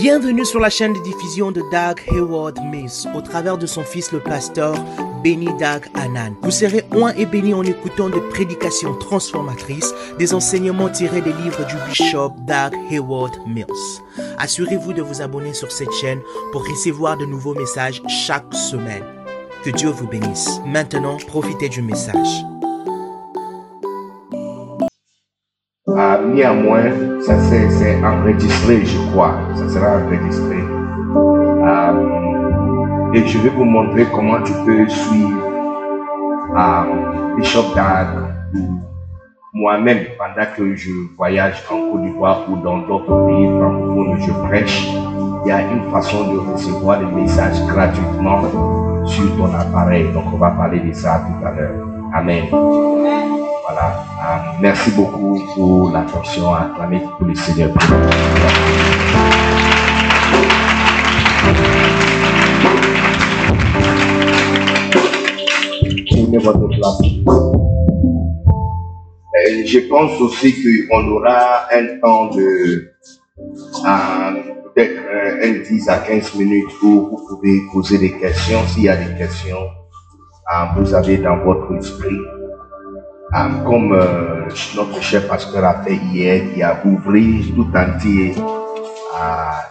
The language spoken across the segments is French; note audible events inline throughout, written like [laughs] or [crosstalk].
Bienvenue sur la chaîne de diffusion de Doug Hayward Mills au travers de son fils le pasteur Benny Doug Anan. Vous serez oint et béni en écoutant des prédications transformatrices, des enseignements tirés des livres du bishop Doug Hayward Mills. Assurez-vous de vous abonner sur cette chaîne pour recevoir de nouveaux messages chaque semaine. Que Dieu vous bénisse. Maintenant, profitez du message. Néanmoins, ça c'est enregistré, je crois. Ça sera enregistré. Ah, et je vais vous montrer comment tu peux suivre ah, Bishop Dag moi-même pendant que je voyage en Côte d'Ivoire ou dans d'autres pays francophones je prêche. Il y a une façon de recevoir des messages gratuitement sur ton appareil. Donc on va parler de ça tout à l'heure. Amen. Voilà. Ah, merci beaucoup pour l'attention acclamée pour le Seigneur. Euh, je pense aussi qu'on aura un temps de euh, peut-être euh, un 10 à 15 minutes où vous pouvez poser des questions. S'il y a des questions, euh, vous avez dans votre esprit. Comme euh, notre chef pasteur a fait hier, qui a ouvert tout entier à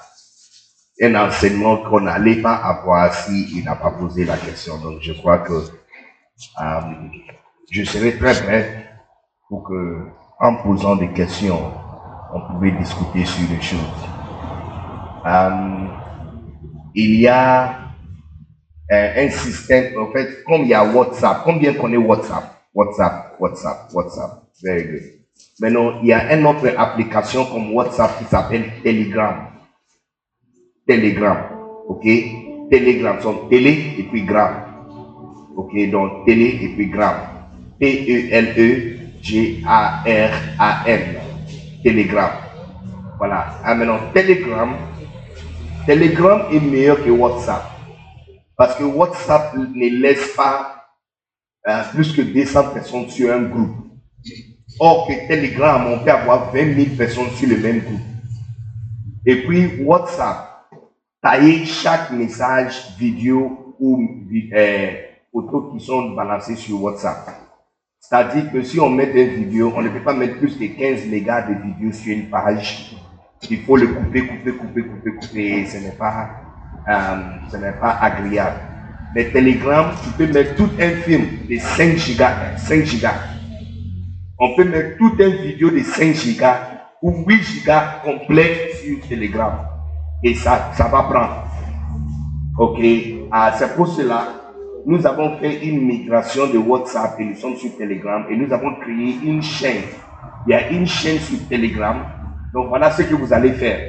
un enseignement qu'on n'allait pas avoir s'il n'a pas posé la question. Donc je crois que euh, je serai très prêt pour que, en posant des questions, on pouvait discuter sur les choses. Euh, il y a euh, un système, en fait, comme il y a WhatsApp, combien connaît WhatsApp? WhatsApp, WhatsApp, WhatsApp. Very good. Maintenant, il y a une autre application comme WhatsApp qui s'appelle Telegram. Telegram. OK? Telegram, télé et puis gram. OK? Donc, télé et puis gram. T-E-L-E-G-A-R-A-M. Telegram. Voilà. Ah, maintenant, Telegram. Telegram est meilleur que WhatsApp. Parce que WhatsApp ne laisse pas euh, plus que 200 personnes sur un groupe. Or que Telegram, on peut avoir 20 000 personnes sur le même groupe. Et puis WhatsApp, tailler chaque message, vidéo ou euh, photo qui sont balancées sur WhatsApp. C'est-à-dire que si on met des vidéos, on ne peut pas mettre plus que 15 mégas de vidéos sur une page. Il faut le couper, couper, couper, couper, couper. Ce n'est pas, euh, ce n'est pas agréable. Mais Telegram, tu peux mettre tout un film de 5 gigas, 5 gigas. On peut mettre tout un vidéo de 5 gigas ou 8 gigas complet sur Telegram. Et ça, ça va prendre. Ok. Ah, c'est pour cela, nous avons fait une migration de WhatsApp et nous sommes sur Telegram et nous avons créé une chaîne. Il y a une chaîne sur Telegram. Donc voilà ce que vous allez faire.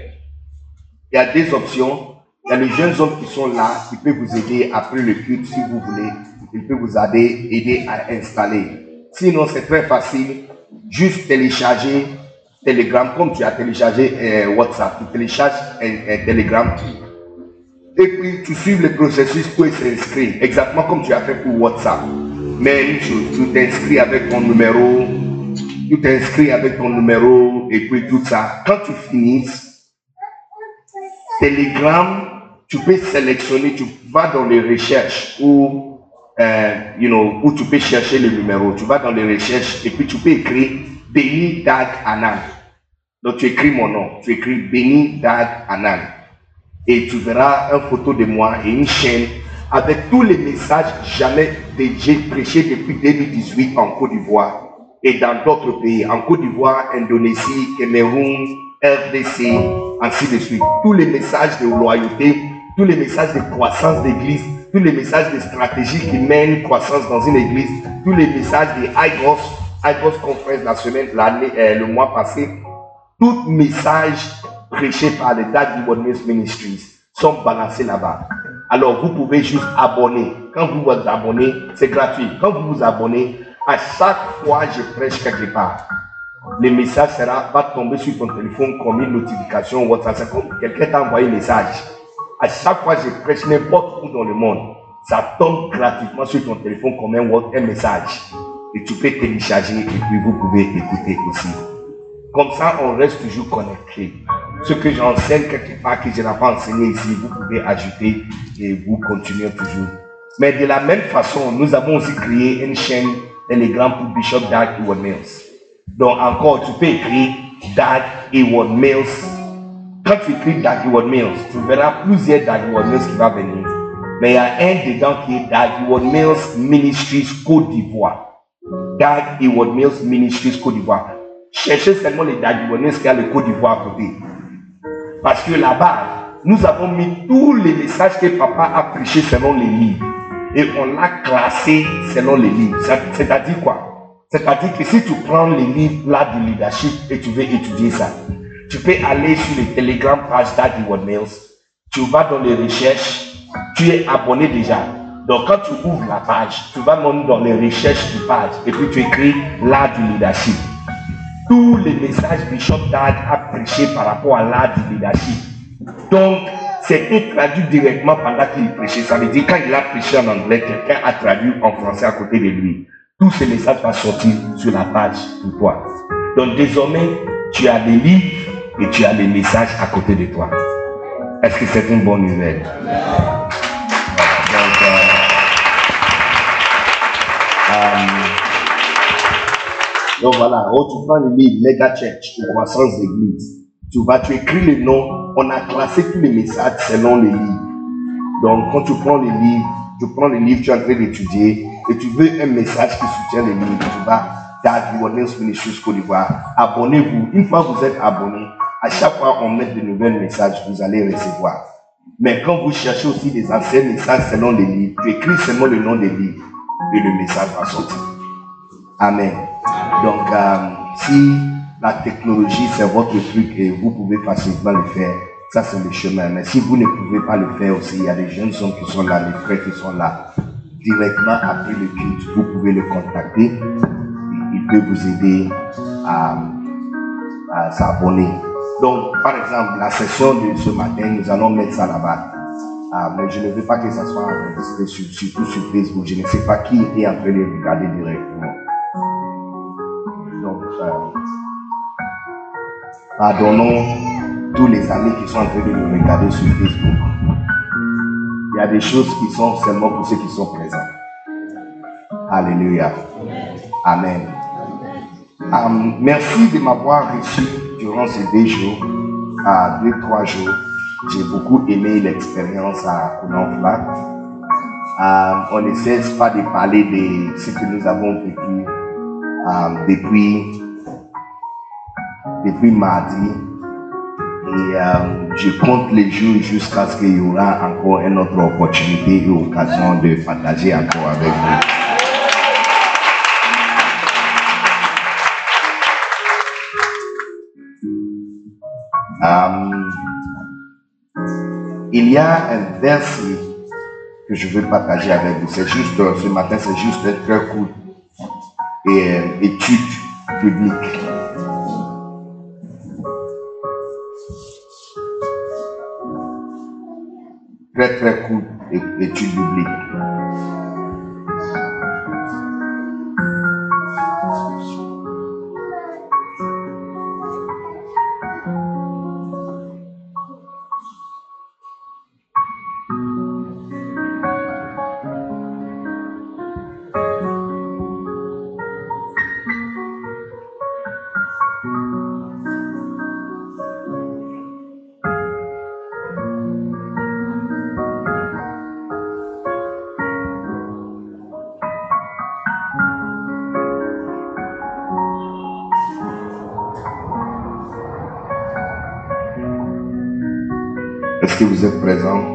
Il y a des options. Il y a les jeunes hommes qui sont là, qui peuvent vous aider après le culte si vous voulez. Ils peuvent vous aider, aider à installer. Sinon, c'est très facile. Juste télécharger Telegram comme tu as téléchargé euh, WhatsApp. Tu télécharges un, un Telegram. Et puis, tu suives le processus pour s'inscrire. Exactement comme tu as fait pour WhatsApp. Mais tu t'inscris avec ton numéro. Tu t'inscris avec ton numéro et puis tout ça. Quand tu finisses, Telegram, tu peux sélectionner, tu vas dans les recherches où, euh, you know, où tu peux chercher le numéro. Tu vas dans les recherches et puis tu peux écrire Benny Dag Anan. Donc tu écris mon nom, tu écris Benny Dag Anan. Et tu verras une photo de moi et une chaîne avec tous les messages jamais j'ai prêchés depuis 2018 en Côte d'Ivoire et dans d'autres pays, en Côte d'Ivoire, Indonésie, Cameroun, RDC, ainsi de suite. Tous les messages de loyauté, tous les messages de croissance d'église, tous les messages de stratégie qui mènent croissance dans une église, tous les messages de IGOS, IGOS Conférence nationale l'année, euh, le mois passé, tous les messages prêchés par les Dad Wonders Ministries sont balancés là-bas. Alors vous pouvez juste abonner. Quand vous vous abonnez, c'est gratuit. Quand vous vous abonnez, à chaque fois je prêche quelque part, le message sera, va tomber sur ton téléphone comme une notification WhatsApp. C'est comme quelqu'un t'a envoyé un message. À chaque fois que je prêche n'importe où dans le monde, ça tombe gratuitement sur ton téléphone comme un, Whats- un message. Et tu peux télécharger et puis vous pouvez écouter aussi. Comme ça, on reste toujours connecté. ce que j'enseigne quelque part que je n'ai pas enseigné ici, vous pouvez ajouter et vous continuez toujours. Mais de la même façon, nous avons aussi créé une chaîne Telegram pour Bishop Dag Eward Mills. Donc encore, tu peux écrire Dag Eward Mills. Quand tu écris Dag Eward Mills, tu verras plusieurs Dag Eward Mills qui va venir. Mais il y a un dedans qui est Dag Eward Mills Ministries Côte d'Ivoire. Dag Eward Mills Ministries Côte d'Ivoire. Cherchez seulement les Dag Eward Mills qui a le Côte d'Ivoire à côté. Parce que là-bas, nous avons mis tous les messages que papa a prêchés selon les livres. Et on l'a classé selon les livres. C'est-à-dire quoi? C'est-à-dire que si tu prends les livres là du leadership et tu veux étudier ça, tu peux aller sur les Telegram page d'Adi Mills. Tu vas dans les recherches. Tu es abonné déjà. Donc quand tu ouvres la page, tu vas même dans les recherches du page et puis tu écris l'art du leadership tous les messages Bishop Dag a prêché par rapport à l'art du leadership. Donc, c'était traduit directement pendant qu'il prêchait. Ça veut dire quand il a prêché en anglais, quelqu'un a traduit en français à côté de lui. Tous ces messages vont sortir sur la page pour toi. Donc désormais, tu as des livres et tu as des messages à côté de toi. Est-ce que c'est une bonne nouvelle? Donc, euh, euh, donc voilà, oh, tu prends le livre Mega Church, croissance d'église. Tu vas, tu écris le nom. On a classé tous les messages selon les livres. Donc quand tu prends les livres, tu prends les livres, tu es en train d'étudier et tu veux un message qui soutient les livres, tu vas dans Ministries Côte d'Ivoire. Abonnez-vous. Une fois que vous êtes abonné, à chaque fois qu'on met de nouveaux messages, vous allez recevoir. Mais quand vous cherchez aussi des anciens messages selon les livres, tu écris seulement le nom des livres et le message va sortir. Amen. Donc, euh, si la technologie, c'est votre truc et vous pouvez facilement le faire, ça c'est le chemin. Mais si vous ne pouvez pas le faire aussi, il y a des jeunes hommes qui sont là, les frères qui sont là. Directement après le culte, vous pouvez le contacter. Il peut vous aider à, s'abonner. Donc, par exemple, la session de ce matin, nous allons mettre ça là-bas. Ah, mais je ne veux pas que ça soit surtout sur Facebook. Je ne sais pas qui est en train de regarder directement. Pardonnons tous les amis qui sont en train de nous regarder sur Facebook. Il y a des choses qui sont seulement pour ceux qui sont présents. Alléluia. Amen. Um, merci de m'avoir reçu durant ces deux jours, à deux, trois jours. J'ai beaucoup aimé l'expérience à Kononfla. Um, on ne cesse pas de parler de ce que nous avons vécu um, depuis depuis mardi. Et euh, je compte les jours jusqu'à ce qu'il y aura encore une autre opportunité et occasion de partager encore avec vous. Euh, il y a un verset que je veux partager avec vous. C'est juste, ce matin, c'est juste un très court et, euh, étude publique. très très court étude biblique. Vous êtes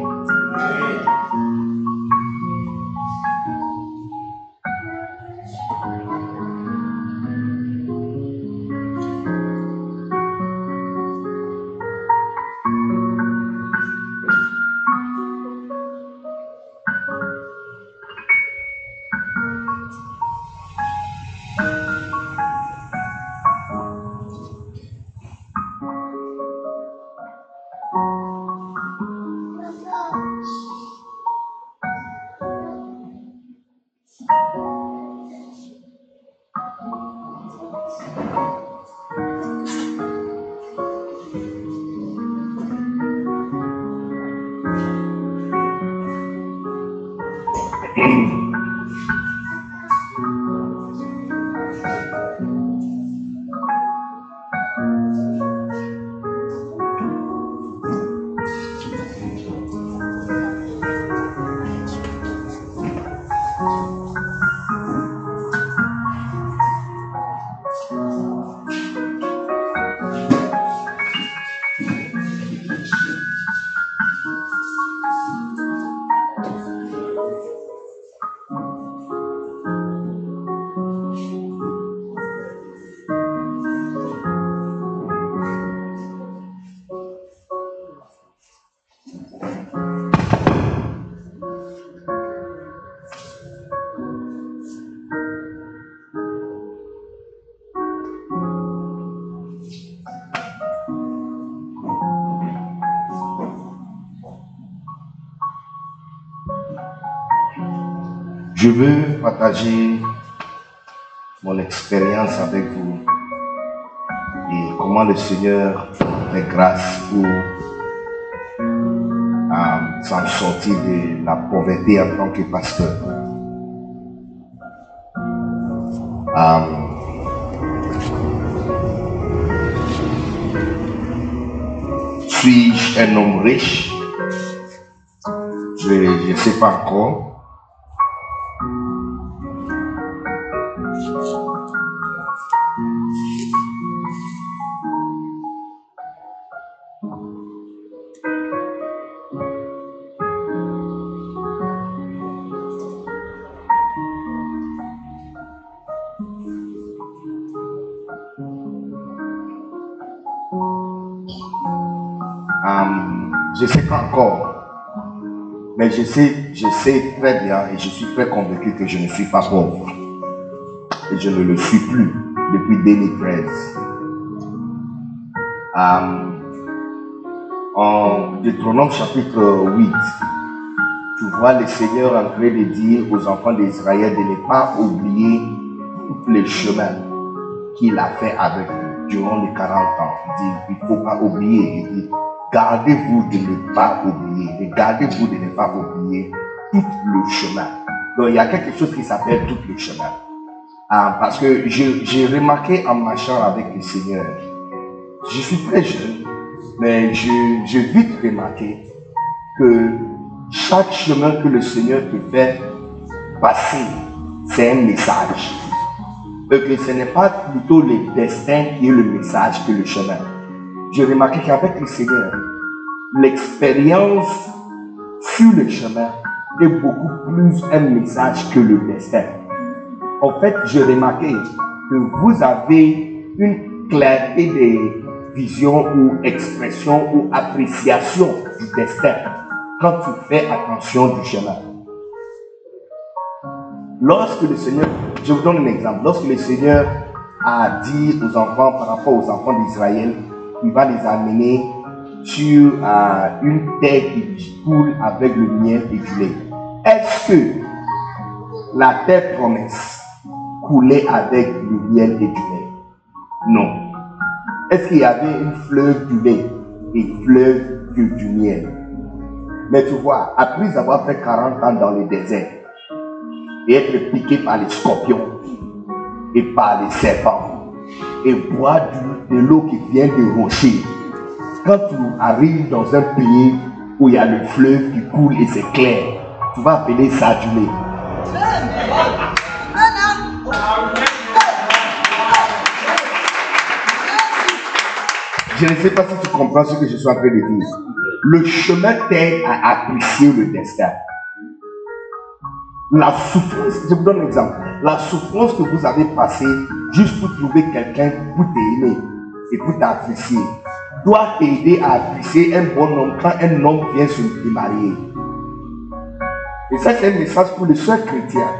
veux partager mon expérience avec vous et comment le Seigneur fait grâce pour euh, s'en sortir de la pauvreté en tant que pasteur. Euh, Suis-je un homme riche? Je ne sais pas encore. Mais je sais, je sais très bien et je suis très convaincu que je ne suis pas pauvre. Et je ne le suis plus depuis 2013. Um, en Deutéronome chapitre 8, tu vois le Seigneur en train de dire aux enfants d'Israël de ne pas oublier tous les chemins qu'il a fait avec eux durant les 40 ans. Il dit, il ne faut pas oublier. Il dit, gardez-vous de ne pas oublier. Gardez-vous de ne pas oublier tout le chemin. Donc, il y a quelque chose qui s'appelle tout le chemin. Ah, parce que j'ai remarqué en marchant avec le Seigneur, je suis très jeune, mais j'ai vite remarqué que chaque chemin que le Seigneur te fait passer, c'est un message. Et que ce n'est pas plutôt le destin qui est le message que le chemin j'ai remarqué qu'avec le Seigneur, l'expérience sur le chemin est beaucoup plus un message que le destin. En fait, j'ai remarqué que vous avez une clarté de vision ou expression ou appréciation du destin quand tu fais attention du chemin. Lorsque le Seigneur, je vous donne un exemple, lorsque le Seigneur a dit aux enfants par rapport aux enfants d'Israël, il va les amener sur euh, une terre qui coule avec le miel et du lait. Est-ce que la terre promesse coulait avec le miel et du lait? Non. Est-ce qu'il y avait une fleuve du lait et fleuve du miel? Mais tu vois, après avoir fait 40 ans dans le désert et être piqué par les scorpions et par les serpents, et boire de l'eau qui vient de rocher. Quand tu arrives dans un pays où il y a le fleuve qui coule et c'est clair, tu vas appeler ça du lait. Je ne sais pas si tu comprends ce que je suis en train de dire. Le chemin t'aide à apprécier le destin. La souffrance, je vous donne un exemple. La souffrance que vous avez passée juste pour trouver quelqu'un pour t'aimer et pour t'apprécier doit t'aider à apprécier un bon homme quand un homme vient se marier. Et ça, c'est un message pour les seuls chrétiens.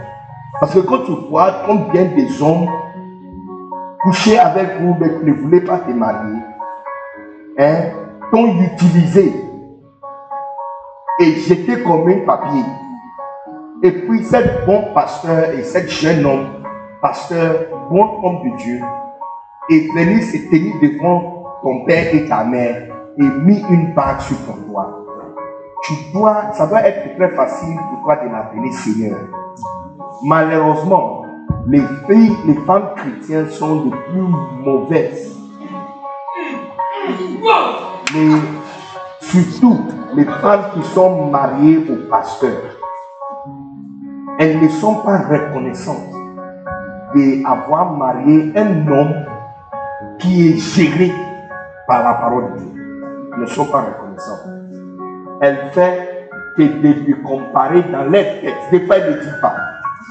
Parce que quand tu vois combien des hommes couchés avec vous mais ne voulaient pas te marier, hein, t'ont utilisé et jeté comme un papier. Et puis, cet bon pasteur et cet jeune homme, pasteur, bon homme de Dieu, est venu se tenir devant ton père et ta mère et mis une bague sur ton doigt. Tu dois, ça doit être très facile pour toi de l'appeler Seigneur. Malheureusement, les filles, les femmes chrétiennes sont les plus mauvaises. Mais surtout, les femmes qui sont mariées au pasteur elles ne sont pas reconnaissantes d'avoir marié un homme qui est géré par la parole de Dieu. Elles ne sont pas reconnaissantes. Elle fait que de lui comparer dans les textes. Des fois, ne dit pas.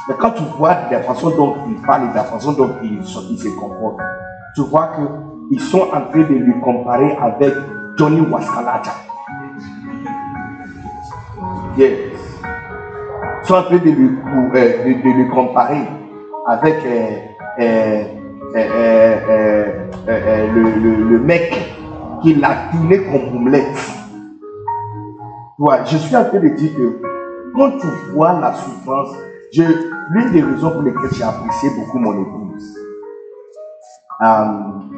Mais quand tu vois la façon dont il parle et la façon dont il, se comporte, tu vois qu'ils sont en train de lui comparer avec Johnny Waskalata. Yes sont en train de lui, euh, de, lui comparer avec euh, euh, le, le, mec qui l'a tourné comme omelette. je suis en train de dire que quand tu vois la souffrance, L'une des raisons pour lesquelles j'ai apprécié beaucoup mon épouse,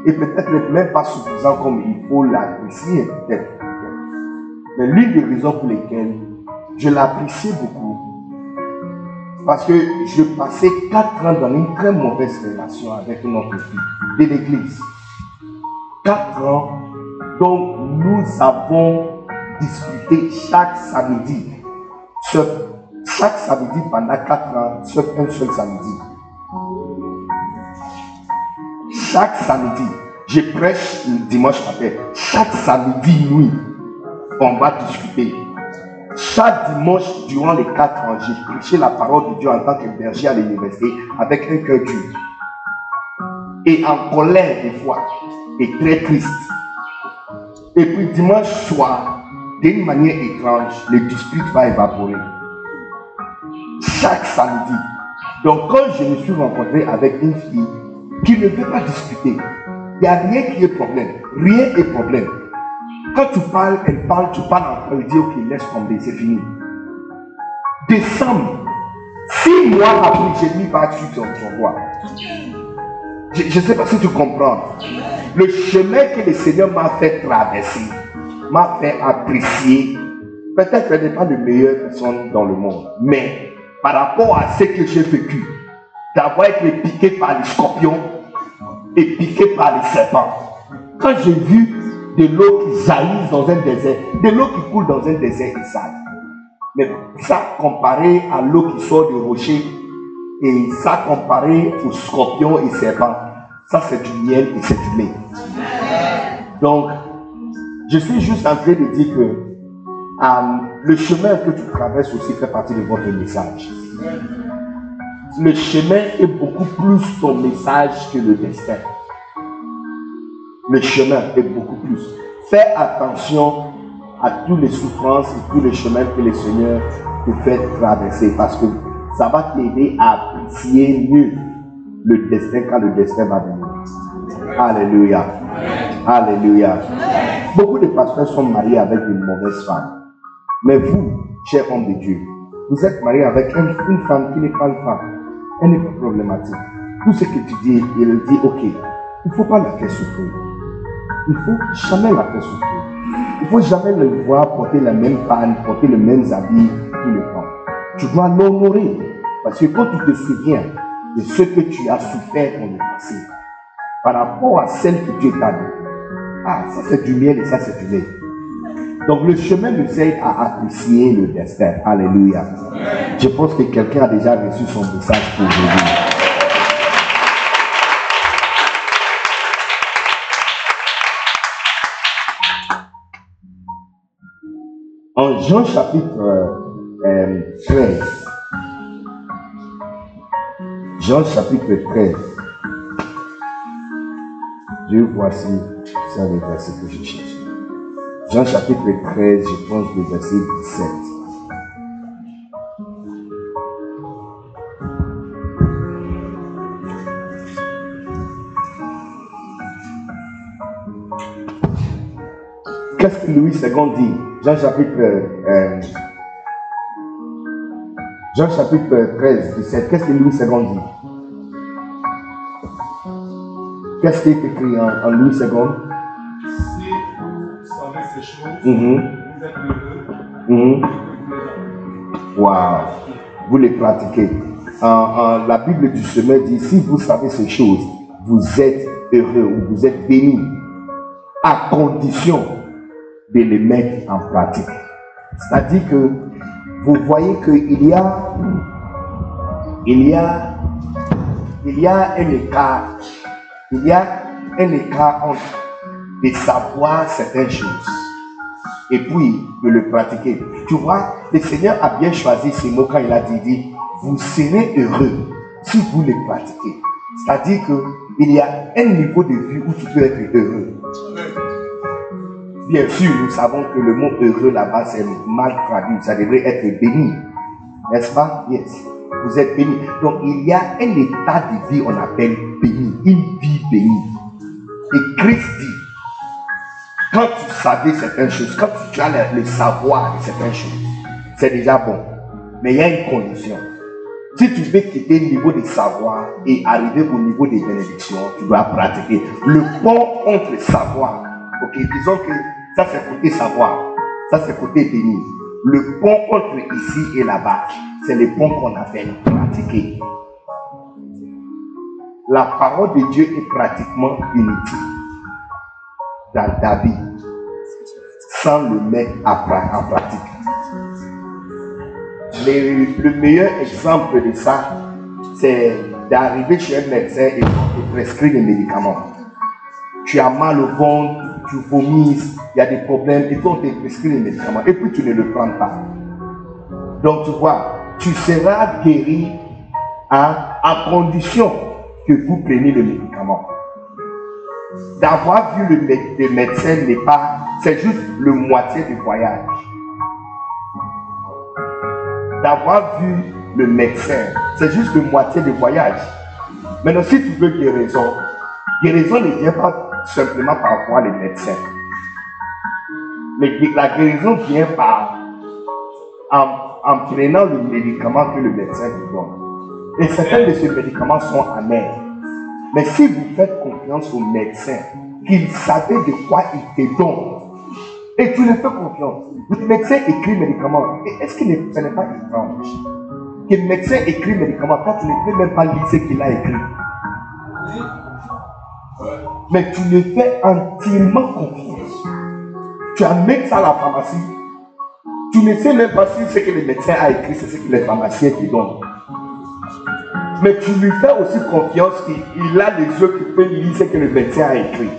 et peut-être même pas suffisant comme il faut l'apprécier, peut-être. Mais l'une des raisons pour lesquelles je l'appréciais beaucoup, parce que je passais quatre ans dans une très mauvaise relation avec notre fille de l'église. Quatre ans. Donc nous avons discuté chaque samedi. chaque samedi pendant quatre ans, sauf un seul samedi. Chaque samedi, je prêche le dimanche matin. Chaque samedi nuit, on va discuter. Chaque dimanche, durant les quatre ans, j'ai prêché la parole de Dieu en tant que berger à l'université avec un cœur dur. Et en colère des fois. Et très triste. Et puis dimanche soir, d'une manière étrange, le dispute va évaporer. Chaque samedi. Donc quand je me suis rencontré avec une fille qui ne veut pas discuter, il n'y a rien qui est problème. Rien est problème. Quand tu parles, elle parle, tu parles encore, elle dit ok, laisse tomber, c'est fini. Décembre, six mois après, j'ai mis battu dans ton roi. Je ne sais pas si tu comprends. Le chemin que le Seigneur m'a fait traverser, m'a fait apprécier. Peut-être qu'elle n'est pas la meilleure personne dans le monde, mais par rapport à ce que j'ai vécu, d'avoir été piqué par les scorpions et piqué par les serpents, quand j'ai vu de l'eau qui jaillit dans un désert, de l'eau qui coule dans un désert et sale. Mais ça comparé à l'eau qui sort du rocher et ça comparé aux scorpions et serpents, ça c'est du miel et c'est du lait. Donc, je suis juste en train de dire que euh, le chemin que tu traverses aussi fait partie de votre message. Le chemin est beaucoup plus ton message que le destin le chemin est beaucoup plus. Fais attention à toutes les souffrances et tous les chemins que le Seigneur te fait traverser parce que ça va t'aider à apprécier mieux le destin quand le destin va venir. Alléluia. Alléluia. Beaucoup de pasteurs sont mariés avec une mauvaise femme. Mais vous, cher homme de Dieu, vous êtes marié avec une, femme qui n'est pas une femme. Elle n'est pas problématique. Tout ce que tu dis, il dit, ok, il ne faut pas la faire souffrir il ne faut jamais la faire souffrir. Il ne faut jamais le voir porter la même panne, porter les mêmes habits tout le temps. Tu dois l'honorer. Parce que quand tu te souviens de ce que tu as souffert dans le passé, par rapport à celle que Dieu t'a donnée, ah, ça c'est du miel et ça c'est du lait. Donc le chemin nous aide à apprécier le destin. Alléluia. Je pense que quelqu'un a déjà reçu son message pour aujourd'hui. Jean chapitre 13, euh, Jean chapitre 13, Dieu voici, c'est le verset que je cherche. Jean chapitre 13, je pense le verset 17. Qu'est-ce que Louis II dit? Jean chapitre, euh, Jean chapitre 13, 17. Qu'est-ce que Louis II dit? Qu'est-ce qui est écrit en, Louis II Si vous savez ces choses, vous êtes heureux. Wow. Vous les pratiquez. la Bible du chemin dit si vous savez ces choses, vous êtes heureux ou vous êtes béni. À condition de les mettre en pratique. C'est-à-dire que vous voyez qu'il y a, il y a, il y a un écart, il y a un écart entre de savoir certaines choses et puis de le pratiquer. Tu vois, le Seigneur a bien choisi ces mots quand il a dit, dit vous serez heureux si vous les pratiquez. C'est-à-dire qu'il y a un niveau de vie où tu peux être heureux. Bien sûr, nous savons que le mot heureux là-bas, c'est mal traduit. Ça devrait être béni. N'est-ce pas? Yes. Vous êtes béni. Donc, il y a un état de vie, on appelle béni. Une vie bénie. Et Christ dit, quand tu savais certaines choses, quand tu as le, savoir de certaines choses, c'est déjà bon. Mais il y a une condition. Si tu veux quitter le niveau de savoir et arriver au niveau des bénédictions, tu dois pratiquer. Le pont entre le savoir, ok, disons que ça c'est côté savoir, ça c'est côté béni. Le pont entre ici et là-bas, c'est le pont qu'on appelle pratiquer. La parole de Dieu est pratiquement inutile dans ta vie sans le mettre en pratique le meilleur exemple de ça, c'est d'arriver chez un médecin et de prescrire des médicaments. Tu as mal au ventre, tu vomis, il y a des problèmes, et puis on te prescrit des médicaments, et puis tu ne le prends pas. Donc tu vois, tu seras guéri à condition que vous preniez le médicament. D'avoir vu le, le médecin n'est pas, c'est juste le moitié du voyage d'avoir vu le médecin, c'est juste la moitié du voyage. Maintenant, si tu veux guérison, guérison ne vient pas simplement par voir le médecin. Mais la guérison vient par en, prenant le médicament que le médecin vous donne. Et certains de ces médicaments sont amers. Mais si vous faites confiance au médecin, qu'il savait de quoi il te donne, et tu ne fais confiance. Le médecin écrit médicaments. Est-ce qu'il ne connaît pas étrange que le médecin écrit médicaments quand tu ne peux même pas lire ce qu'il a écrit? Mais tu ne fais entièrement confiance. Tu amènes ça à la pharmacie. Tu ne sais même pas si ce que le médecin a écrit, c'est ce que les pharmaciens te donnent. Mais tu lui fais aussi confiance qu'il a les yeux qui peuvent lire ce que le médecin a écrit.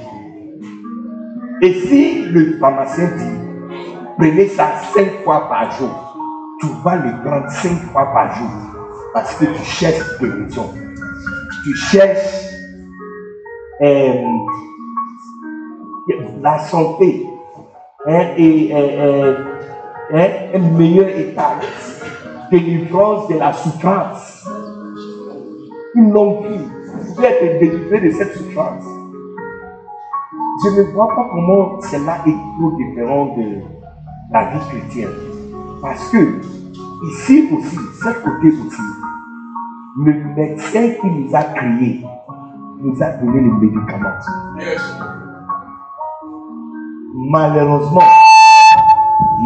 Et si le pharmacien dit, prenez ça cinq fois par jour, tu vas le prendre cinq fois par jour parce que tu cherches guérison. Tu cherches euh, la santé hein, et un meilleur état, délivrance de la souffrance, une longue vie. Tu peux être délivré de cette souffrance. Je ne vois pas comment cela est trop différent de la vie chrétienne. Parce que ici aussi, ce côté aussi, le médecin qui nous a créés nous a donné les médicaments. Malheureusement,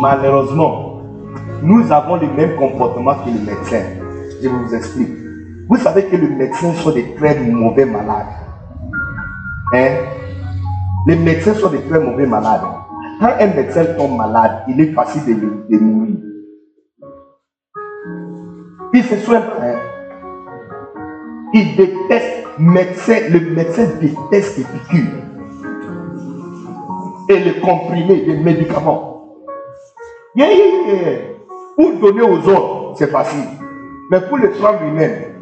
malheureusement, nous avons le même comportement que le médecin. Je vous explique. Vous savez que le médecin sont des très mauvais malades. Hein? Les médecins sont des très mauvais malades. Quand un médecin tombe malade, il est facile de, le mourir. Il se soigne pas. Hein? Il déteste médecin, le médecin déteste les piqûres et les comprimés, les médicaments. Pour donner aux autres, c'est facile. Mais pour le soin lui-même,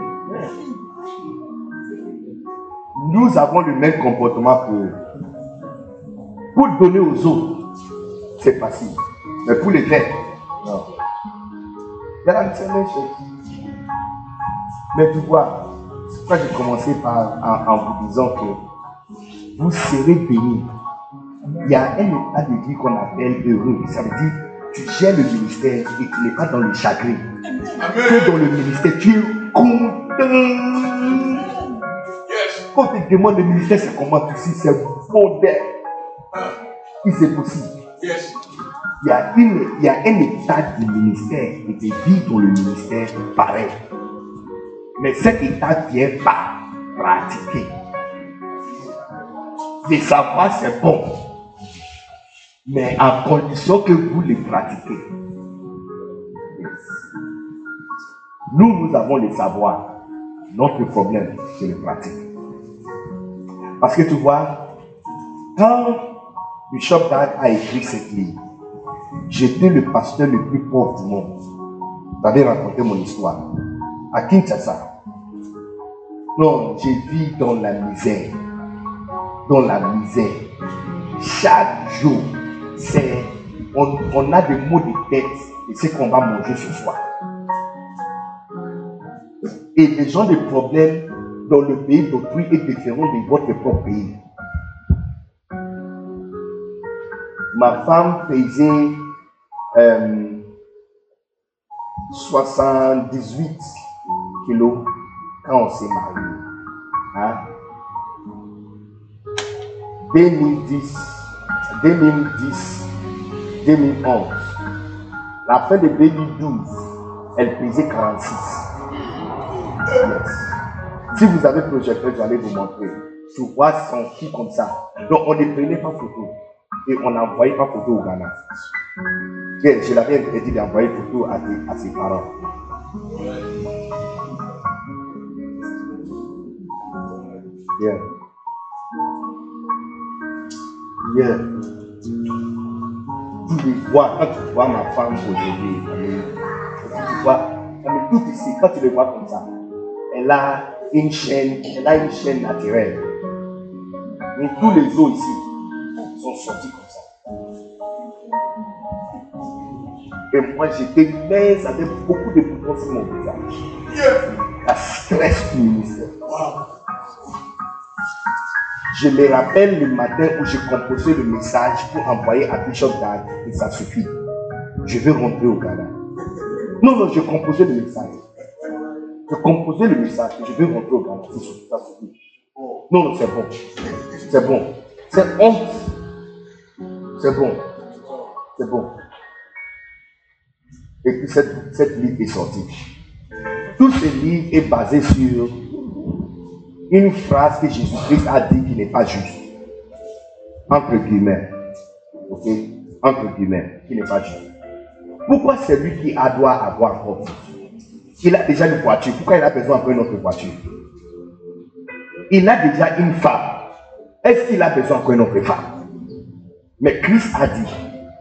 nous avons le même comportement que pour donner aux autres, c'est facile. Mais pour les faire, non. Il la même chose. Mais tu vois, pourquoi j'ai commencé par, en, vous disant que vous serez bénis. Il y a un état de vie qu'on appelle heureux. Ça veut dire tu gères le ministère et tu n'es pas dans le chagrin. Que dans le ministère, tu es content. Quand tu te demandes le ministère, c'est comment tu sais, c'est bonheur. Si c'est possible. Il y, a une, il y a un état du ministère et de vie dans le ministère pareil. Mais cet état vient pas pratiquer. De savoir c'est bon. Mais à condition que vous le pratiquez. Nous, nous avons le savoir. Notre problème, c'est le pratique. Parce que tu vois, quand Bishop Dag a écrit cette livre. J'étais le pasteur le plus pauvre du monde. J'avais raconté mon histoire. À Kinshasa. Non, j'ai vis dans la misère. Dans la misère. Chaque jour, c'est, on, a des mots de tête et c'est qu'on va manger ce soir. Et les gens des problèmes dans le pays d'autrui est différent de votre propre pays. Ma femme faisait 78 euh, kilos quand on s'est marié. Hein? 2010, 2010, 2011. La fin de 2012, elle pesait 46. Yes. Si vous avez projecteur, j'allais vous montrer. Tu vois son cul comme ça. Donc on ne prenait pas photo. Et on n'envoyait pas photo au Ghana. Je l'avais dit d'envoyer photo à ses parents. Yeah. Yeah. Vois, quand tu vois ma femme aujourd'hui, tu vois, Camille, tout ici, quand tu les vois comme ça, elle a une chaîne, elle a une chaîne naturelle. Mais tous les os ici sont sortis comme ça. Et moi, j'étais mince avec beaucoup de boutons sur mon visage. La stress ministère. Je me rappelle le matin où j'ai composé le message pour envoyer à Bishop Dag et ça suffit. Je veux rentrer au Ghana. Non, non, j'ai composé le message. J'ai composé le message et je veux rentrer au Ghana. Ça suffit. Non, non, c'est bon. C'est bon. C'est honte. C'est bon. C'est bon. Et puis cette, cette livre est sortie. Tout ce livre est basé sur une phrase que Jésus-Christ a dit qui n'est pas juste. Entre guillemets. Entre guillemets, qui n'est pas juste. Pourquoi celui qui a doit avoir Il a déjà une voiture. Pourquoi il a besoin encore une autre voiture? Il a déjà une femme. Est-ce qu'il a besoin encore une autre femme? Mais Christ a dit,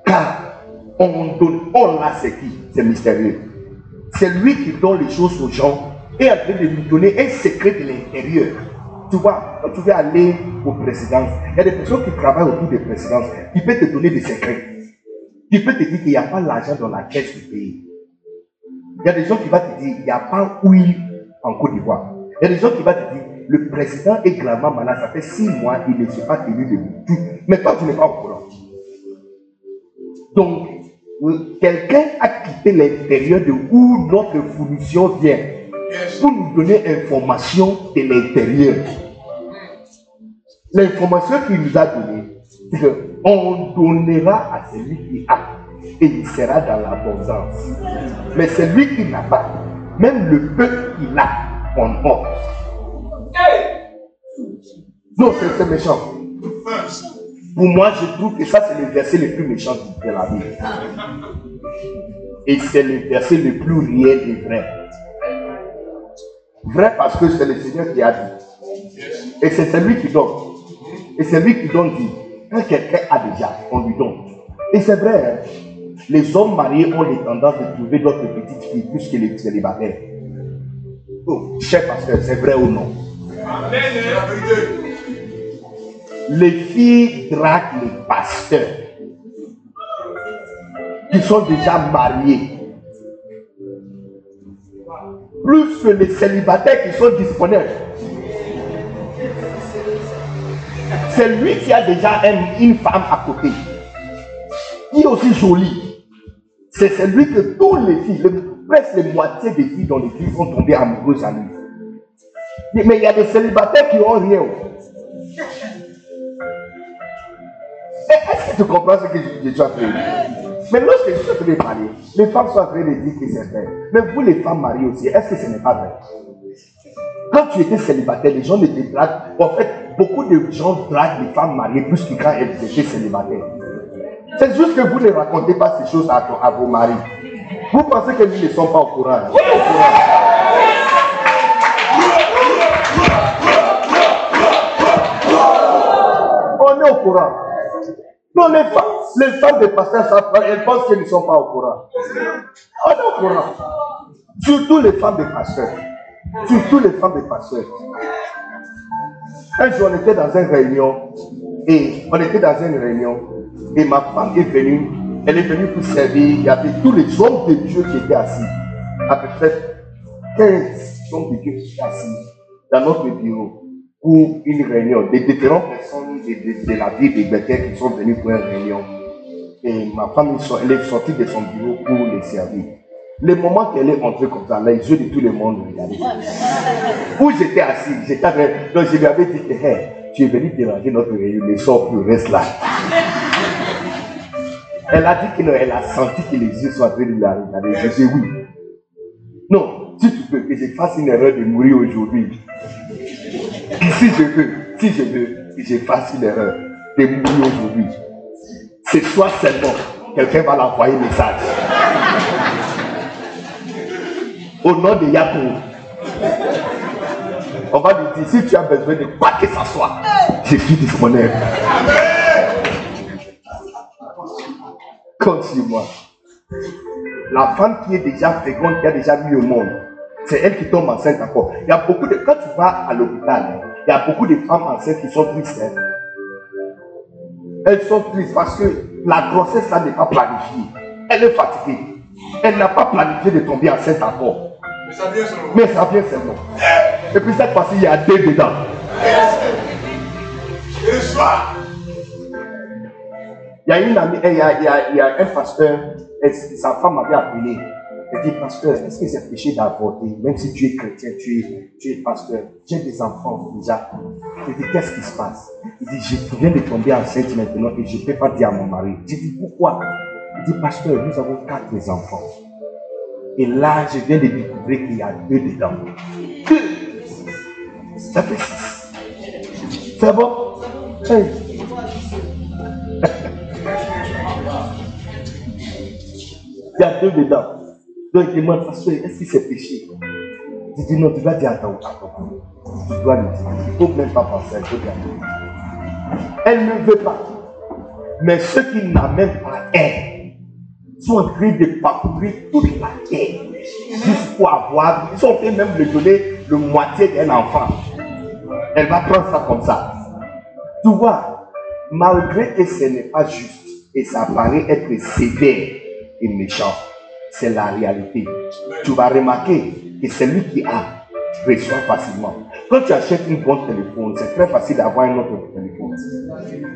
car on donne, on a c'est qui C'est mystérieux. C'est lui qui donne les choses aux gens et en train de lui donner un secret de l'intérieur. Tu vois, quand tu veux aller aux présidences, il y a des personnes qui travaillent autour des présidences qui peuvent te donner des secrets. Qui peuvent te dire qu'il n'y a pas l'argent dans la caisse du pays. Il y a des gens qui vont te dire qu'il n'y a pas huile en Côte d'Ivoire. Il y a des gens qui vont te dire le président est gravement malade, ça fait six mois, il ne s'est pas tenu debout. Tu- Mais toi, tu n'es pas au courant. Donc, euh, quelqu'un a quitté l'intérieur de où notre fournition vient pour nous donner information de l'intérieur. L'information qu'il nous a donnée, c'est qu'on donnera à celui qui a et il sera dans l'abondance. Mais celui qui n'a pas, même le peu qu'il a, on honte. Non, c'est c'est méchant. Pour moi, je trouve que ça, c'est le verset le plus méchant de la Bible. Et c'est le verset le plus réel et vrai. Vrai parce que c'est le Seigneur qui a dit. Et c'est celui qui donne. Et celui qui donne dit. Quand quelqu'un a déjà, on lui donne. Et c'est vrai, hein, les hommes mariés ont les tendances de trouver d'autres petites filles plus que les célibataires. Oh, cher pasteur, c'est vrai ou non? Les filles draguent les pasteurs qui sont déjà mariés. Plus les célibataires qui sont disponibles. C'est lui qui a déjà un- une femme à côté, qui est aussi jolie. C'est celui que tous les filles, le- presque la moitié des filles dans l'église sont tombées amoureuses à lui. Mais il y a des célibataires qui n'ont rien. Est-ce que tu comprends ce que je, je suis Mais lorsque train de parler, les femmes sont en train de dire que c'est vrai. Mais vous, les femmes mariées aussi, est-ce que ce n'est pas vrai? Quand tu étais célibataire, les gens ne te. En fait, beaucoup de gens draguent les femmes mariées plus que quand elles étaient célibataires. C'est juste que vous ne racontez pas ces choses à, vos maris. Vous pensez que nous ne sommes pas au courant. On est au courant. Non, les femmes, les femmes des pasteurs, elles pensent qu'elles ne sont pas au courant. On est au courant. Surtout les femmes des pasteurs. Surtout les femmes des pasteurs. Un jour, on était dans une réunion et on était dans une réunion et ma femme est venue. Elle est venue pour servir. Il y avait tous les hommes de Dieu qui étaient assis. À peu près 15 hommes de Dieu qui étaient assis dans notre bureau pour une réunion. Des différentes personnes de, la ville de Bethel qui sont venues pour une réunion. Et ma femme, elle est sortie de son bureau pour les servir. Le moment qu'elle est entrée comme ça, les yeux de tout le monde regardaient. [laughs] Où j'étais assis, j'étais avec. Donc je lui avais dit, hey, tu es venu déranger notre réunion, mais sors plus, reste là. [laughs] Elle a dit qu'elle a senti que les yeux sont en train de la regarder. Je dis oui. Non, si tu peux que je fasse une erreur de mourir aujourd'hui. Si je veux, si je veux que je fasse une erreur aujourd'hui, c'est soit seulement quelqu'un va l'envoyer message. Au nom de Yacoub. On va lui dire, si tu as besoin de quoi que ce soit, je suis disponible. Compte sur moi. La femme qui est déjà féconde, qui a déjà mis au monde, c'est elle qui tombe enceinte encore. Il y a beaucoup de. Quand tu vas à l'hôpital, y a beaucoup de femmes enceintes qui sont tristes. Hein. Elles sont tristes parce que la grossesse là n'est pas planifiée. Elle est fatiguée. Elle n'a pas planifié de tomber enceinte encore. Mais ça vient seulement. Mais ça vient seulement. Et puis cette fois-ci, il y a deux dedans. Et le soir. Il y a une amie, il y a, il y a, il y a un pasteur, sa femme m'avait appelé. Elle dit, pasteur, est-ce que c'est péché d'avorter? Même si tu es chrétien, tu es, tu es pasteur, j'ai des enfants déjà. Je dis, qu'est-ce qui se passe? Il dit, je viens de tomber enceinte maintenant et je ne peux pas dire à mon mari. Je dis, pourquoi? Il dit, pasteur, nous avons quatre enfants. Et là, je viens de découvrir qu'il y a deux dedans. Deux Ça fait six. C'est bon? [laughs] Il y a deux dedans. Donc il demande, pasteur, est-ce que c'est péché? Je dis non, tu vas dire attends, attends. Tu dois le dire. Il ne faut même pas penser, il faut. Elle ne veut pas. Mais ceux qui n'amènent pas elle sont en train de parcourir toute la terre juste pour avoir. Ils sont en train même de donner le moitié d'un enfant. Elle va prendre ça comme ça. Tu vois, malgré que ce n'est pas juste et ça paraît être sévère et méchant, c'est la réalité. Tu vas remarquer que celui qui a reçoit facilement. Quand tu achètes une bonne téléphone, c'est très facile d'avoir un autre téléphone.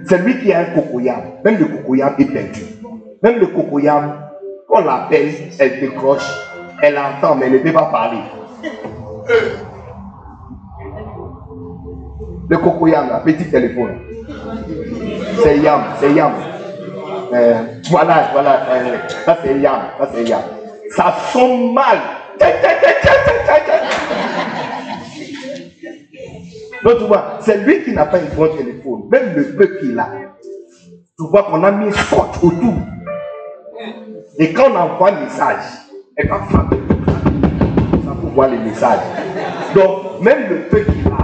Celui qui a un cocoyam, même le cocoyam est perdu. Même le cocoyam, on l'appelle, elle décroche, elle entend, mais elle ne peut pas parler. Le cocoyam, là, petit téléphone. C'est Yam, c'est Yam. Euh, voilà, voilà, euh, ça c'est Yam, ça c'est Yam. Ça sonne mal. Donc tu vois, c'est lui qui n'a pas un bon téléphone, même le peu qu'il a. Tu vois qu'on a mis scotch autour. Et quand on envoie un message, elle va frapper ça pour voir les messages. Donc, même le peu qu'il a,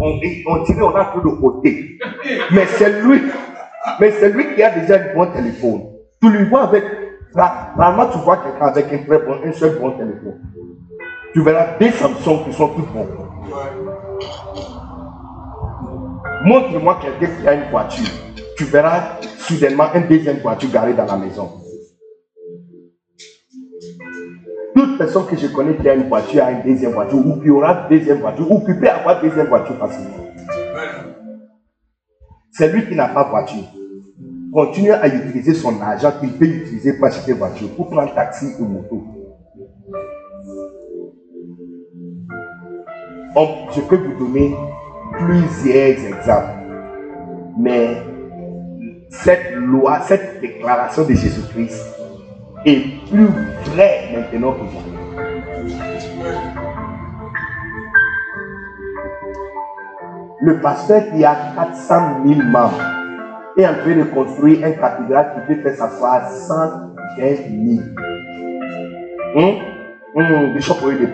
on, on dirait on a tout de côté. Mais c'est lui mais c'est lui qui a déjà un bon téléphone. Tu lui vois avec. Normalement, tu vois quelqu'un avec un, très bon, un seul bon téléphone. Tu verras des Samsung qui sont tous bons. Montre-moi quelqu'un qui a une voiture. Tu verras soudainement une deuxième voiture garée dans la maison. Toute personne que je connais qui a une voiture a une deuxième voiture, ou qui aura une deuxième voiture, ou qui peut avoir une deuxième voiture facilement. C'est lui qui n'a pas voiture. Continue à utiliser son argent qu'il peut utiliser pour acheter voiture, pour prendre taxi ou moto. je peux vous donner plusieurs exemples. Mais cette loi, cette déclaration de Jésus-Christ est plus vraie maintenant que jamais. Le pasteur qui a 400 000 membres est en train de construire un cathédrale qui peut faire s'asseoir 120 000. Hum? Hum, Bishop Il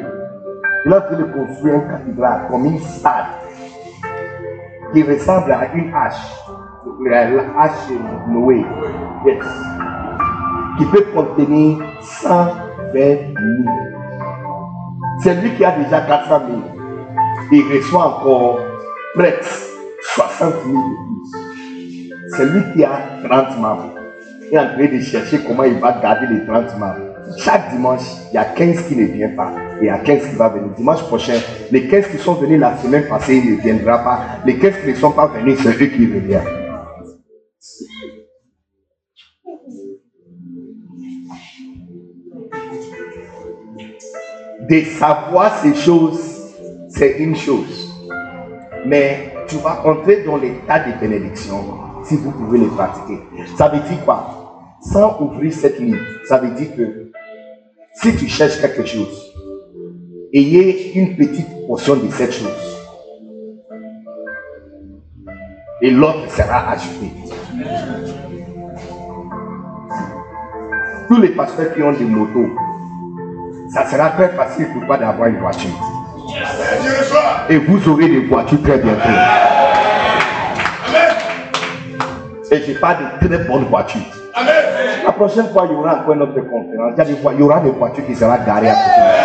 est en train de construire un cathédrale comme une stade qui ressemble à une hache. La hache de Noé. Yes. Qui peut contenir 120 000. C'est lui qui a déjà 400 000. Il reçoit encore prête 60 000 plus. C'est lui qui a 30 membres. Est en train de chercher comment il va garder les 30 membres. Chaque dimanche, il y a 15 qui ne viennent pas. Et il y a 15 qui vont venir. Dimanche prochain, les 15 qui sont venus la semaine passée, ils ne viendront pas. Les 15 qui ne sont pas venus, c'est eux qui reviennent. de savoir ces choses, c'est une chose. Mais tu vas entrer dans l'état de bénédiction si vous pouvez les pratiquer. Ça veut dire quoi? Sans ouvrir cette ligne, ça veut dire que si tu cherches quelque chose, ayez une petite portion de cette chose. Et l'autre sera ajouté. Tous les pasteurs qui ont des motos, ça sera très facile pour toi d'avoir une voiture. Et vous aurez des voitures très bientôt. Et je parle de très bonnes voitures. La prochaine fois, il y aura encore notre conférence. Il y, aura des voitures qui seront garées à côté.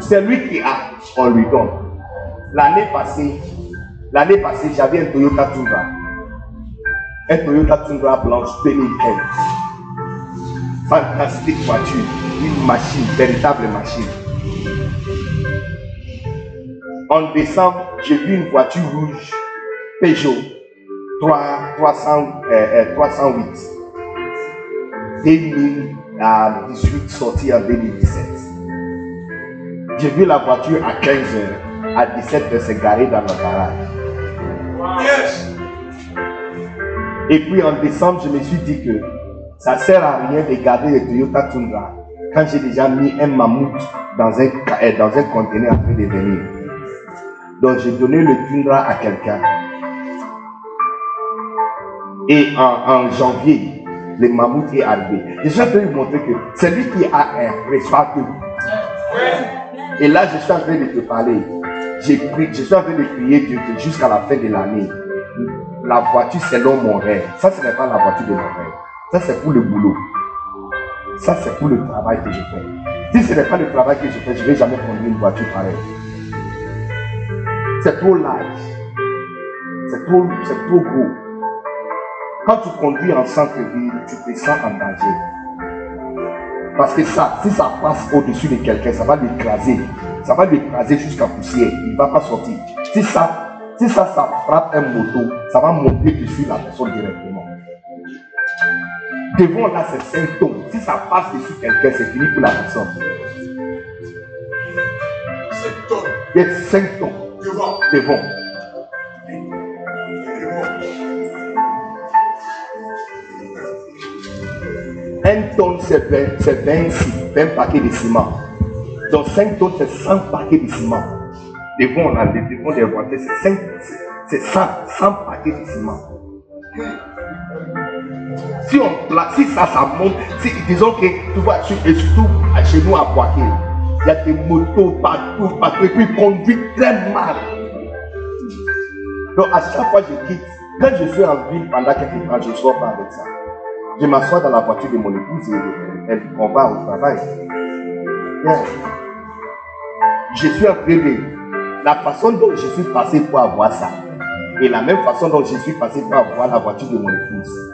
C'est lui qui a, on lui donne. L'année passée, l'année passée, j'avais un Toyota Tundra. Un Toyota Tundra blanche 2015. Fantastique voiture, une machine, véritable machine. En décembre, j'ai vu une voiture rouge Peugeot 3, 300, euh, 308. 2018 sortie en 2017. J'ai vu la voiture à 15 h À 17 h c'est garé dans le garage. Et puis en décembre, je me suis dit que ça sert à rien de garder le Toyota Tundra quand j'ai déjà mis un mammouth dans un, euh, dans un conteneur en train de venir. Donc j'ai donné le Tundra à quelqu'un. Et en, janvier, le mammouth est arrivé. Je suis en train de vous montrer que c'est lui qui a un respect. Et là, je suis en train de te parler. J'ai je suis en train de prier Dieu jusqu'à la fin de l'année, la voiture selon mon rêve. Ça, ce n'est pas la voiture de mon rêve. Ça, c'est pour le boulot. Ça, c'est pour le travail que je fais. Si ce n'est pas le travail que je fais, je ne vais jamais conduire une voiture pareille. C'est trop large. C'est trop, c'est trop gros. Quand tu conduis en centre-ville, tu te sens en danger. Parce que ça, si ça passe au-dessus de quelqu'un, ça va l'écraser. Ça va l'écraser jusqu'à poussière. Il ne va pas sortir. Si ça, si ça, ça frappe un moto, ça va monter dessus la personne directement. Devant là, c'est 5 tonnes. Si ça passe dessus quelqu'un, c'est fini pour la personne. 5 tonnes. Il y a 5 tonnes. Devant. Devant. Un tonne, c'est 20, 26, 20 paquets de ciment. Donc 5 tonnes, c'est 100 paquets de ciment. Devant, là, devant des voitures, c'est 100, 100 paquets de ciment. Si, on, si ça, ça monte, si, disons que tu vois, et surtout chez nous à Poitiers, il y a des motos partout, partout, et puis ils conduisent très mal. Donc à chaque fois que je quitte, quand je suis en ville pendant quelques temps, je ne sors pas avec ça. Je m'assois dans la voiture de mon épouse et elle, on va au travail. Je suis en de. La façon dont je suis passé pour avoir ça, et la même façon dont je suis passé pour avoir la voiture de mon épouse,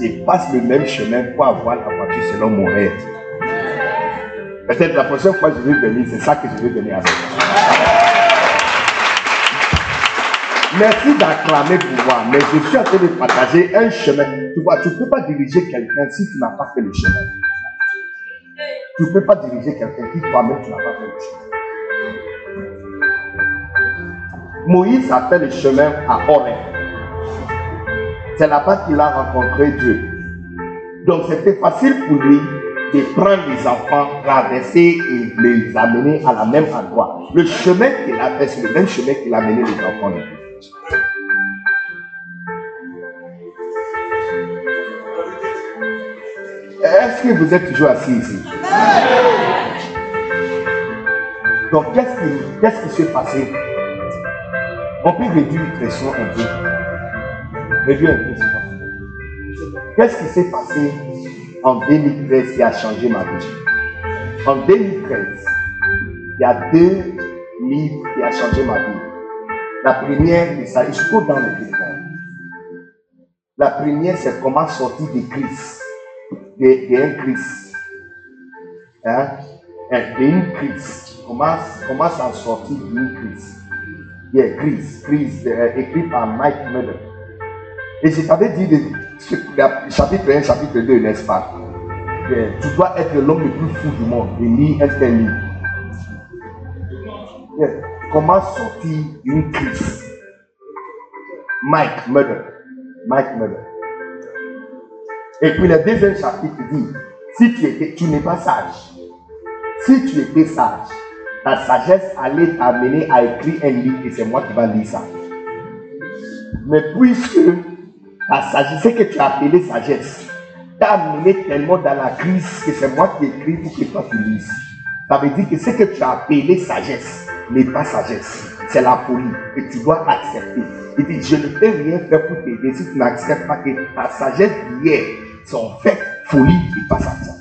je passe le même chemin pour avoir la voiture selon mon rêve. Peut-être la prochaine fois que je vais venir, c'est ça que je vais venir avec. Merci d'acclamer pour moi, mais je suis en train de partager un chemin. Tu vois, tu ne peux pas diriger quelqu'un si tu n'as pas fait le chemin. Tu ne peux pas diriger quelqu'un si toi-même tu n'as pas fait le chemin. Moïse a fait le chemin à Horeb. C'est là-bas qu'il a rencontré Dieu. Donc c'était facile pour lui de prendre les enfants, traverser et les amener à la même endroit. Le chemin qu'il a fait, c'est le même chemin qu'il a mené les enfants. Est-ce que vous êtes toujours assis ici? Donc, qu'est-ce qui, qui s'est passé? On peut réduire le pression un peu. Qu'est-ce qui s'est passé en 2013 qui a changé ma vie? En 2013, il y a deux livres qui ont changé ma vie. La première, ça jusqu'au dans le téléphone. La première, c'est comment sortir des crises de, crise. Hein? D'une crise. Comment, comment s'en sortir d'une crise? Yeah, crise, crise, euh, écrit par Mike Miller. Et je t'avais dit chapitre 1, chapitre 2, n'est-ce pas? Tu dois être l'homme le plus fou du monde et lire un tel livre. Comment sortir d'une crise? Mike Murder. Mike Murder. Et puis le deuxième chapitre dit, si tu, tu n'es pas sage, si tu étais sage, ta sagesse allait t'amener à écrire un livre et c'est moi qui vais lire ça. Mais puisque la sagesse, ce que tu as appelé sagesse, t'a amené tellement dans la crise que c'est moi qui écris pour que toi tu lises. Ça veut dire que ce que tu as appelé sagesse n'est pas sagesse, c'est la folie et tu dois accepter. Il dit, je ne peux rien faire pour t'aider si tu n'acceptes pas que ta sagesse d'hier sont faites folie et pas sagesse.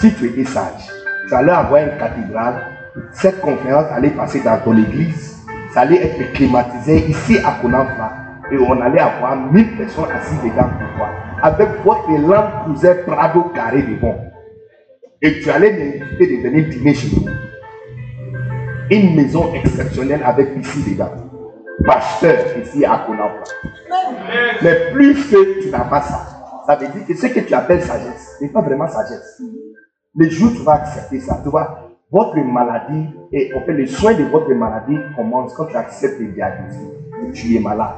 Si tu étais sage, tu allais avoir une cathédrale, cette conférence allait passer dans ton église, ça allait être climatisé ici à Konamfa, et on allait avoir 1000 personnes assises dedans pour toi, avec votre lampe Cruiser Prado carré devant. Et tu allais m'inviter de venir dîner chez nous. Une maison exceptionnelle avec ici dedans. Pasteur ici à Konamfa. Mais plus que tu n'as pas ça, ça veut dire que ce que tu appelles sagesse n'est pas vraiment sagesse. Le jour où tu vas accepter ça, tu vois, votre maladie, et en fait, le soin de votre maladie commence quand tu acceptes le diagnostic que tu es malade.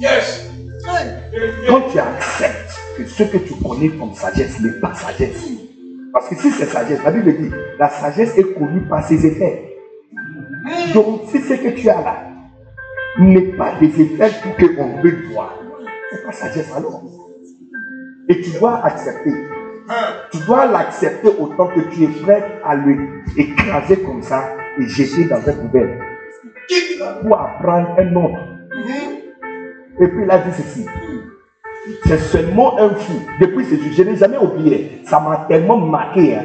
Yes. Quand tu acceptes que ce que tu connais comme sagesse n'est pas sagesse. Parce que si c'est sagesse, la Bible dit, la sagesse est connue par ses effets. Donc, si ce que tu as là n'est pas des effets pour qu'on veut voir, c'est pas sagesse alors. Et tu dois accepter tu dois l'accepter autant que tu es prêt à le écraser comme ça et jeter dans un poubelle. Pour apprendre un autre. Et puis il a dit ceci. C'est seulement un fou. Depuis ce jour, je n'ai jamais oublié. Ça m'a tellement marqué. Hein,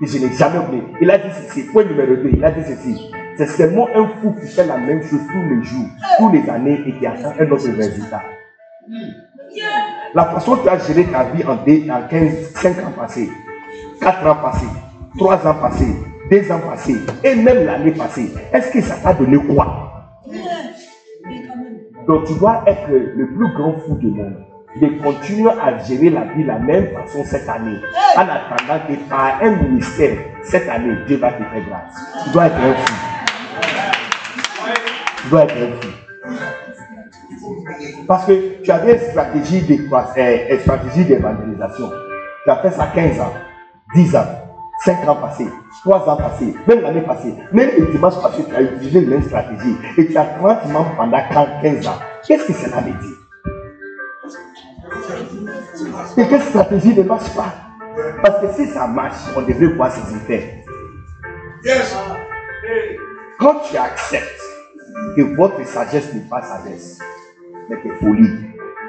que je n'ai jamais oublié. Il a dit ceci. Point numéro 2. Il a dit ceci. C'est seulement un fou qui fait la même chose tous les jours, tous les années et qui attend un autre résultat. La façon dont tu as géré ta vie en, 15, 5 ans passés, 4 ans passés, 3 ans passés, 2 ans passés, et même l'année passée, est-ce que ça t'a donné quoi? Donc tu dois être le plus grand fou du monde de continuer à gérer la vie de la même façon cette année, en attendant que par un ministère, cette année, Dieu va te faire grâce. Tu dois être un fou. Tu dois être un fou. Parce que tu avais une stratégie de stratégie d'évangélisation. Tu as fait ça 15 ans, 10 ans, 5 ans passés, 3 ans passés, même l'année passée, même le dimanche passé, tu as utilisé la même stratégie. Et tu as 30 membres pendant 15 ans. Qu'est-ce que cela veut dire? Et quelle stratégie ne marche pas? Parce que si ça marche, on devrait voir ses effets. Quand tu acceptes que votre sagesse n'est pas sagesse, mais que folie,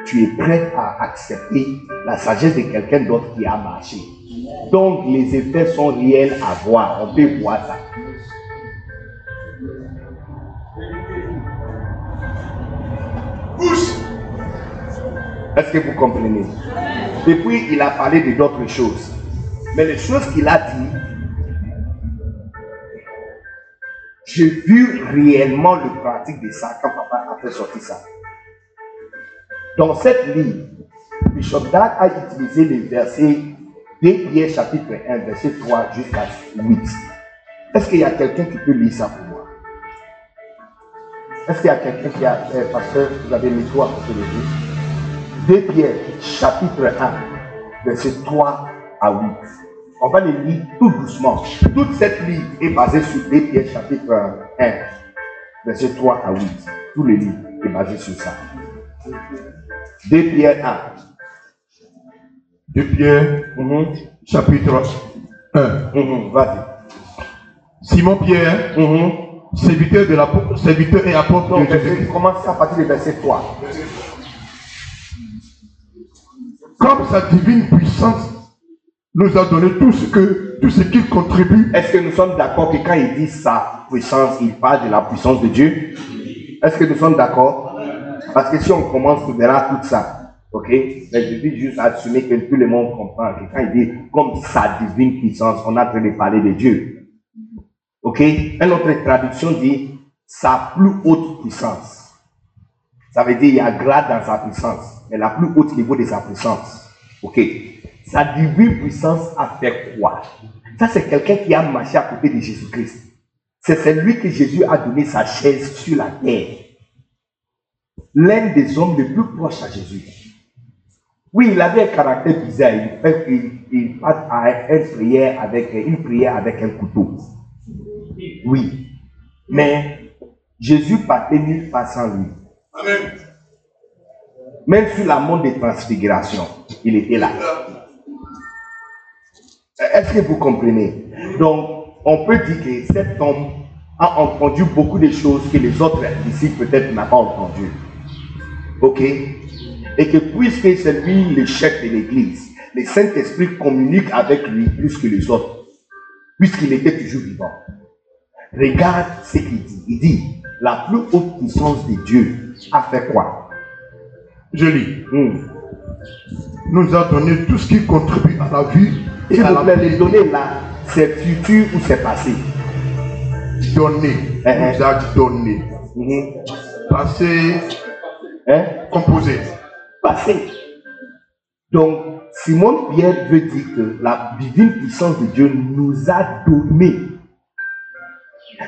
tu es prêt à accepter la sagesse de quelqu'un d'autre qui a marché. Donc les effets sont réels à voir, on peut voir ça. Est-ce que vous comprenez? Depuis, il a parlé de d'autres choses. Mais les choses qu'il a dit, j'ai vu réellement le pratique de ça quand papa a fait sortir ça. Dans cette ligne, Bishop Dag a utilisé les versets 2 Pierre chapitre 1, verset 3 jusqu'à 8. Est-ce qu'il y a quelqu'un qui peut lire ça pour moi? Est-ce qu'il y a quelqu'un qui a, eh, pasteur, vous avez mis toi pour le 2 Pierre chapitre 1, verset 3 à 8. On va les lire tout doucement. Toute cette ligne est basée sur 2 Pierre chapitre 1, verset 3 à 8. Tout le livre est basé sur ça. 2 Pierre 1. 2 Pierre, mhm. chapitre 1. Mhm, vas-y. Simon Pierre, mhm. serviteur, de la, serviteur et apôtre de Jésus. Commence à partir du verset 3. Comme sa divine puissance nous a donné tout ce que tout ce qu'il contribue. Est-ce que nous sommes d'accord que quand il dit sa puissance, il parle de la puissance de Dieu? Est-ce que nous sommes d'accord? Parce que si on commence, on verra tout ça. Ok Mais je dis juste assumer que tout le monde comprend quand il dit comme sa divine puissance, on a train de parler de Dieu. Ok? Une autre traduction dit sa plus haute puissance. Ça veut dire il y a grade dans sa puissance, mais la plus haute niveau de sa puissance. Ok? Sa divine puissance a fait quoi? Ça, c'est quelqu'un qui a marché à côté de Jésus-Christ. C'est celui que Jésus a donné sa chaise sur la terre. L'un des hommes les plus proches à Jésus. Oui, il avait un caractère bizarre. Il fait qu'il passe à une prière avec une prière avec un couteau. Oui. Mais Jésus partait mille pas sans lui. Amen. Même sur la montre de transfiguration, il était là. Est-ce que vous comprenez? Donc, on peut dire que cet homme a entendu beaucoup de choses que les autres ici peut-être n'ont pas entendu. Ok? Et que puisque c'est lui le chef de l'Église, le Saint-Esprit communique avec lui plus que les autres, puisqu'il était toujours vivant. Regarde ce qu'il dit. Il dit, la plus haute puissance de Dieu a fait quoi? Je lis. Hmm. Nous a donné tout ce qui contribue à la vie et la les donner là, c'est futur ou c'est passé? Donné. Uh Nous a donné. Mhm. Passé. Hein? Composé. Passé. Donc, Simon Pierre veut dire que la divine puissance de Dieu nous a donné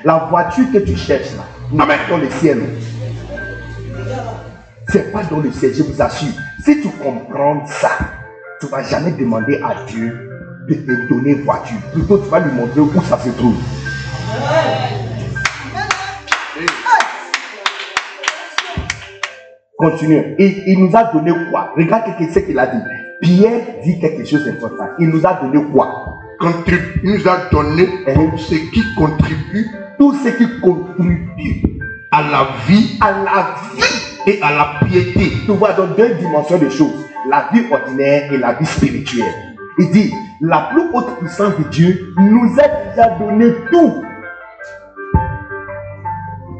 la voiture que tu cherches là, Amen. dans le ciel. C'est pas dans le ciel, je vous assure. Si tu comprends ça, tu ne vas jamais demander à Dieu de te donner voiture. Plutôt, tu vas lui montrer où ça se trouve. Continue. Et il nous a donné quoi? Regarde ce qu'il a dit. Pierre dit quelque chose d'important. Il nous a donné quoi? Il nous a donné tout ce qui contribue, tout ce qui contribue à la vie, à la vie et à la piété. Tu vois dans deux dimensions de choses, la vie ordinaire et la vie spirituelle. Il dit, la plus haute puissance de Dieu nous a déjà donné tout.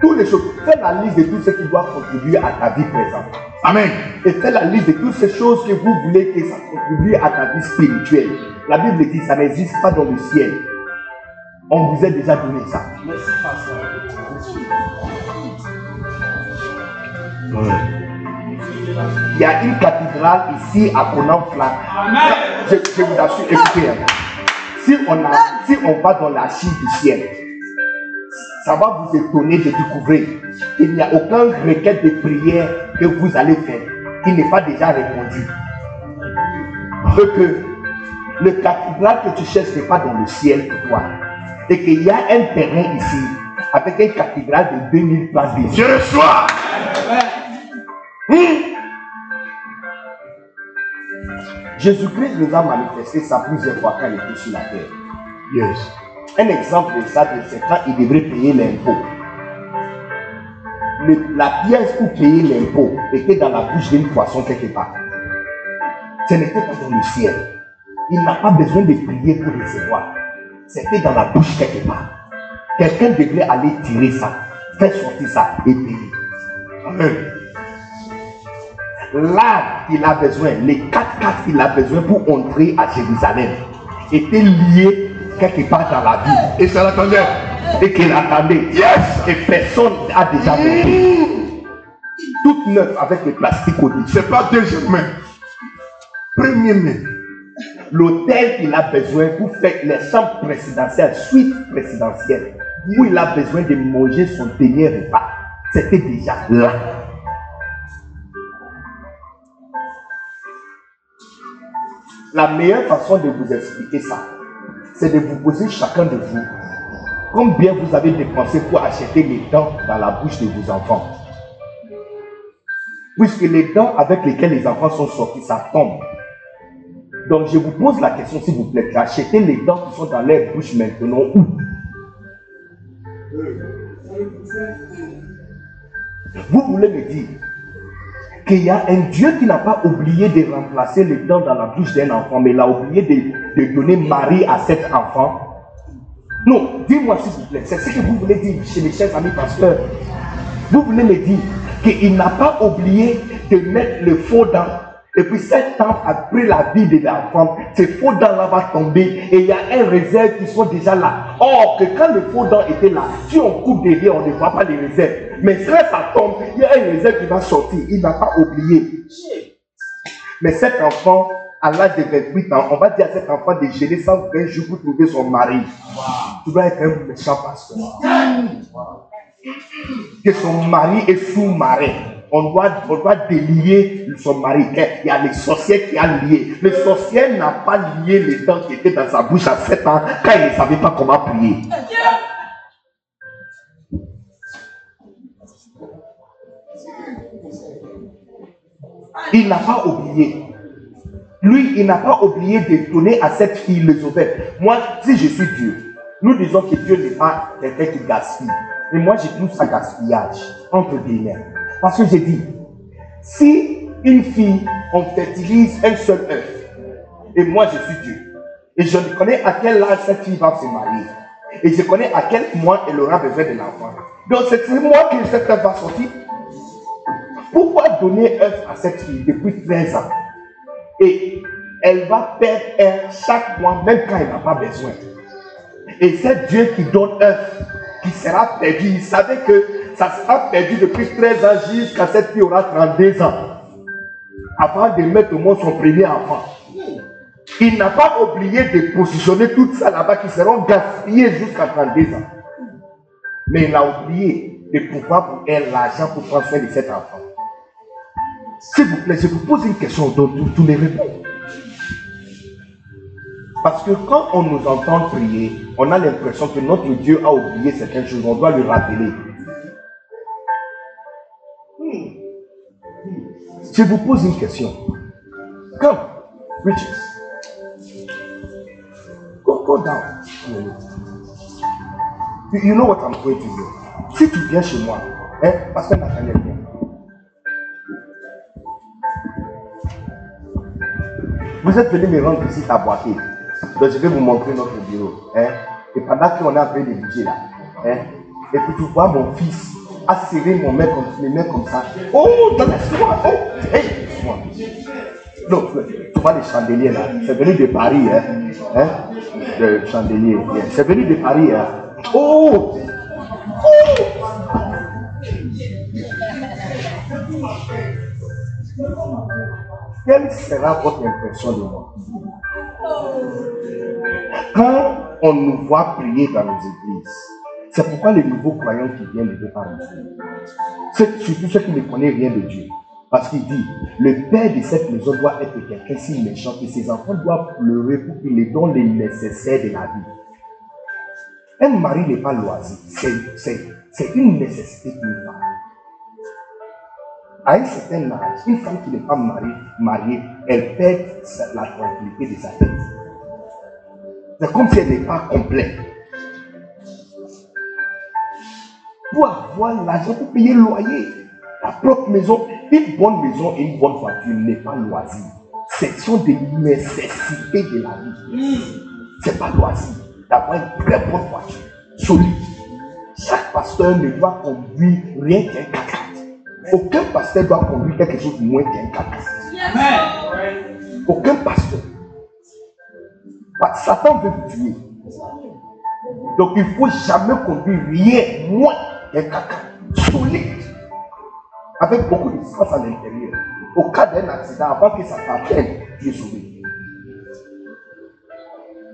Toutes les choses. Fais la liste de tout ce qui doit contribuer à ta vie présente. Amen. Et fais la liste de toutes ces choses que vous voulez que ça contribue à ta vie spirituelle. La Bible dit ça n'existe pas dans le ciel. On vous a déjà donné ça. Merci, Il y a une cathédrale ici à Conan Je, je, vous assure, écoutez, hein. si on, a, si on va dans la Chine du ciel, ça va vous étonner de découvrir qu'il n'y a aucun requête de prière que vous allez faire qui n'est pas déjà répondu. Que le cathédrale que tu cherches n'est pas dans le ciel pour toi. Et qu'il y a un terrain ici avec une cathédrale de 2000 places de Je reçois. Jésus-Christ nous a manifesté ça plusieurs fois quand il était sur la terre. Yes. Un exemple de ça, c'est quand il devrait payer l'impôt. La pièce pour payer l'impôt était dans la bouche d'une poisson quelque part. Ce n'était pas dans le ciel. Il n'a pas besoin de prier pour recevoir. C'était dans la bouche quelque part. Quelqu'un devrait aller tirer ça, faire sortir ça et payer. Amen. Là, il a besoin, les quatre quatre qu'il a besoin pour entrer à Jérusalem étaient liés quelque part dans la vie. Et ça l'attendait. Et qu'il attendait. Yes! Et personne n'a déjà fait. Toute neuve avec le plastique au dessus. C'est pas deuxième main. Premier main. L'hôtel qu'il a besoin pour faire les chambres présidentielles, suite présidentielle, où il a besoin de manger son dernier repas, c'était déjà là. La meilleure façon de vous expliquer ça, c'est de vous poser chacun de vous combien vous avez dépensé pour acheter les dents dans la bouche de vos enfants. Puisque les dents avec lesquelles les enfants sont sortis, ça tombe. Donc je vous pose la question, s'il vous plaît, achetez les dents qui sont dans leur bouche maintenant où? Vous voulez me dire qu'il y a un Dieu qui n'a pas oublié de remplacer les dents dans la bouche d'un enfant, mais il a oublié de, donner Marie à cet enfant. Non, dis-moi s'il vous plaît, c'est ce que vous voulez dire chez les chers amis pasteurs. Vous voulez me dire qu'il n'a pas oublié de mettre le faux dents Et puis cet temple a pris la vie de la femme. Ces faux dents là va tomber et il y a un réserve qui sont déjà là. Or que quand le faux dents était là, si on coupe derrière, on ne voit pas les réserves. Mais si ça tombe, il y a un réserve qui va sortir. Il n'a pas oublié. Mais cet enfant, à l'âge de 28 ans, on va dire à cet enfant de gêner 120 jours pour trouver son mari. Tu dois être un méchant pasteur. Que son mari est sous-marin. On doit, on doit délier son mari. Il y a les sorciers qui a lié. Le sorcier n'a pas lié les dents qui étaient dans sa bouche à 7 ans quand il ne savait pas comment prier. Il n'a pas oublié. Lui, il n'a pas oublié de donner à cette fille le sauveur. Moi, si je suis Dieu, nous disons que Dieu n'est pas quelqu'un qui gaspille. Et moi, j'ai tout ça gaspillage, entre guillemets. Parce que j'ai dit, si une fille, on fertilise un seul œuf, et moi je suis Dieu, et je connais à quel âge cette fille va se marier, et je connais à quel mois elle aura besoin de l'enfant. Donc c'est moi que cette œuf va sortir. Pourquoi donner œuf à cette fille depuis 13 ans? Et elle va perdre un chaque mois, même quand elle n'a pas besoin. Et c'est Dieu qui donne œuf, qui sera perdu. Il savait que ça sera perdu depuis 13 ans jusqu'à cette fille aura 32 ans. Avant de mettre au monde son premier enfant. Il n'a pas oublié de positionner tout ça là-bas qui seront gaspillés jusqu'à 32 ans. Mais il a oublié de pouvoir pour elle l'argent pour prendre soin de cet enfant. S'il vous plaît, je vous pose une question dont tous les répondent. Parce que quand on nous entend prier, on a l'impression que notre Dieu a oublié certaines choses. On doit lui rappeler. Je vous pose une question. Come, Richard. Go, go down. You, you know what I'm going to do. Si tu viens chez moi, hein, parce que Nathaniel vient. Vous êtes venu me rendre ici à boiter. Donc je vais vous montrer notre bureau. Hein? Et pendant qu'on en train de bouger là, hein? et puis tu vois mon fils a serré mon main comme, mes mains comme ça. Oh, laisse-moi. Oh, hey, laisse-moi. Non, tu vois les chandeliers là. C'est venu de Paris. Hein? hein? Le chandelier. C'est venu de Paris. Hein? Oh! Oh! Quelle sera votre impression de moi? Quand on nous voit prier dans nos églises, c'est pourquoi les nouveaux croyants qui viennent ne veulent pas C'est surtout ceux qui ne connaissent rien de Dieu. Parce qu'il dit, le père de cette maison doit être quelqu'un si méchant que ses enfants doivent pleurer pour qu'il les donne les nécessaires de la vie. Un mari n'est pas loisir, c'est une nécessité pour une femme. À un certain âge, une femme qui n'est pas mariée, mariée, elle perd la tranquillité de sa tête. C'est comme si elle n'est pas complète. Pour avoir l'argent pour payer le loyer, la propre maison, une bonne maison et une bonne voiture n'est pas loisir. Ce sont des nécessités de la vie. Ce n'est pas loisir d'avoir une très bonne voiture, solide. Chaque pasteur ne doit conduire rien qu'un caca. Aucun pasteur doit conduire quelque chose de moins qu'un caca. Aucun pasteur. Satan veut vous tuer. Donc il ne faut jamais conduire rien moins qu'un caca solide. Avec beaucoup d'espace à l'intérieur. Au cas d'un accident, avant que ça t'appelle, tu es sauvé.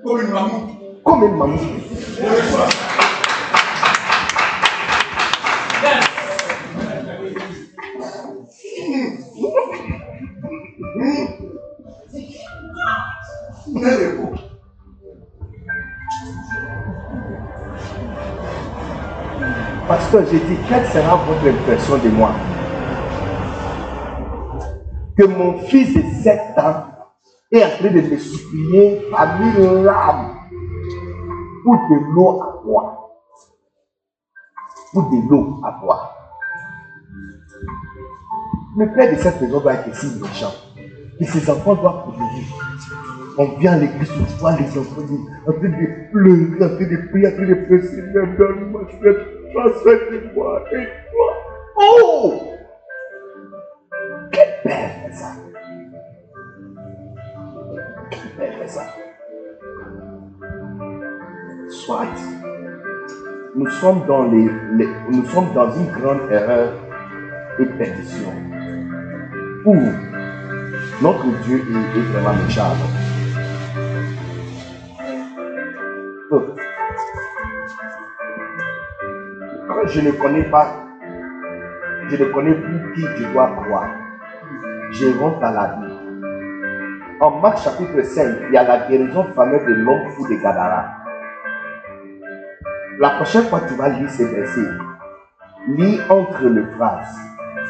Comme une maman. Comme une maman. Pasteur, j'ai dit, quelle sera votre impression de moi? Que mon fils de 7 ans est en train de me supplier parmi larmes pour de l'eau à boire. Pour de l'eau à boire. Le père de cette maison doit être si méchant. Et ses enfants doivent produire. On vient à l'église, on voit les enfants en train de pleurer, en train de prier, en train de prier, Seigneur, donne-moi Renseigne-moi et toi. Oh Quelle père ça Quelle père ça Soit, nous sommes dans, les, les, nous sommes dans une grande erreur et perdition où notre Dieu est, est vraiment méchant. Je ne connais pas, je ne connais plus qui je dois croire. Je rentre dans la vie. En Marc chapitre 5, il y a la guérison fameuse de l'homme fou de Gadara. La prochaine fois que tu vas lire ces versets, lis entre les phrases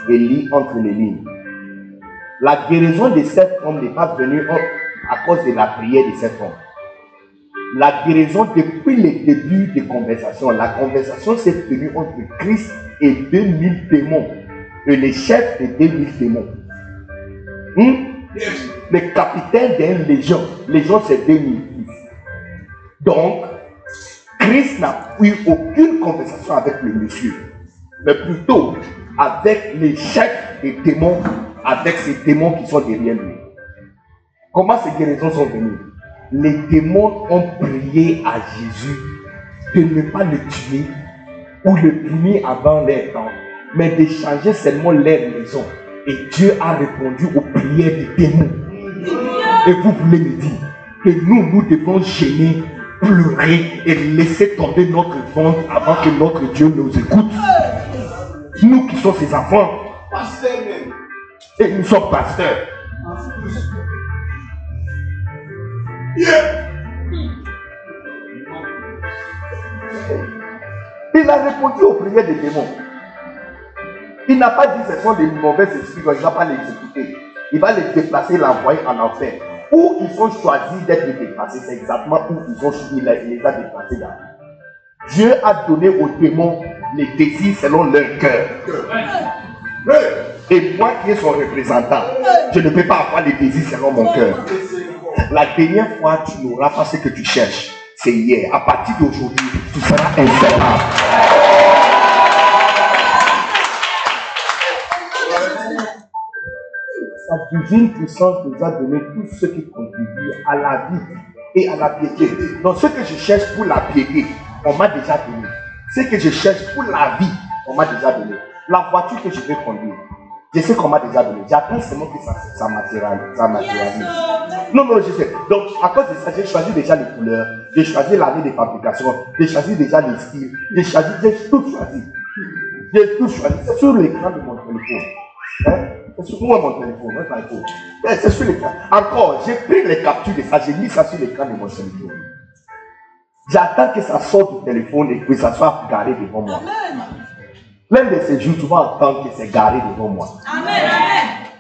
et lis entre les lignes. La guérison de cet homme n'est pas venue en- à cause de la prière de cet homme. La guérison, depuis le début des conversations, la conversation s'est tenue entre Christ et 2000 démons, et les chefs de 2000 démons. Hmm? Le capitaine d'une légion, légion c'est 2000 plus. Donc, Christ n'a eu aucune conversation avec le monsieur, mais plutôt avec les chefs des démons, avec ces démons qui sont derrière lui. Comment ces guérisons sont venues? Les démons ont prié à Jésus de ne pas le tuer ou le punir avant leur temps, mais de changer seulement leur maison. Et Dieu a répondu aux prières des démons. Et vous voulez me dire que nous, nous devons gêner, pleurer et laisser tomber notre ventre avant que notre Dieu nous écoute. Nous qui sommes ses enfants. Et nous sommes pasteurs. Il a répondu aux prières des démons. Il n'a pas dit ce sont des mauvais esprits, donc il ne va pas les exécuter. Il va les déplacer, l'envoyer en enfer. Où ils ont choisi d'être déplacés, c'est exactement où ils ont choisi, il les a déplacés là. Dieu a donné aux démons les désirs selon leur cœur. Et moi qui est son représentant, je ne peux pas avoir les désirs selon mon cœur. La dernière fois, tu n'auras pas ce que tu cherches. C'est hier. À partir d'aujourd'hui, tu seras infaillible. Sa divine puissance nous a donné tout ce qui contribue à la vie et à la piété. Donc, ce que je cherche pour la piété, on m'a déjà donné. Ce que je cherche pour la vie, on m'a déjà donné. La voiture que je vais conduire, je sais qu'on m'a déjà donné. J'attends seulement que ça, ça matérialise. Non, non, je sais. Donc, à cause de ça, j'ai choisi déjà les couleurs, j'ai choisi l'année de fabrication, j'ai choisi déjà les styles, j'ai choisi, j'ai tout choisi. J'ai tout choisi. C'est sur l'écran de mon téléphone. Hein? C'est sur moi mon téléphone, mon téléphone. Eh, C'est sur l'écran. Encore, j'ai pris les captures de ça, j'ai mis ça sur l'écran de mon téléphone. J'attends que ça sorte du téléphone et que ça soit garé devant moi. L'un de ces jours, tu vas entendre que c'est garé devant moi. Amen, amen.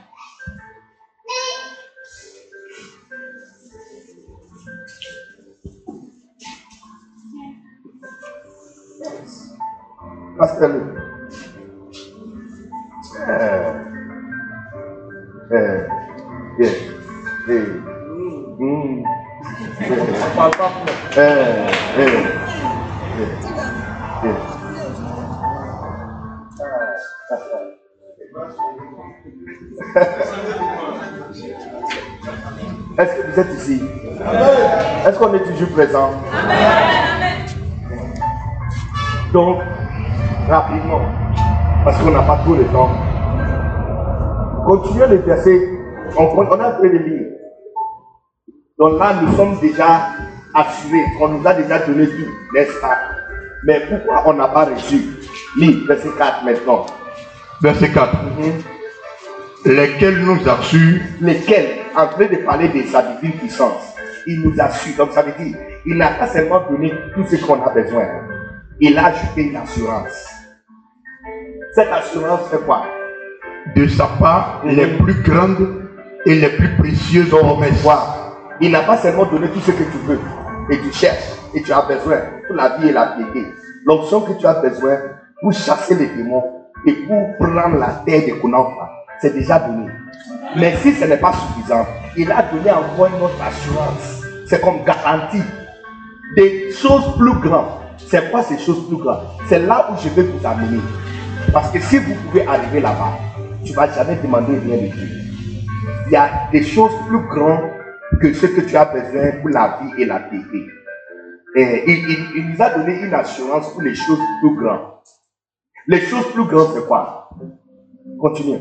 Pasteur. Euh, euh, yeah, yeah, mm, euh, euh, yeah, yeah. Est-ce que vous êtes ici? Est-ce qu'on est toujours présent? Donc, rapidement, parce qu'on n'a pas tout le temps. Continuons les versets. On, a fait les lire. Donc là, nous sommes déjà assurés. On nous a déjà donné tout, n'est-ce pas? Mais pourquoi on n'a pas reçu? Lis, verset 4 maintenant. Verset 4. Lesquels nous assurent Lesquels, en train de parler de sa divine puissance, il nous assure. Donc ça veut dire, il n'a pas seulement donné tout ce qu'on a besoin. Il a ajouté une assurance. Cette assurance fait quoi? De sa part Mhm. les plus grandes et les plus précieuses promesses. Voir. Il n'a pas seulement donné tout ce que tu veux et tu cherches et tu as besoin pour la vie et la piété. L'option que tu as besoin pour chasser les démons et pour prendre la terre de Konampa, c'est déjà donné. Mais si ce n'est pas suffisant, il a donné encore une autre assurance. C'est comme garantie des choses plus grandes. C'est quoi ces choses plus grandes? C'est là où je vais vous amener. Parce que si vous pouvez arriver là-bas, tu ne vas jamais demander rien de Dieu. Il y a des choses plus grandes que ce que tu as besoin pour la vie et la piété. Et il, il nous a donné une assurance pour les choses plus grandes. Les choses plus grandes, c'est quoi? Continue.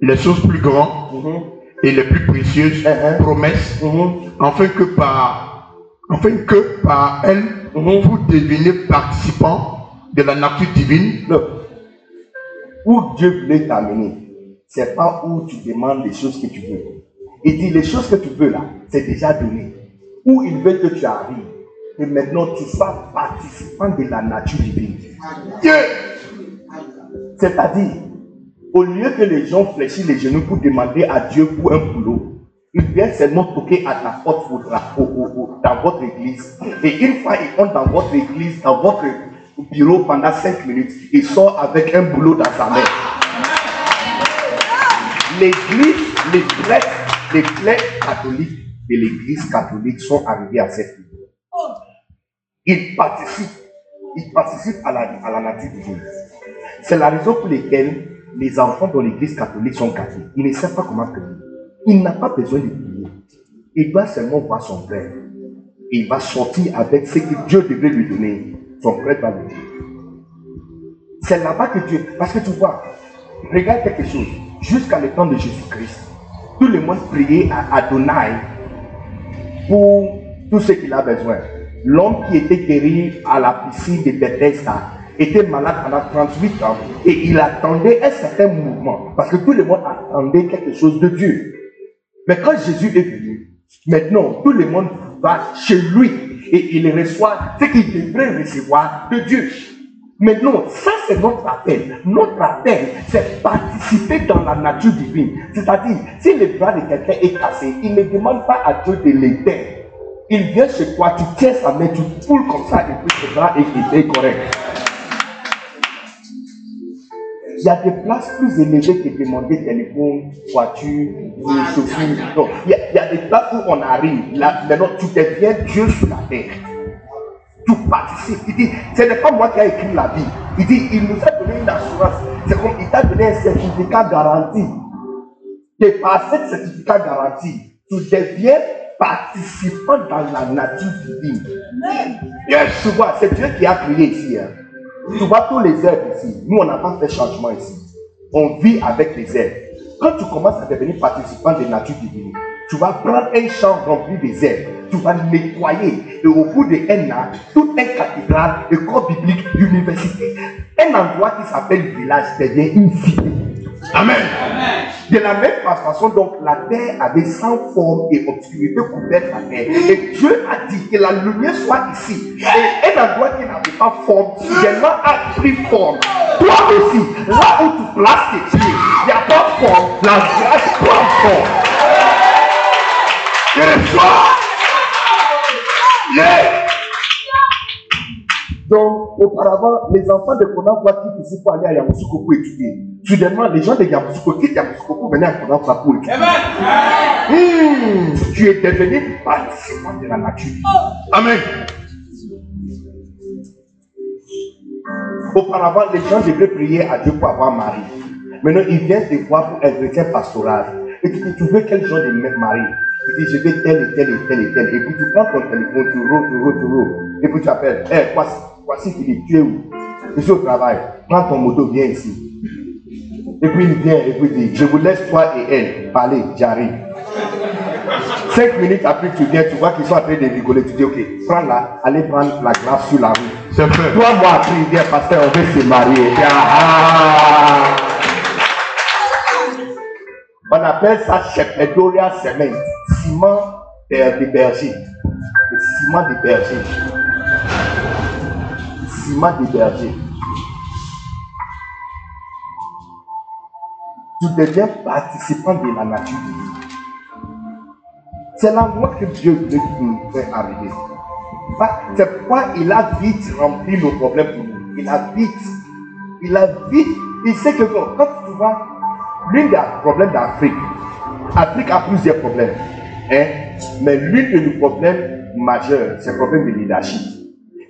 Les choses plus grandes Mhm. et les plus précieuses Uh-huh. promesses, afin que par, afin que par elles, Mhm. vous deveniez participants de la nature divine, où Dieu voulait t'amener, c'est pas où tu demandes les choses que tu veux. Il dit les choses que tu veux là, c'est déjà donné. Où il veut que tu arrives. Et maintenant, tu sois participant de la nature divine. Dieu, c'est-à-dire, au lieu que les gens fléchissent les genoux pour demander à Dieu pour un boulot, ils viennent seulement toquer à ta porte au- dans votre église. Et une fois ils entrent dans votre église, dans votre bureau pendant cinq minutes, ils sortent avec un boulot dans sa main. L'église, les prêtres, les prêtres catholiques de l'église catholique sont arrivés à cette niveau. Ils participent, ils participent à la, à la nature. C'est la raison pour laquelle les enfants dans l'église catholique sont gâtés. Ils ne savent pas comment prier. Il n'a pas besoin de prier. Il doit seulement voir son père. Et il va sortir avec ce que Dieu devait lui donner. Son père va lui dire. C'est là-bas que Dieu. Parce que tu vois, regarde quelque chose. Jusqu'à le temps de Jésus-Christ, tout le monde priait à Adonai pour tout ce qu'il a besoin. L'homme qui était guéri à la piscine de Bethesda était malade pendant 38 ans et il attendait un certain mouvement parce que tout le monde attendait quelque chose de Dieu. Mais quand Jésus est venu, maintenant tout le monde va chez lui et il reçoit ce qu'il devrait recevoir de Dieu. Maintenant, ça c'est notre appel. Notre appel, c'est participer dans la nature divine. C'est-à-dire, si le bras de quelqu'un est cassé, il ne demande pas à Dieu de l'aider. Il vient chez toi, tu tiens sa main, tu poules comme ça et puis le bras est, est correct. Il y a des places plus élevées que demander téléphone, voiture, il a, il y a des places où on arrive. Là, maintenant, tu deviens Dieu sur la terre. Tu participes. Il dit, ce n'est pas moi qui ai écrit la vie. Il dit, il nous a donné une assurance. C'est comme il t'a donné un certificat garanti. Et par ce certificat garanti, tu deviens participant dans la nature divine. Tu vois, c'est Dieu qui a créé ici. hein. Tu vois tous les herbes ici. Nous, on n'a pas fait changement ici. On vit avec les herbes. Quand tu commences à devenir participant de la nature divine, tu vas prendre un champ rempli des herbes. Tu vas nettoyer. Et au bout d'un an, tout un cathédrale, école biblique, université, un endroit qui s'appelle village devient une cité. Amen. De la même façon, donc, la terre avait sans forme et obscurité couverte la terre. Et Dieu a dit que la lumière soit ici. Et un endroit qui n'avait pas forme, soudainement a pris forme. Toi aussi, là où tu places tes pieds, il n'y a pas forme, la grâce prend forme. Et yeah. Donc, auparavant, les enfants de Konakwa quittent ici pour aller à Yamoussoukro pour étudier. Soudainement, les gens de Yamoussoukro quittent Yamoussoukro pour venir à Konakwa pour étudier. Hmm, tu es devenu participant de la nature. Amen. Auparavant, les gens devaient prier à Dieu pour avoir mari. Maintenant, ils viennent te voir pour un entretien pastoral. Et tu dis, tu veux quel genre de mari? Il dit, je veux tel et tel et tel et tel. Et puis tu prends ton téléphone, tu roules, tu roules, tu roules. Et puis tu appelles, hé, voici, voici qui dit, tu es où Je suis au travail. Prends ton moto, viens ici. Et puis il vient et puis il dit, je vous laisse toi et elle parler, j'arrive. Cinq minutes après tu viens, tu vois qu'ils sont en train de rigoler. Tu dis, ok, prends la, allez prendre la glace sur la rue. c'est fait. Toi, moi, après, il vient, pasteur, on veut se marier. Ah, ah. On appelle ça Shepedoria Cement, ciment de, de berger. Le ciment de berger. Ciment de berger. Tu deviens participant de la nature. C'est l'endroit que Dieu veut nous faire arriver. C'est pourquoi il a vite rempli nos problèmes pour nous. Il a vite, il a vite, il sait que quand tu vois, l'un des problèmes d'Afrique, Afrique a plusieurs problèmes. Hein? Mais l'un de nos problèmes majeurs, c'est le problème de leadership.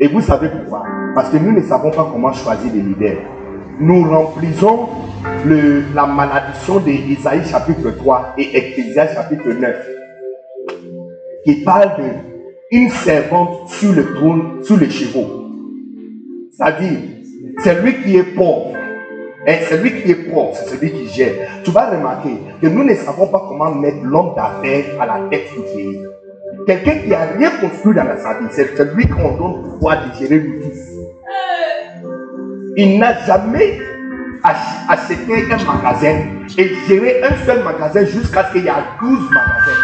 Et vous savez pourquoi? Parce que nous ne savons pas comment choisir des leaders. Nous remplissons la malédiction d'Ésaïe chapitre 3 et Ecclésias chapitre 9 qui parle de une servante sur le trône, sur les chevaux. C'est-à-dire, c'est lui qui est pauvre. Et celui qui est pauvre, c'est celui qui gère. Tu vas remarquer que nous ne savons pas comment mettre l'homme d'affaires à la tête du pays. Quelqu'un qui n'a rien construit dans sa vie, c'est celui qu'on donne le pouvoir de gérer le tout. Il n'a jamais acheté un magasin et géré un seul magasin jusqu'à ce qu'il y ait 12 magasins.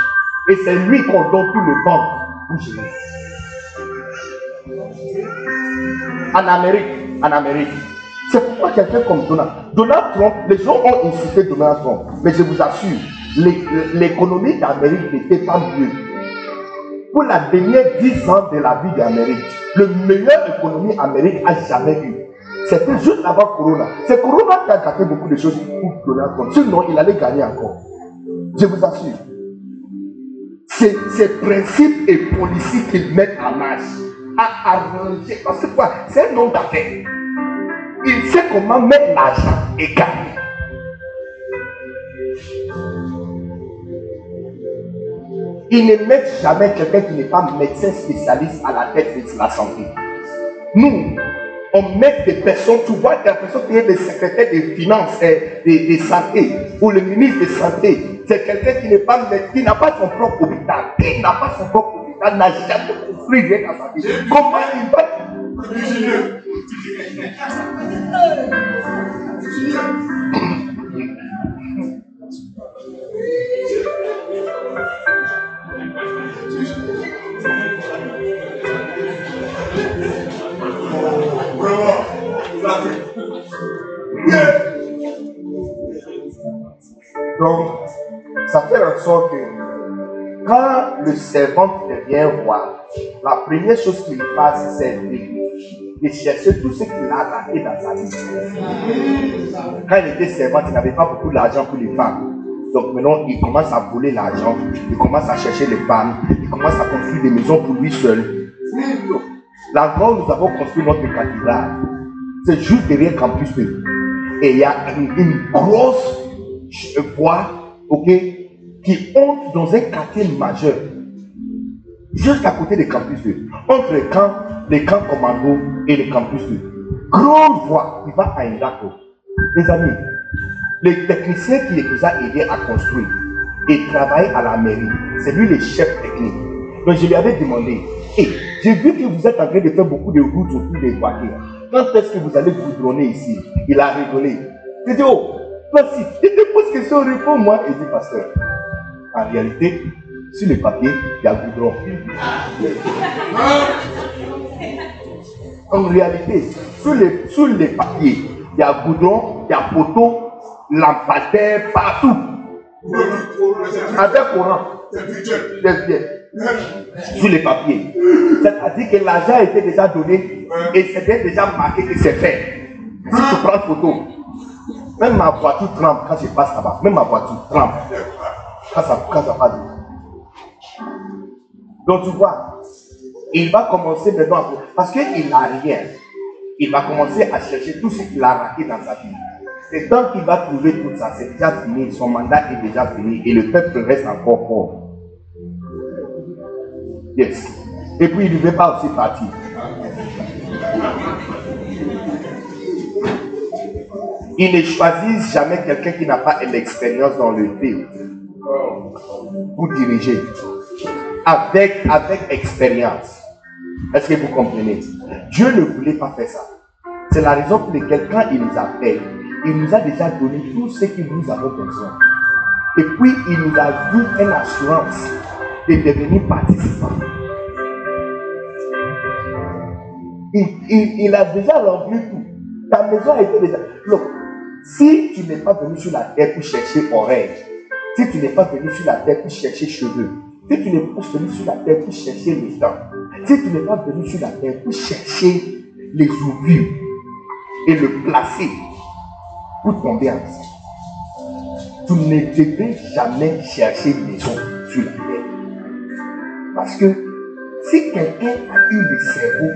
Et c'est lui qu'on donne tout le banque pour gérer. En Amérique, en Amérique, c'est pourquoi quelqu'un comme Donald, Donald Trump, les gens ont insulté Donald Trump, mais je vous assure, l'économie d'Amérique n'était pas mieux. Pour la dernière 10 ans de la vie d'Amérique, le meilleur économie Amérique a jamais eu. C'était juste avant Corona. C'est Corona qui a gâté beaucoup de choses pour Donald Trump. Sinon, il allait gagner encore. Je vous assure. C'est ces principes et politiques qu'ils mettent en marche à arranger. Parce que quoi? C'est un homme d'affaires. Il sait comment mettre l'argent et gagner. Il ne met jamais quelqu'un qui n'est pas médecin spécialiste à la tête de la santé. Nous, on met des personnes, tu vois, des personnes qui est le secrétaire des finances et de, santé ou le ministre de santé. C'est quelqu'un qui n'est pas qui n'a pas son propre hôpital. Qui n'a pas son propre hôpital, n'a jamais construit rien dans sa vie. Comment il va donc, ça fait en sorte que quand le servant devient roi, la première chose qu'il fasse, c'est de, chercher tout ce qu'il a raté dans sa vie. Quand il était servant, il n'avait pas beaucoup d'argent pour les femmes. Donc maintenant, il commence à voler l'argent, il commence à chercher les femmes, il commence à construire des maisons pour lui seul. L'endroit où nous avons construit notre cathédrale, c'est juste derrière Campus 2. Et il y a une, grosse voie, qui entre dans un quartier majeur, juste à côté du Campus 2, entre les camps, les camps commando et le Campus 2. Grande voie qui va à Indako. Les amis, le technicien qui nous a aidés à construire et travaille à la mairie, c'est lui le chef technique. Donc je lui avais demandé, et j'ai vu que vous êtes en train de faire beaucoup de routes autour des voitures. Quand est-ce que vous allez goudronner ici? Il a rigolé. J'ai dit, oh, voici, il te pose question, réponds-moi. Il dit, pasteur, en réalité, sur le papier, il y a goudron. En réalité, sur les, sur les papiers, il y a goudron, il y a poteau, lampadaire, partout. Avec courant. Sur les papiers. C'est-à-dire que l'argent était déjà donné et c'était déjà marqué que c'est fait. Si tu prends photo, même ma voiture tremble quand je passe là-bas. Même ma voiture tremble quand ça, quand ça passe. Donc tu vois, il va commencer maintenant parce qu'il n'a rien. Il va commencer à chercher tout ce qu'il a raté dans sa vie. Et tant qu'il va trouver tout ça, c'est déjà fini, son mandat est déjà fini et le peuple reste encore fort. Yes. Et puis il ne veut pas aussi partir. Il ne choisit jamais quelqu'un qui n'a pas l'expérience dans le field pour diriger. Avec, avec expérience. Est-ce que vous comprenez? Dieu ne voulait pas faire ça. C'est la raison pour laquelle quand il nous a fait, il nous a déjà donné tout ce que nous avons besoin. Et puis, il nous a vu une assurance de devenir participants. Il, a déjà rempli tout. Ta maison a été déjà. Look, si tu n'es pas venu sur la terre pour chercher oreille, si tu n'es pas venu sur la terre pour chercher cheveux, si tu n'es pas venu sur la terre pour chercher les dents, si tu n'es pas venu sur la terre pour chercher les oublis et le placer tomber ensemble. Tu ne devrais jamais chercher une maison sur la terre. Parce que si quelqu'un a eu le cerveau,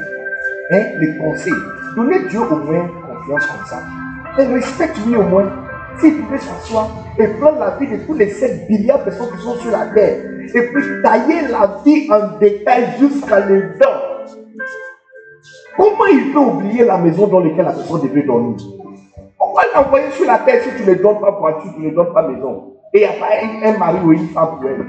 hein, les conseils, donnez Dieu au moins confiance comme ça. Et respecte-lui au moins. s'il pouvait s'asseoir et prendre la vie de tous les 7 milliards de personnes qui sont sur la terre, et puis tailler la vie en détail jusqu'à les dents, comment il peut oublier la maison dans laquelle la personne devait dormir? L'envoyer sur la terre si tu ne donnes pas voiture, tu ne donnes pas maison? Et il n'y a pas un, mari ou une femme pour elle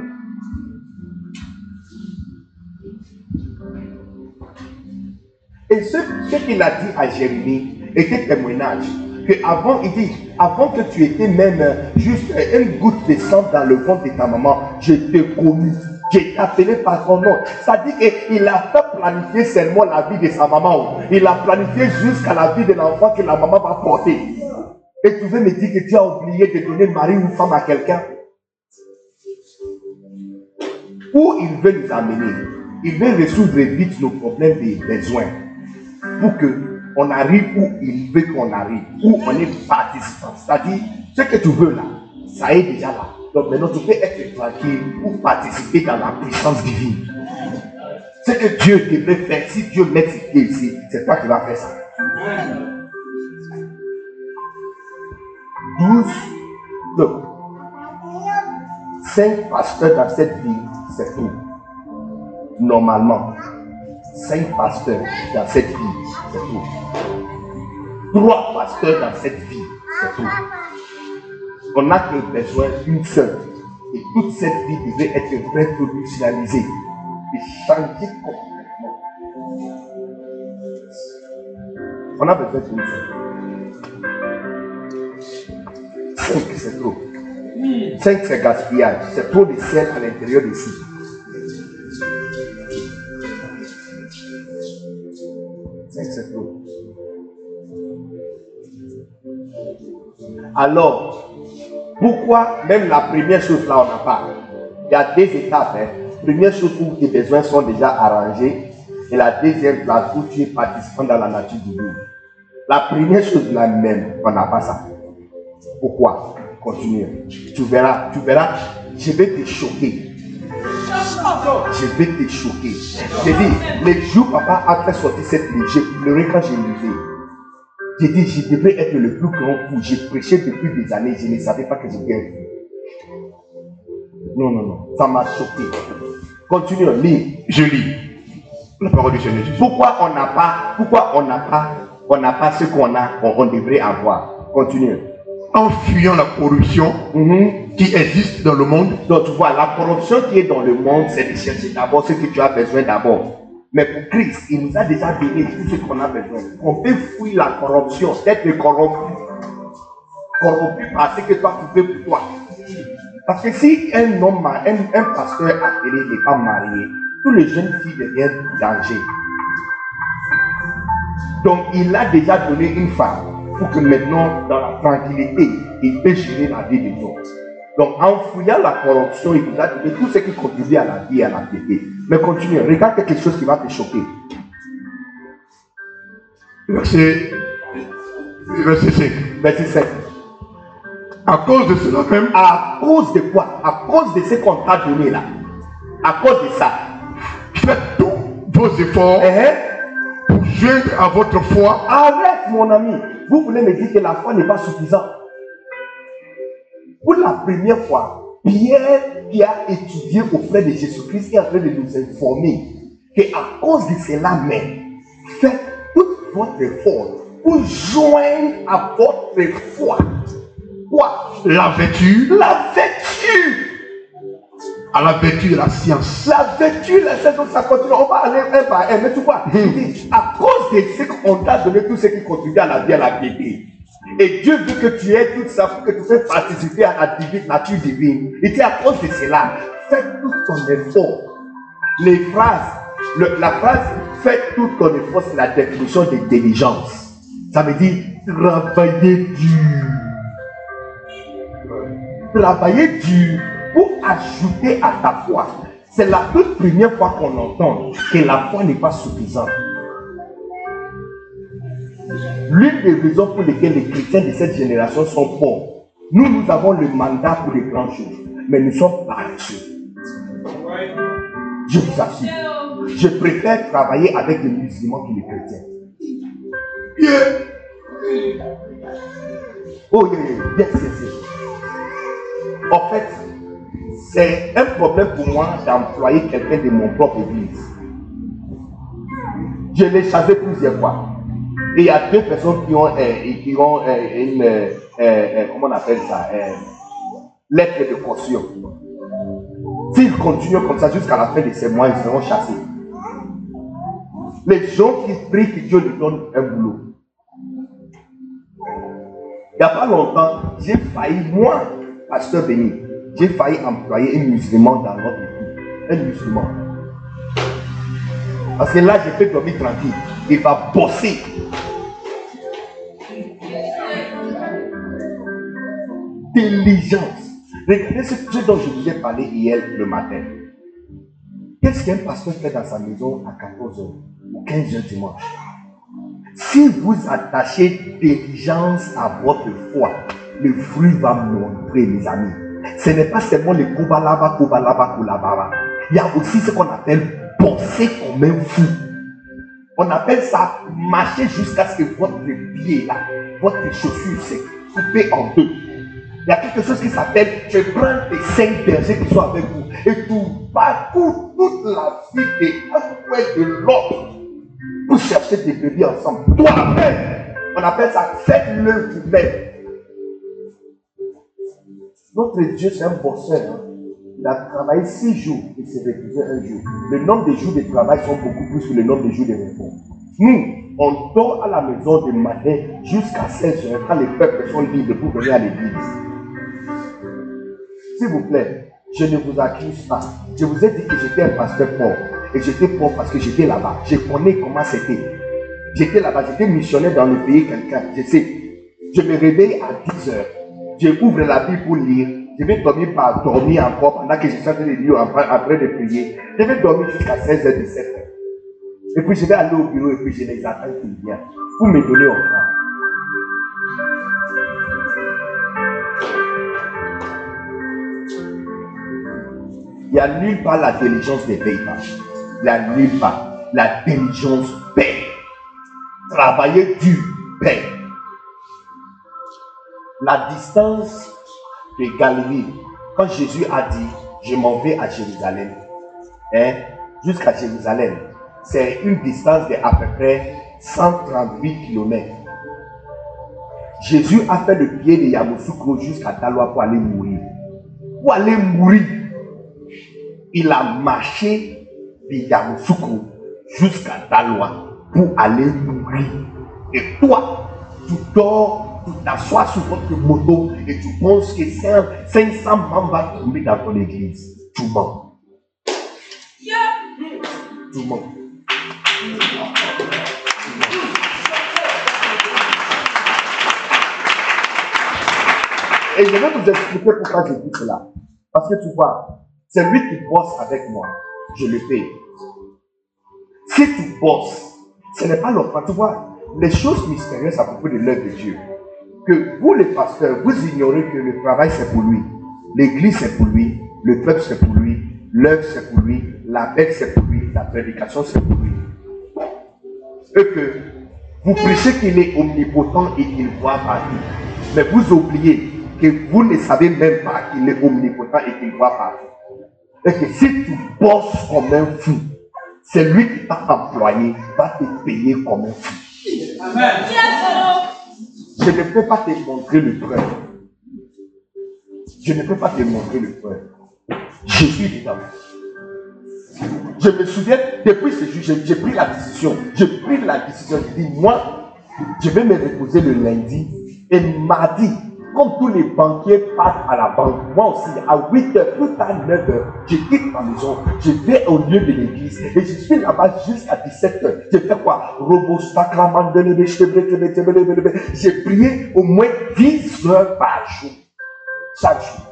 Et ce, qu'il a dit à Jérémie était témoignage. Que avant, il dit, avant que tu étais même juste une goutte de sang dans le ventre de ta maman, je t'ai connu. J'ai appelé par ton nom. Ça dit qu'il a fait planifier seulement la vie de sa maman. Il a planifié jusqu'à la vie de l'enfant que la maman va porter. Et tu veux me dire que tu as oublié de donner mari ou femme à quelqu'un? Où il veut nous amener Il veut résoudre vite nos problèmes des besoins pour qu'on arrive où il veut qu'on arrive, où on est participant. C'est-à-dire, ce que tu veux là, ça est déjà là. Donc maintenant, tu peux être tranquille pour participer dans la puissance divine. Ce que Dieu devrait faire, si Dieu met ses pieds ici, c'est toi qui vas faire ça. 12, donc, 5 pasteurs dans cette ville, c'est tout. Normalement, cinq pasteurs dans cette ville, c'est tout. Trois pasteurs dans cette ville, c'est tout. On n'a que besoin d'une seule. Et toute cette vie devait être révolutionnisée et changée complètement. On a besoin d'une seule. Cinq, c'est trop. Cinq, c'est gaspillage. C'est trop de ciel à l'intérieur d'ici. Cinq, c'est trop. Alors, pourquoi même la première chose là, on n'a pas? Il y a deux étapes. Hein. Première chose où tes besoins sont déjà arrangés et la deuxième place où tu es participant dans la nature du monde. La première chose là même, on n'a pas ça. Pourquoi? Continue. Tu verras, tu verras, je vais te choquer. Je vais te choquer. J'ai dit, les jours papa a fait sortir cette ligne, j'ai pleuré quand j'ai lisé. J'ai dit, je devrais être le plus grand fou. J'ai prêché depuis des années, je ne savais pas que j'étais un fou. Non, non, non, ça m'a choqué. Continue, lis. Je lis la parole du Seigneur Jésus. Pourquoi on n'a pas, pourquoi on n'a pas, on n'a pas ce qu'on a, on, on devrait avoir? Continue. En fuyant la corruption Mhm. qui existe dans le monde, Donc tu vois, la corruption qui est dans le monde, c'est de chercher d'abord ce que tu as besoin d'abord. Mais pour Christ, il nous a déjà donné tout ce qu'on a besoin. On peut fuir la corruption, être corrompu. Corrompu par ce que toi tu fais pour toi. Parce que si un homme, un, un pasteur appelé n'est pas marié, tous les jeunes filles deviennent danger. Donc il a déjà donné une femme pour que maintenant, dans la tranquillité, il peut gérer la vie des autres. Donc en fouillant la corruption, il nous a donné tout ce qui contribue à la vie et à la piété. Mais continue, regarde quelque chose qui va te choquer. verset, verset 5. Verset 7. À cause de cela même, À cause de quoi? À cause de ce qu'on t'a donné là. À cause de ça. faites tous vos efforts Hein? pour joindre à votre foi Arrête, mon ami. Vous voulez me dire que la foi n'est pas suffisante. Pour la première fois, Pierre, qui a étudié auprès de Jésus-Christ, est en train de nous informer qu'à cause de cela même, faites tout votre effort pour joindre à votre foi. Quoi? La vertu, La vertu. À la vertu de la science. La vertu, la saison, ça continue. On va aller un par un. Mais tu vois, dit, à cause de ce qu'on t'a donné, tout ce qui contribue à la vie, à la piété. Et Dieu veut que tu aies tout ça pour que tu puisses participer à la divine, nature divine. Et c'est à cause de cela. Fais tout ton effort. Les phrases, le- la phrase fais tout ton effort, c'est la définition de diligence. Ça veut dire travailler dur. Travailler dur pour ajouter à ta foi. C'est la toute première fois qu'on entend que la foi n'est pas suffisante. L'une des raisons pour lesquelles les chrétiens de cette génération sont pauvres, nous, nous avons le mandat pour les grandes choses, mais nous sommes paresseux. Je vous assure, je préfère travailler avec des musulmans que les chrétiens. Oh, yeah, yeah. En fait, c'est un problème pour moi d'employer quelqu'un de mon propre église. Je l'ai chassé plusieurs fois. Et il y a deux personnes qui ont, euh, qui ont euh, une, euh, comment on appelle ça, lettre de caution. S'ils continuent comme ça jusqu'à la fin de ces mois, ils seront chassés. Les gens qui prient que Dieu leur donne un boulot. Il n'y a pas longtemps, j'ai failli, moi, pasteur Béni, j'ai failli employer un musulman dans notre équipe. Un musulman. Parce que là, je peux dormir tranquille. Il va bosser. Diligence. Regardez ce, ce dont je vous ai parlé hier le matin. Qu'est-ce qu'un pasteur fait dans sa maison à 14h ou 15h dimanche? Si vous attachez diligence à votre foi, le fruit va montrer, les amis. Ce n'est pas seulement le kubalaba, kubalaba, kulababa. Il y a aussi ce qu'on appelle bosser comme un fou. On appelle ça marcher jusqu'à ce que votre pied là, votre chaussure s'est coupée en deux. Il y a quelque chose qui s'appelle, tu prends tes cinq bergers qui sont avec vous et tu parcours toute la vie de un de l'autre pour chercher des bébés ensemble. Toi-même, on appelle ça faites-le vous-même. Notre Dieu, c'est un bosseur. hein. Il a travaillé six jours et s'est reposé un jour. Le nombre de jours de travail sont beaucoup plus que le nombre de jours de repos. Nous, on dort à la maison du matin jusqu'à 16 heures quand les peuples sont libres pour venir à l'église. S'il vous plaît, je ne vous accuse pas. Je vous ai dit que j'étais un pasteur pauvre. Et j'étais pauvre parce que j'étais là-bas. Je connais comment c'était. J'étais là-bas, j'étais missionnaire dans le pays quelqu'un. Je sais. Je me réveille à 10 heures. Je ouvre la Bible pour lire. Je vais dormir par dormir encore pendant que je suis en train de lire, en train de prier. Je vais dormir jusqu'à 16h, 17h. Et puis je vais aller au bureau et puis je les attends qu'ils viennent pour me donner offrande. Il n'y a nulle part la diligence ne. Il n'y a nulle part. La diligence paye. Travailler dur paye. La distance de Galilée, quand Jésus a dit, je m'en vais à Jérusalem, hein, jusqu'à Jérusalem, c'est une distance de à peu près 138 km. Jésus a fait le pied de Yamoussoukro jusqu'à Daloa pour aller mourir. Pour aller mourir, il a marché de Yamoussoukro jusqu'à Daloa pour aller mourir. Et toi, tu dors, t'assois sur votre moto et tu penses que 500 membres vont tomber dans ton église. Tu mens. Tu mens. Et je vais vous expliquer pourquoi je dis cela. Parce que tu vois, c'est lui qui bosse avec moi. Je le paye. Si tu bosses, ce n'est pas l'offre. Tu vois, les choses mystérieuses à propos de l'œuvre de Dieu. Que vous, les pasteurs, vous ignorez que le travail c'est pour lui. L'église c'est pour lui. Le peuple c'est pour lui. L'œuvre c'est pour lui. La paix c'est pour lui. La prédication c'est pour lui. Et que vous prêchez qu'il est omnipotent et qu'il voit partout. Mais vous oubliez que vous ne savez même pas qu'il est omnipotent et qu'il voit partout. Et que si tu bosses comme un fou, c'est lui qui t'a employé, va te payer comme un fou. Je ne peux pas te montrer le preuve. Je ne peux pas te montrer le preuve. Je suis dedans. Je me souviens, depuis ce jour, j'ai pris la décision. J'ai pris la décision. J'ai dit, moi, je vais me reposer le lundi. Et mardi, comme tous les banquiers partent à la banque, moi aussi, à 8 h, plus tard 9 h, je quitte ma maison, je vais au lieu de l'église et je suis là-bas jusqu'à 17 h. Je fais quoi? J'ai prié au moins 10 heures par jour, chaque jour.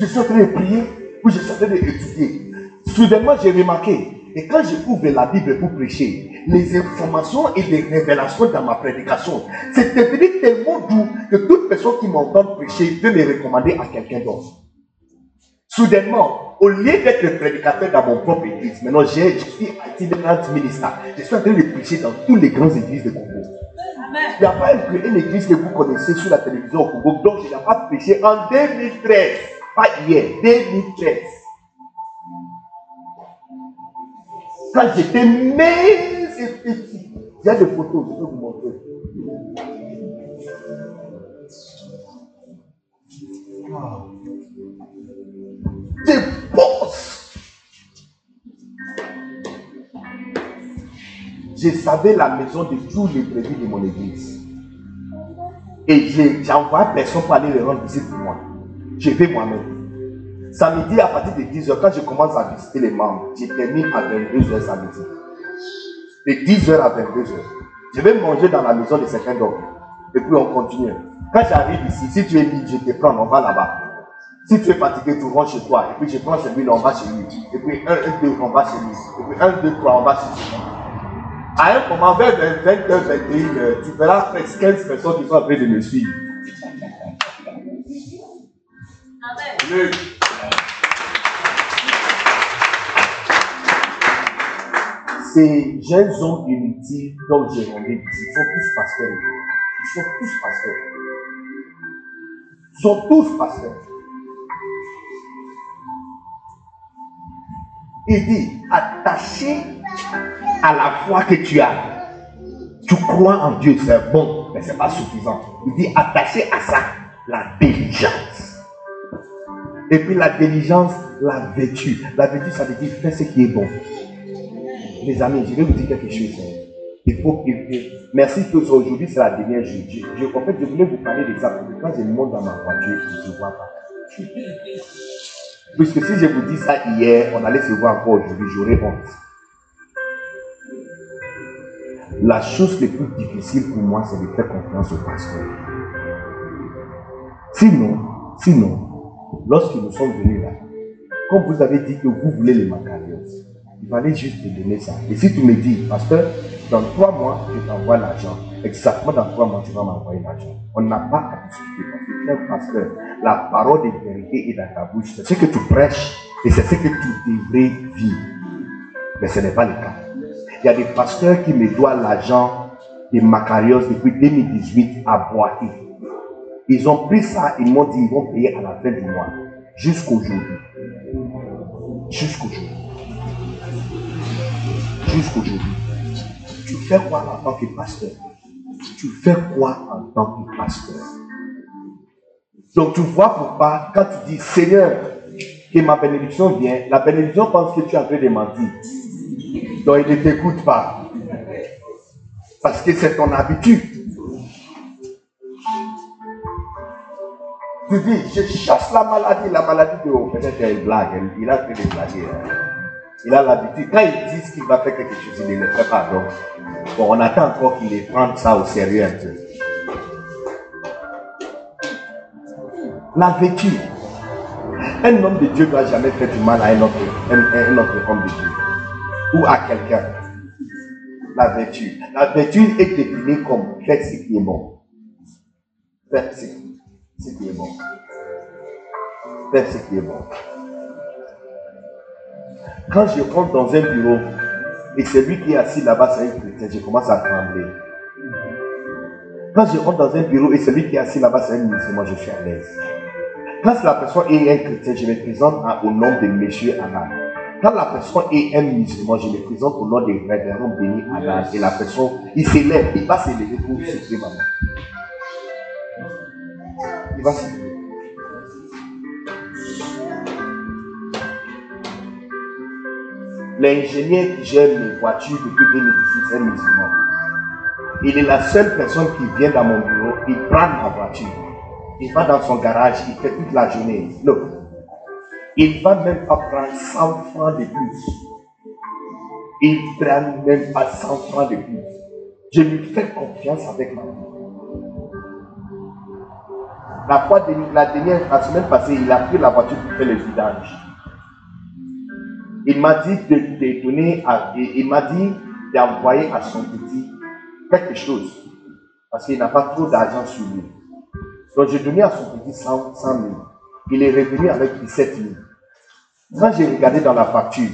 Je suis en train de prier, puis je suis en train d'étudier. Soudainement, j'ai remarqué, et quand je ouvre la Bible pour prêcher, les informations et les révélations dans ma prédication, c'est devenu tellement doux que toute personne qui m'entend prêcher veut me recommander à quelqu'un d'autre. Soudainement, au lieu d'être prédicateur dans mon propre église, maintenant j'ai- je suis itinéraire ministre. Je suis en train de prêcher dans toutes les grandes églises de Congo. Il n'y a pas une, église que vous connaissez sur la télévision au Congo dont je n'ai pas prêché en 2013. Pas hier, 2013. Quand j'étais mince Il y a des photos, je peux vous montrer. Wow. Des postes. Je savais la maison de tous les prévus de mon église. Et j'envoie personne pour aller les rendre visite pour moi. Je vais moi-même. Samedi, à partir de 10h, quand je commence à visiter les membres, j'ai terminé à 22h samedi. De 10h à 22h. Je vais manger dans la maison de certains d'hommes. Et puis on continue. Quand j'arrive ici, si tu es libre, je te prends, on va là-bas. Si tu es fatigué, tu rentres chez toi. Et puis je prends celui-là, on va chez lui. Et puis 1, 2, on va chez lui. Et puis 1, 2, 3, on va chez lui. À un moment, vers 20h, 21h, tu verras presque 15 personnes qui sont en train de me suivre. Amen. Ces jeunes hommes inutiles dont j'ai rendu ils sont tous pasteurs. Ils sont tous pasteurs. Ils sont tous pasteurs. Il dit, attaché à la foi que tu as. Tu crois en Dieu, c'est bon, mais ce n'est pas suffisant. Il dit, attaché à ça, la diligence. Et puis la diligence, la vertu. La vertu, ça veut dire faire ce qui est bon. Mes amis, je vais vous dire quelque chose. Hein. Il faut que. Merci tous. Aujourd'hui, c'est la dernière journée. en fait, je voulais vous parler de ça parce que quand je monte dans ma voiture, je ne vois pas. Puisque si je vous dis ça hier, on allait se voir encore aujourd'hui, j'aurais honte. La chose la plus difficile pour moi, c'est de faire confiance au pasteur. Sinon, sinon, lorsque nous sommes venus là, comme vous avez dit que vous voulez les macarios, il fallait juste te donner ça. Et si tu me dis, pasteur, dans trois mois, je t'envoie l'argent. Exactement dans trois mois, tu vas m'envoyer l'argent. On n'a pas à discuter parce que, pasteur, la parole de vérité est dans ta bouche. C'est ce que tu prêches et c'est ce que tu devrais vivre. Mais ce n'est pas le cas. Il y a des pasteurs qui me doivent l'argent des Macarios depuis 2018 à Boaké. Ils ont pris ça, ils m'ont dit ils vont payer à la fin du mois. Jusqu'aujourd'hui. Jusqu'aujourd'hui. Jusqu'aujourd'hui. Tu fais quoi en tant que pasteur? Tu fais quoi en tant que pasteur? Donc tu vois pourquoi, quand tu dis Seigneur, que ma bénédiction vient, la bénédiction pense que tu des mentir. Donc il ne t'écoute pas. Parce que c'est ton habitude. Tu dis, je chasse la maladie, la maladie de. Peut-être une blague, il a fait des blagues. Il a l'habitude. Quand il dit qu'il va faire quelque chose, il ne le fait pas. Donc, bon, on attend encore qu'il prenne ça au sérieux un peu. La vécu. Un homme de Dieu ne doit jamais faire du mal à un autre, un autre homme de Dieu ou à quelqu'un. La vertu. La vertu est définie comme faire ce qui est bon. Faire ce, qui est bon. Faire ce qui est bon. Quand je rentre dans un bureau et celui qui est assis là-bas, c'est un chrétien, je commence à trembler. Quand je rentre dans un bureau et celui qui est assis là-bas, c'est un musulman, je suis à l'aise. Quand la personne est un chrétien, je me présente au nom de Monsieur Anna. Quand la personne est un musulman, je me présente au nom des révérends bénis Allah et la personne, il s'élève, il va s'élever pour souffler maman. Il va s'élever. L'ingénieur qui gère mes voitures depuis 2016 c'est musulman. Il est la seule personne qui vient dans mon bureau, il prend ma voiture. Il va dans son garage, il fait toute la journée. Look, il ne va même pas prendre 100 francs de plus. Il ne prend même pas 100 francs de plus. Je lui fais confiance avec ma vie. La fois de, la dernière, semaine passée, il a pris la voiture pour faire le vidage. Il m'a dit de, donner à, il m'a dit d'envoyer à son petit quelque chose. Parce qu'il n'a pas trop d'argent sur lui. Donc j'ai donné à son petit 100, 000. Il est revenu avec 17 000. Quand j'ai regardé dans la facture,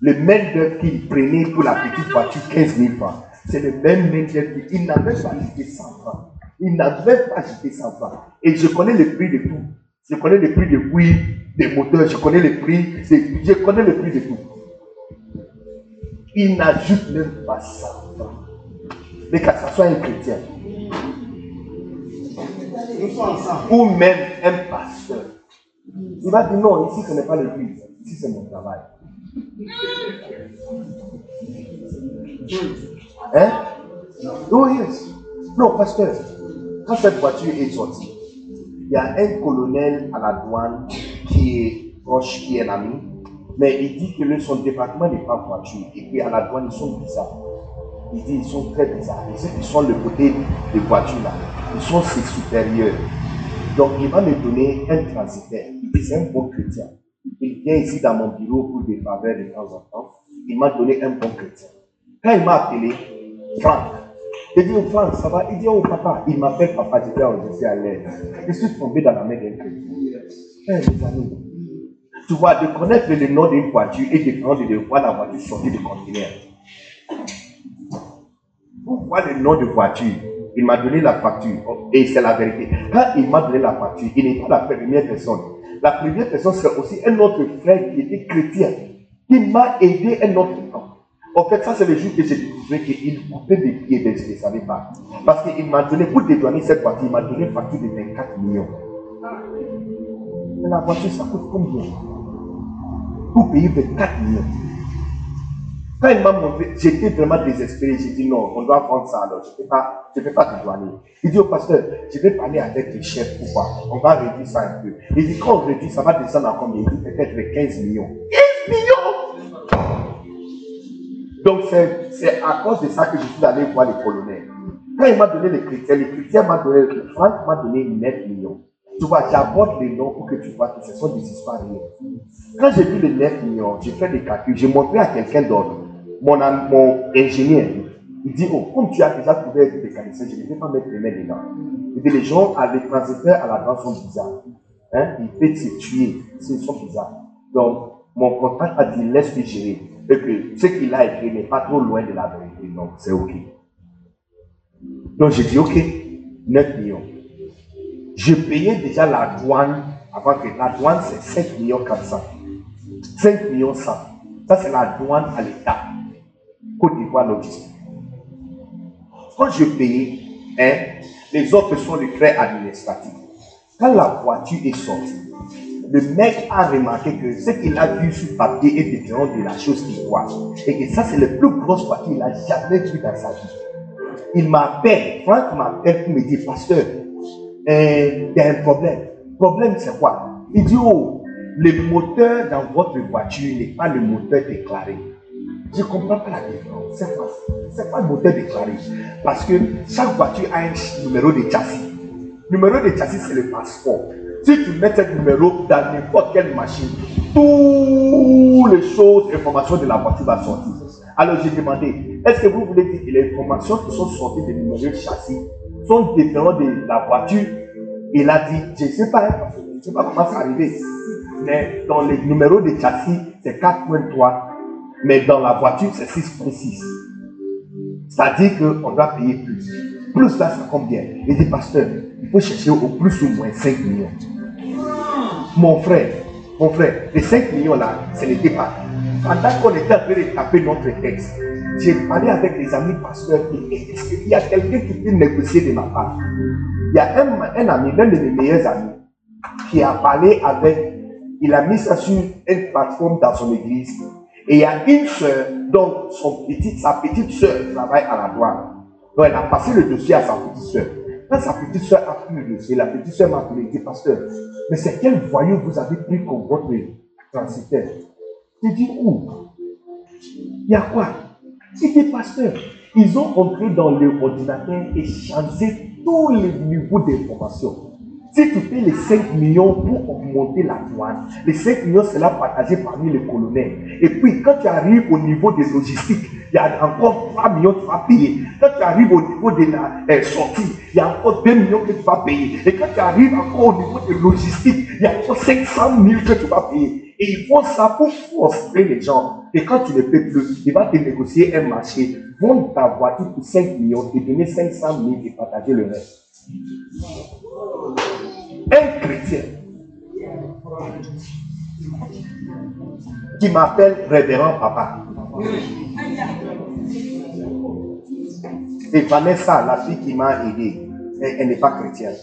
le mail d'œuvre qu'il prenait pour la petite voiture, 15 000 francs, c'est le même Mendelby. Il n'avait pas jeté 100 francs. Il n'avait pas jeté 100 francs. Et je connais le prix de tout. Je connais le prix de oui, des moteurs, je connais le prix, je connais le prix de tout. Il n'ajoute même pas 100 francs. Mais que ce soit un chrétien. Ou même un pasteur. Il va dire non, ici ce n'est pas l'église, ici c'est mon travail. Hein? Oh yes. Non, pasteur, quand cette voiture est sortie, il y a un colonel à la douane qui est proche, qui est un ami, mais il dit que son département n'est pas voiture. Et puis à la douane, ils sont bizarres. Il dit ils sont très bizarres. Et ceux qui sont le côté des voitures là, ils sont ses supérieurs. Donc il va me donner un transitaire. C'est un bon chrétien. Il vient ici dans mon bureau pour des faveurs de temps en temps. Il m'a donné un bon chrétien. Quand il m'a appelé, Franck, il dit, Franck, ça va? Il dit, oh papa, il m'appelle papa, j'étais enregistré à l'aide. Je suis tombé dans la main d'un chrétien. Tu vois, de connaître le nom d'une voiture et de prendre de voir la voiture sortir du conteneur. Pour voir le nom de voiture, il m'a donné la facture. Et c'est la vérité. Quand il m'a donné la facture, il n'est pas la première personne. La première personne, c'est aussi un autre frère qui était chrétien, qui m'a aidé un autre temps. En fait, ça, c'est le jour que j'ai découvert qu'il coupait des pieds, je ne pas. Parce qu'il m'a donné, pour dédouaner cette voiture, il m'a donné une facture de 24 millions. Mais la voiture, ça coûte combien? Pour payer 24 millions. Quand il m'a montré, j'étais vraiment désespéré. J'ai dit non, on doit prendre ça alors. Je ne peux pas, pas dédouaner. Il dit au pasteur, je vais parler avec les chefs pour voir. On va réduire ça un peu. Il dit quand on réduit, ça va descendre à combien? Il dit peut-être 15 millions. 15 millions? Donc c'est à cause de ça que je suis allé voir les colonels. Quand il m'a donné les critères, les critères m'a donné, Franck m'a donné 9 millions. Tu vois, j'apporte les noms pour que tu vois que ce sont des histoires réelles. Quand j'ai vu les 9 millions, j'ai fait des calculs, j'ai montré à quelqu'un d'autre, mon, mon ingénieur, il dit, oh, comme tu as déjà trouvé des mécaniciens, je ne vais pas mettre les mains dedans. Il dit, les gens, les transitaires à la base sont bizarres. Hein? Ils peuvent se tuer, ils sont bizarres. Donc, mon contact a dit, laisse-le gérer. Et que ce qu'il a écrit n'est pas trop loin de la vérité. Donc, c'est OK. Donc, j'ai dit, OK, 9 millions. Je payais déjà la douane avant que la douane, c'est 5 millions 400. 5 millions 100. Ça, c'est la douane à l'État. Côte d'Ivoire logistique. Quand je payais, hein, les autres sont les frais administratifs. Quand la voiture est sortie, le mec a remarqué que ce qu'il a vu sur papier est différent de la chose qu'il voit. Et que ça, c'est la plus grosse voiture qu'il a jamais vue dans sa vie. Il m'appelle, Franck m'appelle pour me dire, pasteur, euh, il y a un problème. Le problème, c'est quoi? Il dit, oh, le moteur dans votre voiture n'est pas le moteur déclaré. Je ne comprends pas la différence. C'est C'est pas le moteur déclaré. Parce que chaque voiture a un numéro de châssis. Le numéro de châssis, c'est le passeport. Si tu mets ce numéro dans n'importe quelle machine, toutes les choses, informations de la voiture vont sortir. Alors j'ai demandé, est-ce que vous voulez dire que les informations qui sont sorties du numéro de châssis sont différentes de la voiture Il a dit, je ne sais pas, je sais pas comment c'est arrivé. Mais dans les numéros de châssis, c'est 4.3. Mais dans la voiture, c'est 6.6. C'est-à-dire qu'on doit payer plus. Plus là, c'est combien Il dit, pasteur, il faut chercher au plus ou moins 5 millions. Mon frère, mon frère, les 5 millions là, ce n'était pas. Pendant qu'on était en train de taper notre texte, j'ai parlé avec les amis pasteurs. Est-ce qu'il y a quelqu'un qui peut négocier de ma part? Il y a un, un ami, l'un de mes meilleurs amis, qui a parlé avec, il a mis ça sur une plateforme dans son église. Et il y a une soeur, dont son sa petite soeur travaille à la douane. Donc elle a passé le dossier à sa petite soeur. Quand sa petite soeur a pris le dossier, la petite soeur m'a appelé et dit, pasteur, mais c'est quel voyou vous avez pris comme votre transitaire? J'ai dit, où? Il y a quoi? C'était pasteur. Ils ont entré dans l'ordinateur et changé tous les niveaux d'information. Si tu payes les 5 millions pour augmenter la douane, les 5 millions, c'est là partagé parmi les colonels. Et puis, quand tu arrives au niveau des logistiques, il y a encore 3 millions que tu vas payer. Quand tu arrives au niveau de la sortie, il y a encore 2 millions que tu vas payer. Et quand tu arrives encore au niveau des logistiques, il y a encore 500 000 que tu vas payer. Et ils font ça pour frustrer les gens. Et quand tu ne peux plus, il va te négocier un marché, vendre ta voiture pour 5 millions et donner 500 000 et partager le reste. Un chrétien qui m'appelle révérend papa. Et Vanessa, la fille qui m'a aidé, elle, n'est pas chrétienne.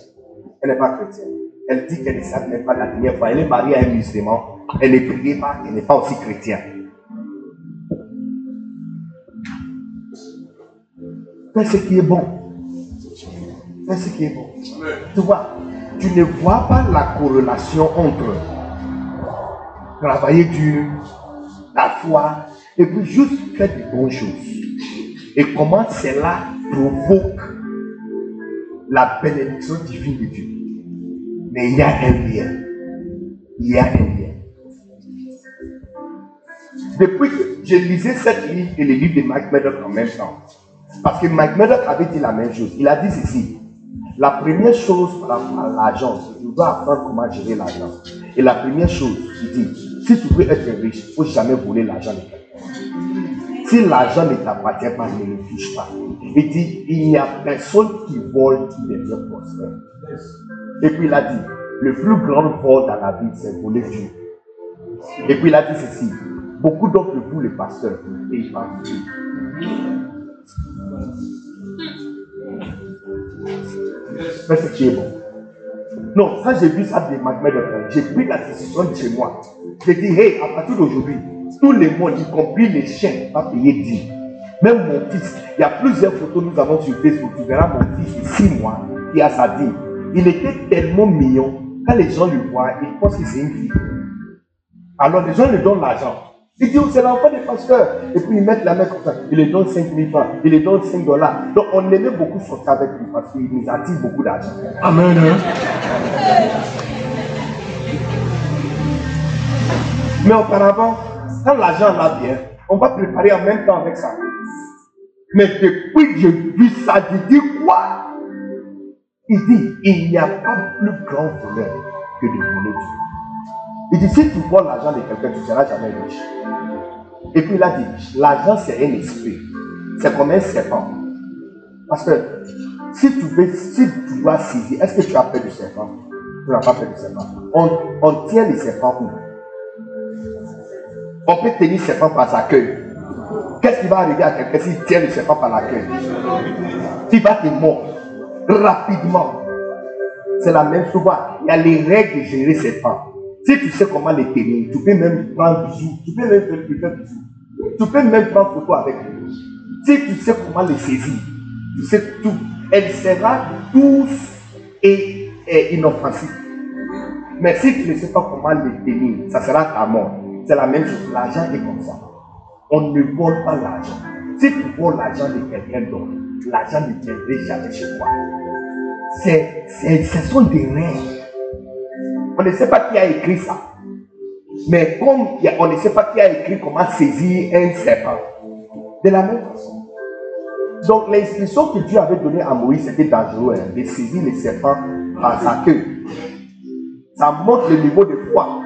Elle n'est pas chrétienne. Elle dit qu'elle ne pas la dernière fois. Elle est mariée à un musulman. Elle ne prie pas, elle n'est pas aussi chrétienne. Fais ce qui est bon. Fais ce qui est bon. Tu vois, tu ne vois pas la corrélation entre travailler dur, la foi, et puis juste faire des bonnes choses. Et comment cela provoque la bénédiction divine de Dieu. Mais il y a un lien. Il y a un lien. Depuis que je lisais cette livre et le livre de Mike Murdoch en même temps, parce que Mike Murdoch avait dit la même chose. Il a dit ceci. La première chose par rapport à l'argent, c'est tu dois apprendre comment gérer l'argent. Et la première chose, il dit, si tu veux être riche, il ne faut jamais voler l'argent de quelqu'un. Si l'argent ne t'appartient pas, ne le touche pas. Il dit, il n'y a personne qui vole qui devient prospère. Et puis il a dit, le plus grand vol dans la vie, c'est voler Dieu. Et puis il a dit ceci, beaucoup d'entre vous, les pasteurs, parle mais ce qui est bon? Non, quand j'ai vu ça de Magmed, j'ai pris la décision de chez moi. J'ai dit, hey, à partir d'aujourd'hui, tout le monde, y compris les chiens, va payer 10. Même mon fils, il y a plusieurs photos nous avons sur Facebook. Tu verras mon fils de 6 mois qui a sa dîme. Il était tellement mignon. Quand les gens le voient, ils pensent que c'est une fille. Alors les gens lui donnent l'argent. Il dit, c'est l'enfant des pasteurs. Et puis ils mettent la main comme ça. Ils lui donnent 5 000 francs. Ils lui donnent 5 dollars. Donc on aimait beaucoup sortir avec lui parce qu'il nous attire beaucoup d'argent. Amen. Hein. Mais auparavant, quand l'argent là vient, on va préparer en même temps avec ça. Mais depuis que j'ai vu ça, je dis quoi? Il dit, il n'y a pas plus grand voleur que de voler Dieu. Il dit, si tu vois l'argent de quelqu'un, tu ne seras jamais riche. Et puis il a dit, l'argent c'est un esprit. C'est comme un serpent. Parce que si tu tu dois saisir, est-ce que tu as peur du serpent? Tu n'as pas peur du serpent. On, tient les serpents où On peut tenir le serpent par sa queue. Qu'est-ce qui va arriver à quelqu'un s'il tient le serpent par la queue? Il va te mordre rapidement. C'est la même chose. Il y a les règles de gérer serpent. Si tu sais comment les tenir, tu peux même prendre bisous, tu peux même faire bisous. Tu peux même prendre photo avec lui. Si tu sais comment les saisir, tu sais tout. Elle sera douce et, inoffensive. Mais si tu ne sais pas comment les tenir, ça sera ta mort. C'est la même chose. L'argent est comme ça. On ne vole pas l'argent. Si tu voles l'argent de quelqu'un d'autre, l'argent ne viendrait jamais chez toi. Ce sont des règles on ne sait pas qui a écrit ça. Mais comme on ne sait pas qui a écrit comment saisir un serpent. De la même façon. Donc l'instruction que Dieu avait donnée à Moïse, c'était dangereux hein, de saisir les serpents par sa queue. Ça montre le niveau de foi.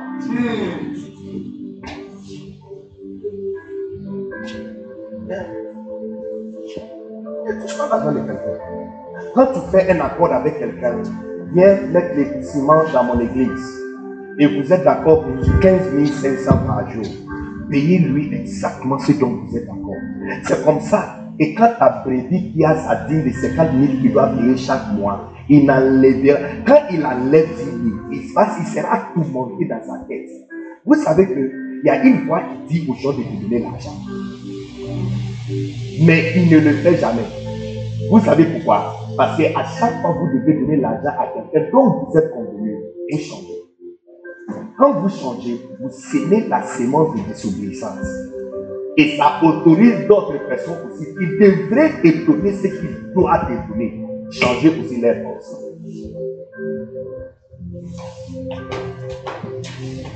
Quand tu fais un accord avec quelqu'un, mettre les ciments dans mon église et vous êtes d'accord pour 15 500 par jour, payez-lui exactement ce dont vous êtes d'accord. C'est comme ça. Et quand ta brebis qui a sa dîme de 50 000 qu'il doit payer chaque mois, il enlève, quand il enlève 10 000, il, il sera tout monté dans sa tête. Vous savez qu'il y a une voix qui dit aux gens de vous donner l'argent. Mais il ne le fait jamais. Vous savez pourquoi? Parce qu'à chaque fois vous devez donner l'argent à quelqu'un dont vous êtes convenu, vous changez. Quand vous changez, vous sémez la sémence de désobéissance. Et ça autorise d'autres personnes aussi qui devraient te donner ce qu'ils doivent te donner. Changer aussi leur.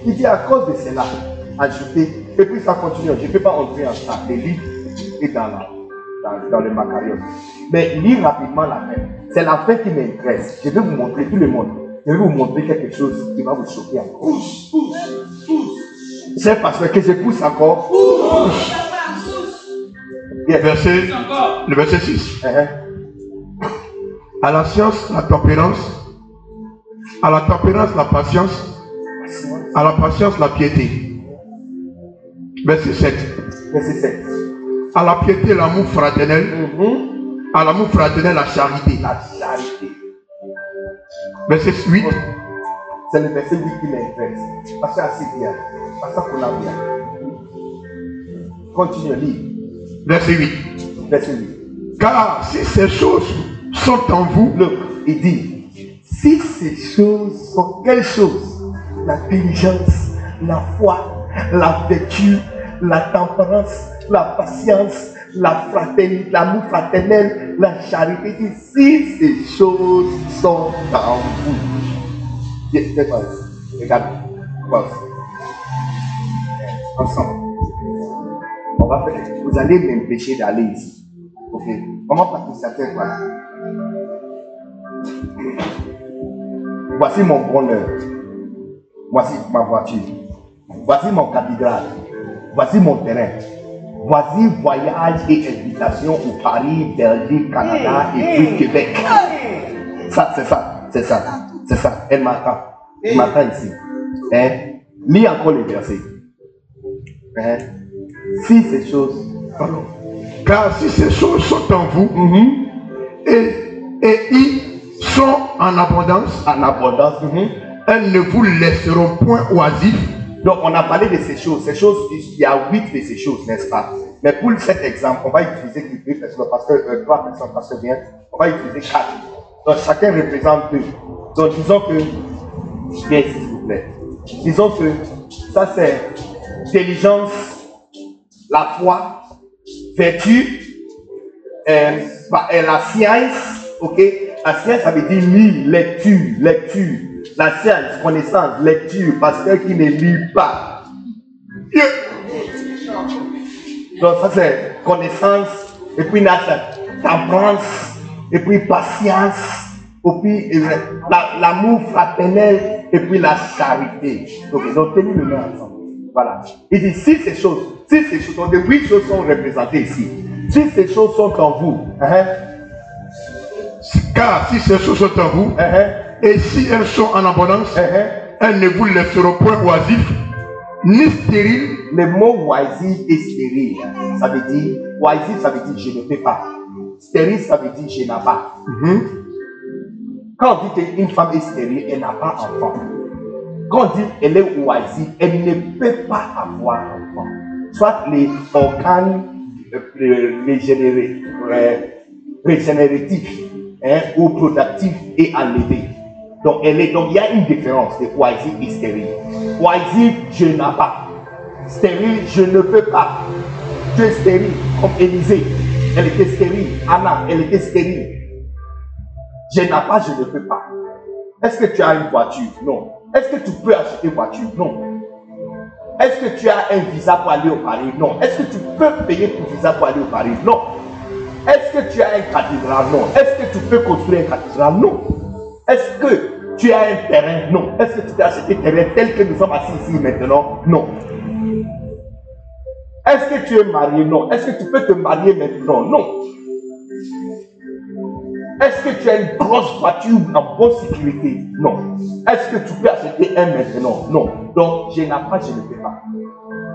Il dit à cause de cela, ajouter, et puis ça continue, je ne peux pas entrer en ça, les livres et dans dans, le Macarios. Mais lis rapidement la fin. C'est la fin qui m'intéresse. Je vais vous montrer tout le monde. Je vais vous montrer quelque chose qui va vous choquer encore. C'est parce que je pousse encore. Yes. Verset, le verset 6. Uh-huh. À la science, la tempérance. À la tempérance, la patience. À la patience, la piété. Verset 7. Verset 7. À la piété, l'amour fraternel. Mhm. À l'amour fraternel, la charité. La charité. Verset 8. C'est le verset 8 qui m'intéresse. Parce assez bien. Parce qu'on a bien. Continue, lis. Verset 8. Verset 8. Car si ces choses sont en vous, Look, il dit, si ces choses sont quelles choses? L'intelligence, la foi, la vertu, la tempérance, la patience, la fraternité, l'amour fraternel, la charité. Si ces choses sont en vous. Viens, viens, toi ici. Regarde, toi aussi. Ensemble. On va faire, vous allez m'empêcher d'aller ici. Ok? Comment Patricia fait voilà? Voici mon bonheur. Voici ma voiture. Voici mon cathédrale. Voici mon terrain. Voici voyage et invitation au Paris, Belgique, Canada et puis Québec. Ça, c'est ça. C'est ça. C'est ça. Elle m'attend. Elle m'attend ici. Hein? Lis encore les versets. Hein? Si ces choses. pardon. car si ces choses sont en vous Mhm. et, et ils sont en abondance, En abondance. mhm. elles ne vous laisseront point oisifs Donc, on a parlé de ces choses. Ces choses, il y a huit de ces choses, n'est-ce pas? Mais pour cet exemple, on va utiliser deux personnes, parce que euh, trois personnes, parce que bien, on va utiliser quatre. Donc, chacun représente deux. Donc, disons que, bien, s'il vous plaît. Disons que ça, c'est intelligence, la foi, vertu, euh, bah, et la science, ok? La science, ça veut dire lire, lecture, lecture. La science, connaissance, lecture, parce que qui ne lit pas. Donc ça c'est connaissance, et puis là c'est et puis patience, et puis la- l'amour fraternel, et puis la charité. Donc tenez le main ensemble. Voilà. Il dit si ces choses, si ces choses, donc huit choses sont représentées ici. Si ces choses sont en vous, hein, car si ces choses sont en vous hein, et si elles sont en abondance, hein, elles ne vous laisseront point oisifs ni stériles Le mot oisif et stérile, ça veut dire, oisif, ça veut dire je ne peux pas. Stérile, ça veut dire je n'ai pas. Mhm. Quand on dit qu'une femme est stérile, elle n'a pas d'enfant. Quand on dit qu'elle est oisive, elle ne peut pas avoir d'enfant. Soit les organes euh, régénérés- régénératifs hein, ou productifs est enlevé. Donc, elle est, donc, il y a une différence de oisive et stérile. Oisive, je n'ai pas. Stérile, je ne peux pas. Tu es stérile, comme Élisée. Elle était stérile. Anna, elle était stérile. Je n'ai pas, je ne peux pas. Est-ce que tu as une voiture? Non. Est-ce que tu peux acheter une voiture? Non. Est-ce que tu as un visa pour aller au Paris? Non. Est-ce que tu peux payer pour visa pour aller au Paris? Non. Est-ce que tu as un cathédrale? Non. Est-ce que tu peux construire un cathédrale? Non. Est-ce que tu as un terrain? Non. Est-ce que tu acheter un terrain tel que nous sommes assis ici maintenant? Non. Est-ce que tu es marié? Non. Est-ce que tu peux te marier maintenant? Non. Est-ce que tu as une grosse voiture en bonne sécurité? Non. Est-ce que tu peux acheter un maintenant? Non. Donc, je n'ai pas, je ne peux pas.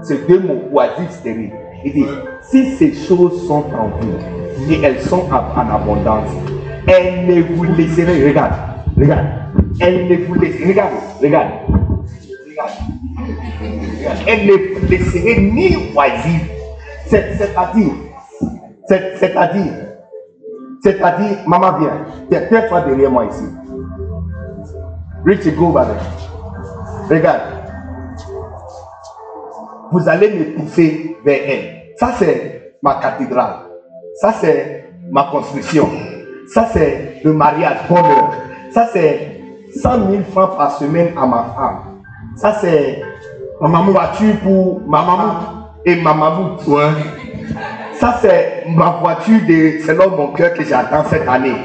C'est deux mots, oisif, stérile. Il dit, si ces choses sont en vous et elles sont en, abondance, elles ne vous laisseront, regarde, regarde, elles ne vous laisseront, regarde, regarde, regarde, elles ne vous laisseront ni oisif, C'est- c'est-à-dire, c'est- c'est-à-dire, c'est-à-dire, maman viens, tiens, tiens-toi derrière moi ici. Richie, go there. Regarde. Vous allez me pousser vers elle. Ça, c'est ma cathédrale. Ça, c'est ma construction. Ça, c'est le mariage, bonheur. Ça, c'est 100 000 francs par semaine à ma femme. Ça, c'est ma voiture pour ma maman et ma mamoute. Ouais. Ça, c'est ma voiture de selon mon cœur que j'attends cette année.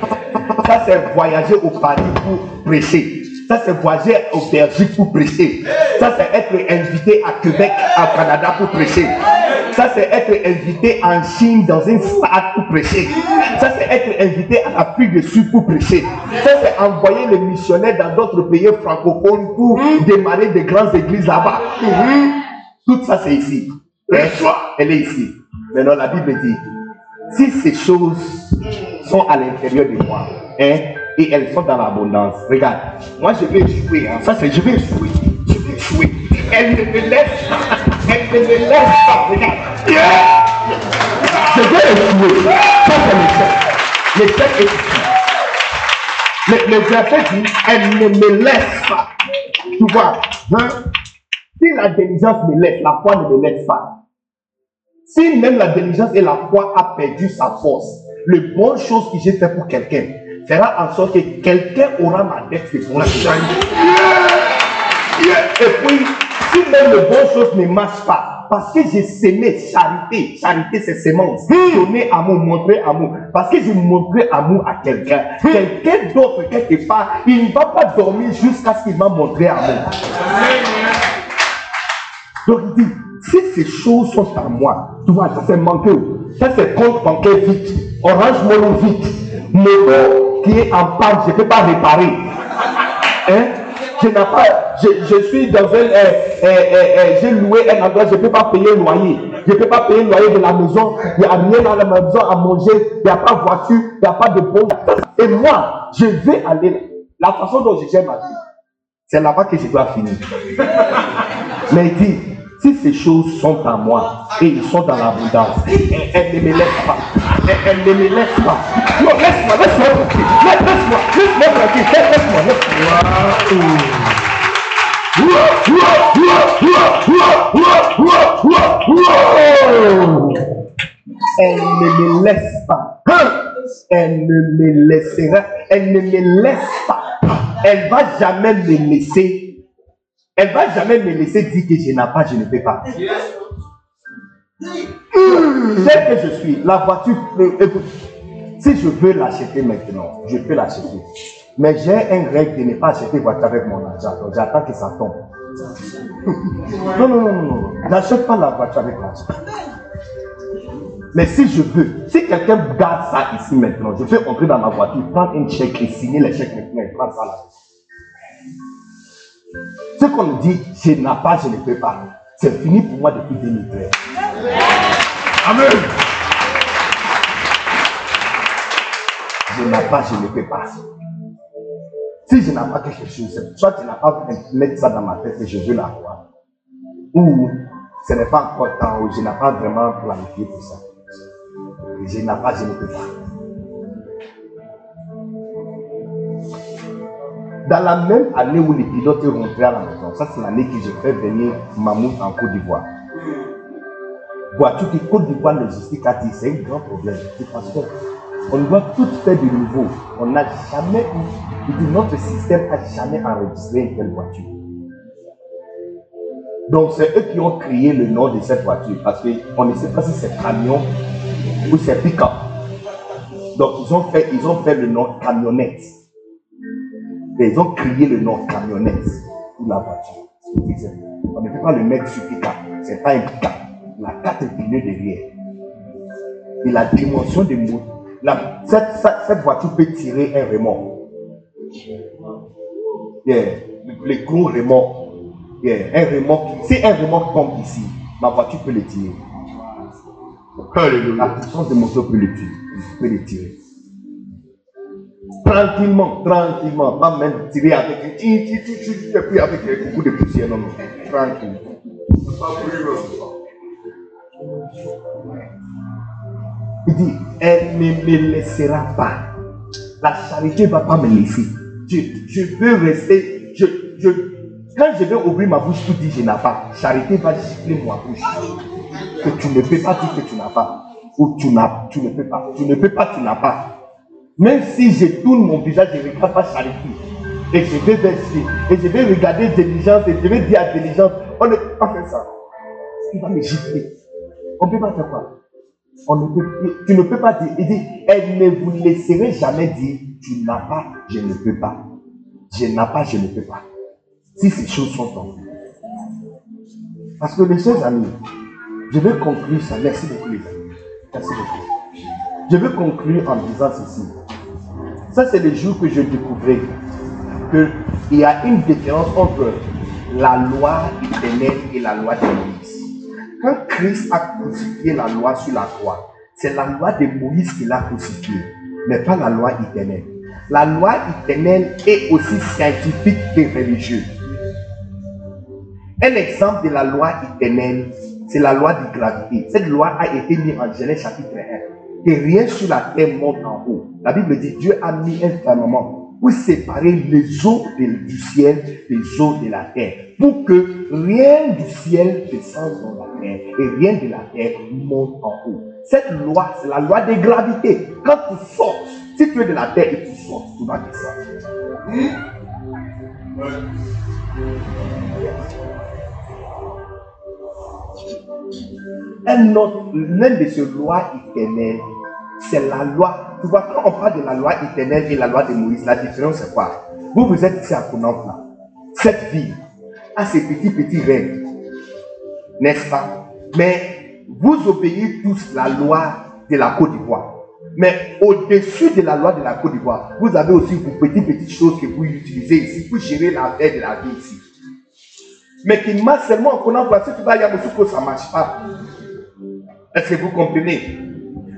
Ça, c'est voyager au Paris pour prêcher. Ça, c'est voyager au Belgique pour prêcher. Ça, c'est être invité à Québec, à Canada pour prêcher. Ça, c'est être invité en Chine dans une stade pour prêcher. Ça, c'est être invité à l'Afrique du Sud pour prêcher. Ça, c'est envoyer les missionnaires dans d'autres pays francophones pour démarrer des grandes églises là-bas. Tout ça, c'est ici. Elle est ici. Maintenant, la Bible dit, si ces choses sont à l'intérieur de moi, hein, et elles sont dans l'abondance, regarde, moi je vais jouer, hein, ça c'est je vais jouer, je vais jouer. Elle ne me laisse pas, elle ne me laisse pas, regarde. Je vais jouer. Ça c'est le chef. Le chef est. Le, verset dit, elle ne me laisse pas. Tu vois, hein? si la diligence me laisse, la foi ne me laisse pas. Si même la diligence et la foi a perdu sa force, le bonne chose que j'ai fait pour quelqu'un fera en sorte que quelqu'un aura ma dette Et puis, si même le bonne chose ne marche pas, parce que j'ai semé charité, charité c'est sémence, donner amour, montrer amour, parce que j'ai montré amour à quelqu'un, quelqu'un d'autre quelque part, il ne va pas dormir jusqu'à ce qu'il m'a montré amour. Donc il dit, si ces choses sont à moi, tu vois, ça c'est manqué. Ça c'est compte bancaire vite. Orange mono vite. Moto en panne, je ne peux pas réparer. Hein? Je pas, je, suis dans un, euh, euh, euh, j'ai loué un endroit, je ne peux pas payer le loyer. Je ne peux pas payer le loyer de la maison. Il a rien dans la maison à manger. Il n'y a pas de voiture. Il n'y a pas de bon. Et moi, je vais aller. La façon dont je gère ma vie, c'est là-bas que je dois finir. Mais il dit, si ces choses sont à moi et ils sont dans l'abondance, elles ne me laissent pas. Elles ne me laissent pas. Non, laisse-moi, laisse-moi tranquille. Laisse-moi, laisse-moi tranquille. Laisse-moi, laisse-moi. Elle ne me laisse pas. Elle ne me laissera. Elle ne me laisse pas. Elle va jamais me laisser elle ne va jamais me laisser dire que je n'ai pas, je ne peux pas. Tel que je suis, la voiture, écoute, si je veux l'acheter maintenant, je peux l'acheter. Mais j'ai un règle de ne pas acheter voiture avec mon argent. Donc j'attends que ça tombe. [laughs] Non, non, non, non, non. N'achète pas la voiture avec l'argent. Mais si je veux, si quelqu'un garde ça ici maintenant, je peux entrer dans ma voiture, prendre un chèque et signer le chèque maintenant et prendre ça là. Ce qu'on me dit, je n'ai pas, je ne peux pas. C'est fini pour moi depuis 2013. Amen. Je n'ai pas, je ne peux pas. Si je n'ai pas quelque chose, soit tu n'as pas mettre ça dans ma tête et je veux la voir. Ou ce n'est pas encore temps, ou je n'ai pas vraiment planifié pour ça. Je n'ai pas, je ne peux pas. Dans la même année où les pilotes est rentré à la maison, ça c'est l'année que j'ai fait venir Mamoud en Côte d'Ivoire. Vois-tu que Côte d'Ivoire logistique a dit c'est un grand problème. Parce qu'on doit tout faire de nouveau. On n'a jamais eu, notre système n'a jamais enregistré une telle voiture. Donc c'est eux qui ont créé le nom de cette voiture parce qu'on ne sait pas si c'est camion ou c'est pick-up. Donc ils ont fait, ils ont fait le nom camionnette. Ils ont crié le nom camionnette pour la voiture. On ne peut pas le mettre sur pick-up. Ce n'est pas un pick-up. La quatre pneus derrière. Et la dimension de la, cette, cette, voiture peut tirer un remords. Yeah. Le, gros remords. Yeah. Un remords. Si un remords tombe ici, ma voiture peut le tirer. La puissance de moteur peut le tirer. Peut le tirer. Tranquillement, tranquillement. Pas même tirer avec un et puis avec beaucoup de poussière. Non, non. Tranquille. Il dit, elle ne me laissera pas. La charité ne va pas me laisser. Je, je veux rester. Je, je, quand je vais ouvrir ma bouche pour dire je n'ai pas, charité va gifler ma bouche. Que tu ne peux pas dire que tu n'as pas. Ou tu, tu ne peux pas. Tu ne peux pas, tu n'as pas. Même si je tourne mon visage, je ne regarde pas charité. Et je vais verser. Et je vais regarder diligence. Et je vais dire à on ne peut pas faire ça. Il va me gifler. On ne peut pas faire quoi? On ne peut, Tu ne peux pas dire. Il dit, elle ne vous laisserait jamais dire, tu n'as pas, je ne peux pas. Je n'ai pas, je ne peux pas. Si ces choses sont en vous, Parce que mes chers amis, je vais conclure ça. Merci beaucoup les amis. Merci beaucoup. Je vais conclure en disant ceci. Ça, c'est le jour que je découvrais qu'il y a une différence entre la loi éternelle et la loi de Moïse. Quand Christ a crucifié la loi sur la croix, c'est la loi de Moïse qu'il a crucifiée, mais pas la loi éternelle. La loi éternelle est aussi scientifique que religieuse. Un exemple de la loi éternelle, c'est la loi de gravité. Cette loi a été mise en Genèse chapitre 1. Que rien sur la terre monte en haut. La Bible dit Dieu a mis un firmament pour séparer les eaux du ciel des eaux de la terre. Pour que rien du ciel descende dans la terre et rien de la terre monte en haut. Cette loi, c'est la loi de gravité. Quand tu sautes, si tu es de la terre et tu sautes, tu vas descendre. Un autre, l'une de ces lois éternelles, c'est la loi. Tu vois, quand on parle de la loi éternelle et la loi de Moïse, la différence c'est quoi? Vous, vous êtes ici à Konampa. Cette ville a ses petits, petits règles. N'est-ce pas? Mais vous obéissez tous la loi de la Côte d'Ivoire. Mais au-dessus de la loi de la Côte d'Ivoire, vous avez aussi vos petites, petites choses que vous utilisez ici pour gérer l'affaire de la vie ici. Mais qui marche seulement en connaissant, si tu vas à Yamoussoukro, ça ne marche pas. Est-ce que vous comprenez?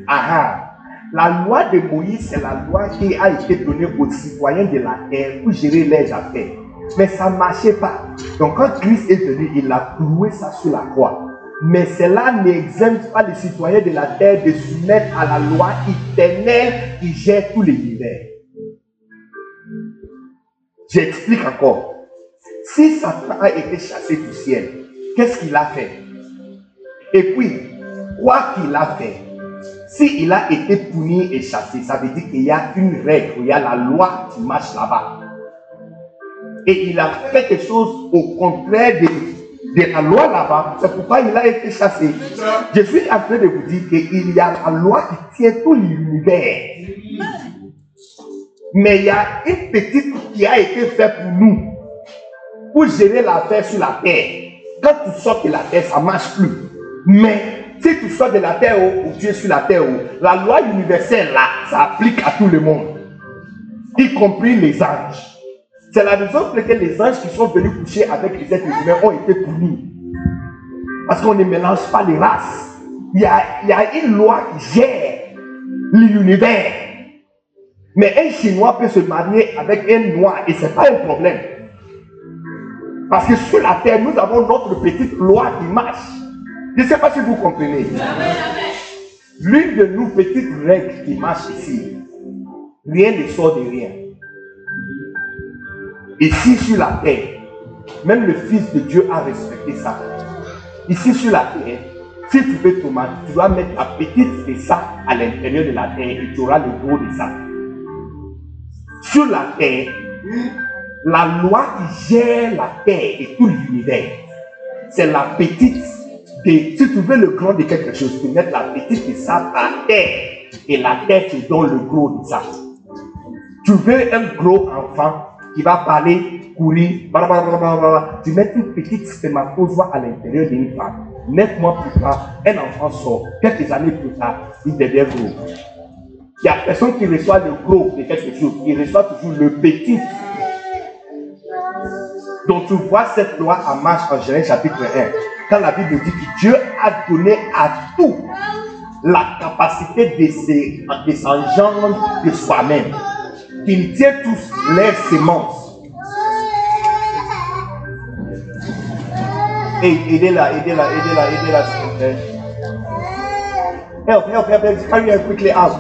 Ah ah. La loi de Moïse, c'est la loi qui a été donnée aux citoyens de la terre pour gérer leurs affaires. Mais ça ne marchait pas. Donc quand Christ est venu, il a cloué ça sur la croix. Mais cela n'exempte pas les citoyens de la terre de se mettre à la loi éternelle qui gère les l'univers. J'explique encore. Si Satan a été chassé du ciel, qu'est-ce qu'il a fait? Et puis, quoi qu'il a fait, s'il a été puni et chassé, ça veut dire qu'il y a une règle, il y a la loi qui marche là-bas. Et il a fait quelque chose au contraire de, de la loi là-bas. C'est pourquoi il a été chassé. Je suis en train de vous dire qu'il y a la loi qui tient tout l'univers. Mais il y a une petite qui a été faite pour nous, pour gérer l'affaire sur la terre. Quand tu sors de la terre, ça ne marche plus. Mais si tu sors de la terre où tu es sur la terre, la loi universelle là, ça applique à tout le monde, y compris les anges. C'est la raison pour laquelle les anges qui sont venus coucher avec les êtres humains ont été punis. Parce qu'on ne mélange pas les races. Il y a, il y a une loi qui gère l'univers. Mais un Chinois peut se marier avec un Noir et ce n'est pas un problème. Parce que sur la terre, nous avons notre petite loi qui marche. Je ne sais pas si vous comprenez. L'une de nos petites règles qui marche ici, rien ne sort de rien. Ici sur la terre, même le Fils de Dieu a respecté ça. Ici sur la terre, si tu veux tomate, tu dois mettre la petite de ça à l'intérieur de la terre et tu auras le gros de ça. Sur la terre, la loi qui gère la terre et tout l'univers, c'est la petite si tu veux le grand de quelque chose, tu mets la petite de ça par terre et la terre te donne le gros de ça. Tu veux un gros enfant qui va parler, courir, tu mets une petite spermatozoïde à l'intérieur d'une femme. Neuf mois plus tard, un enfant sort. Quelques années plus tard, il devient gros. Il n'y a personne qui reçoit le gros de quelque chose. Il reçoit toujours le petit. Donc tu vois cette loi en marche en Genèse chapitre 1. Quand la Bible dit que Dieu a donné à tout la capacité de s'engendrer de soi-même. Qu'il tient tous les semences. Et aidez-la, aidez-la, aidez-la, aidez-la. Help, help, help, help. Carry her quickly out.